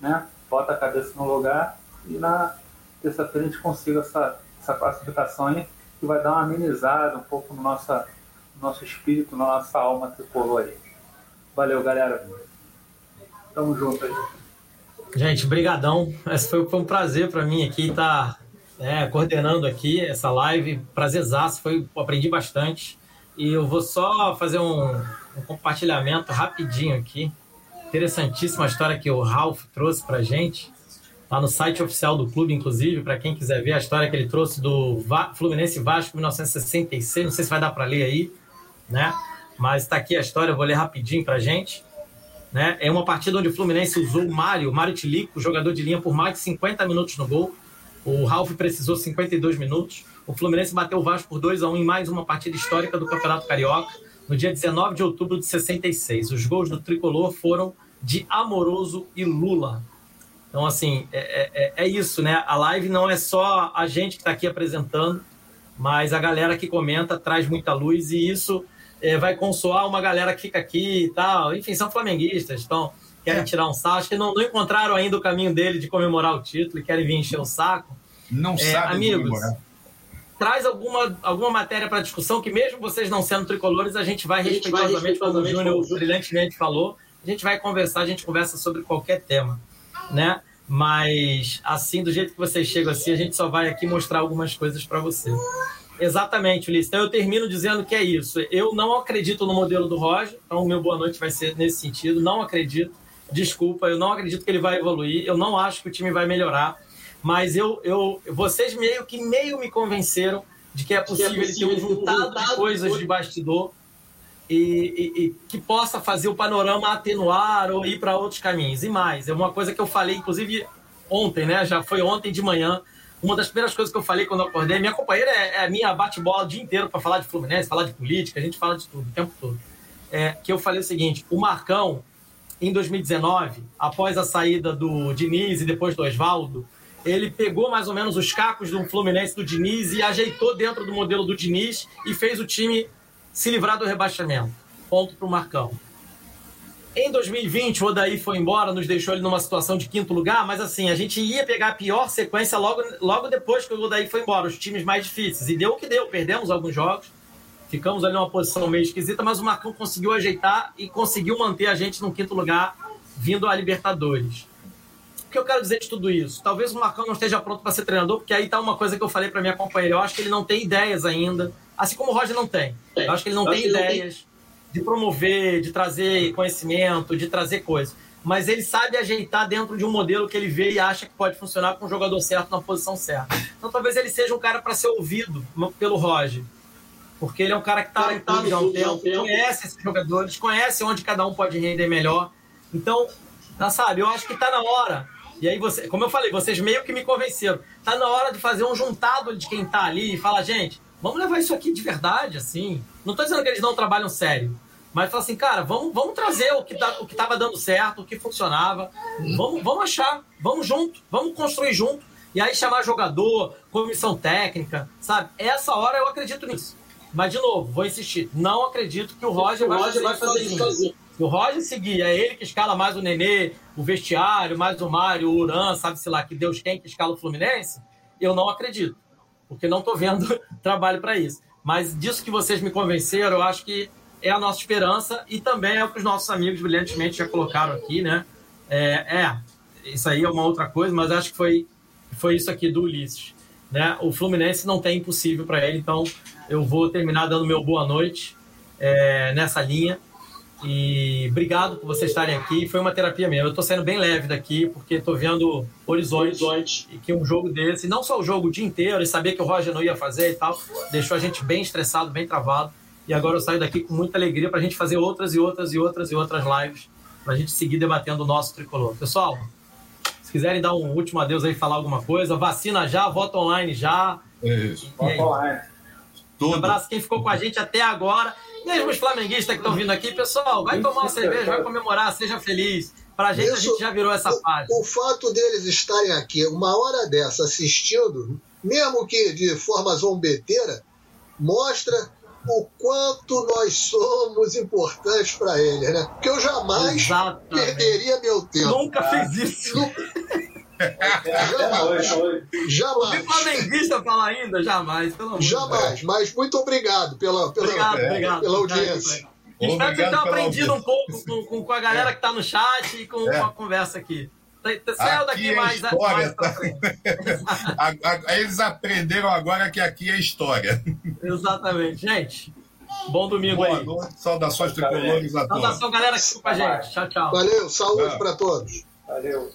né, bota a cabeça no lugar e na terça-feira a gente consiga essa, essa classificação aí, que vai dar uma amenizada um pouco no, nossa, no nosso espírito, na nossa alma tricolor aí. Valeu, galera. Tamo junto aí. Gente, brigadão. Esse foi, foi um prazer para mim aqui estar tá, é, coordenando aqui essa live. Prazerzaço, foi, aprendi bastante. E eu vou só fazer um, um compartilhamento rapidinho aqui. Interessantíssima história que o Ralph trouxe para gente. Lá no site oficial do clube, inclusive, para quem quiser ver a história que ele trouxe do Fluminense Vasco 1966. Não sei se vai dar para ler aí, né? Mas está aqui a história, eu vou ler rapidinho para gente. Né? É uma partida onde o Fluminense usou o Mário, Mário Tilico, jogador de linha, por mais de 50 minutos no gol. O Ralf precisou 52 minutos. O Fluminense bateu o Vasco por 2 a 1 em mais uma partida histórica do Campeonato Carioca, no dia 19 de outubro de 66. Os gols do tricolor foram de Amoroso e Lula. Então, assim, é, é, é isso, né? A live não é só a gente que está aqui apresentando, mas a galera que comenta traz muita luz e isso é, vai consoar uma galera que fica aqui e tal. Enfim, são flamenguistas, então querem é. tirar um saco. Acho que não, não, encontraram ainda o caminho dele de comemorar o título e querem vir encher o saco. Não é, sabe amigos, traz alguma, alguma matéria para discussão que, mesmo vocês não sendo tricolores, a gente vai respeitosamente, como o Júnior brilhantemente falou, a gente vai conversar, a gente conversa sobre qualquer tema, né? Mas, assim, do jeito que vocês chegam assim, a gente só vai aqui mostrar algumas coisas para você. Exatamente, Ulisses. Então eu termino dizendo que é isso. Eu não acredito no modelo do Roger, então o meu boa noite vai ser nesse sentido. Não acredito. Desculpa, eu não acredito que ele vai evoluir. Eu não acho que o time vai melhorar. Mas eu, eu, vocês meio que meio me convenceram de que é possível, que é possível ele ter um juntado de coisas de bastidor e, e, e, que possa fazer o panorama atenuar ou ir para outros caminhos. E mais, é uma coisa que eu falei, inclusive ontem, né? Já foi ontem de manhã uma das primeiras coisas que eu falei quando eu acordei, minha companheira é, é a minha bate-bola o dia inteiro para falar de Fluminense, falar de política, a gente fala de tudo o tempo todo. É, que eu falei o seguinte: o Marcão, em 2019, após a saída do Diniz e depois do Oswaldo, ele pegou mais ou menos os cacos do Fluminense do Diniz e ajeitou dentro do modelo do Diniz e fez o time se livrar do rebaixamento. Ponto para o Marcão. Em 2020, o Odaí foi embora, nos deixou ele numa situação de quinto lugar, mas assim, a gente ia pegar a pior sequência logo, logo depois que o Odaí foi embora, os times mais difíceis. E deu o que deu, perdemos alguns jogos, ficamos ali numa posição meio esquisita, mas o Marcão conseguiu ajeitar e conseguiu manter a gente no quinto lugar, vindo a Libertadores. O que eu quero dizer de tudo isso? Talvez o Marcão não esteja pronto para ser treinador, porque aí tá uma coisa que eu falei para minha companheira. Eu acho que ele não tem ideias ainda, assim como o Roger não tem. Eu acho que ele não tem ideias de promover, de trazer conhecimento, de trazer coisas. Mas ele sabe ajeitar dentro de um modelo que ele vê e acha que pode funcionar com o jogador certo na posição certa. Então talvez ele seja um cara para ser ouvido pelo Roger. Porque ele é um cara que está tá, no um tempo, conhece esses jogadores, conhece onde cada um pode render melhor. Então, tá, sabe, eu acho que está na hora. E aí, você, como eu falei, vocês meio que me convenceram. Está na hora de fazer um juntado de quem está ali e falar, gente, vamos levar isso aqui de verdade, assim. Não estou dizendo que eles não trabalham sério, mas fala assim, cara, vamos, vamos trazer o que, tá, o que tava dando certo, o que funcionava. Vamos, vamos achar, vamos junto, vamos construir junto. E aí chamar jogador, comissão técnica, sabe? Essa hora eu acredito nisso. Mas, de novo, vou insistir. Não acredito que o Roger, o vai, Roger fazer vai, fazer isso sozinho. Se o Roger seguir, é ele que escala mais o Nenê, o vestiário, mais o Mário, o Uran, sabe-se lá, que Deus quem que escala o Fluminense, eu não acredito. Porque não estou vendo trabalho para isso. Mas disso que vocês me convenceram, eu acho que é a nossa esperança e também é o que os nossos amigos brilhantemente já colocaram aqui, né? É, é isso aí é uma outra coisa, mas acho que foi, foi isso aqui do Ulisses. Né? O Fluminense não tem impossível para ele, então eu vou terminar dando meu boa noite é, nessa linha. E obrigado por vocês estarem aqui. Foi uma terapia mesmo. Eu estou saindo bem leve daqui, porque estou vendo horizontes. Horizonte. E que um jogo desse, não só o jogo o dia inteiro, e saber que o Roger não ia fazer e tal, deixou a gente bem estressado, bem travado. E agora eu saio daqui com muita alegria para a gente fazer outras e outras e outras e outras lives, para a gente seguir debatendo o nosso tricolor. Pessoal, Se quiserem dar um último adeus aí, falar alguma coisa, vacina já, voto online já. Isso. E aí? Voto online. Um abraço quem ficou com a gente até agora. Mesmo os flamenguistas que estão vindo aqui, pessoal, vai tomar uma cerveja, vai comemorar, seja feliz. Pra gente, a Isso- gente já virou essa página. O fato deles estarem aqui uma hora dessa assistindo, mesmo que de forma zombeteira, mostra o quanto nós somos importantes para eles, né? Porque eu jamais Exatamente. perderia meu tempo. Nunca fiz isso. Até Vi Jamais. flamenguista falar ainda? Jamais, pelo amor. Jamais. Mas muito obrigado pela, pela, Obrigado, É. obrigado. pela Obrigado, audiência. Espero que Obrigado tenha pela aprendido um pouco com, com- com a galera que tá no chat e com, É. com a conversa aqui. Tá- tá- Saiu Aqui daqui é mais, história, mais tá? frente. A- a- Eles aprenderam agora que aqui é história. Exatamente. Gente, bom domingo Boa aí. noite, saudações tricolores a todos. Saudação, galera que com a gente. Tchau, tchau. Valeu, saúde para todos. Valeu.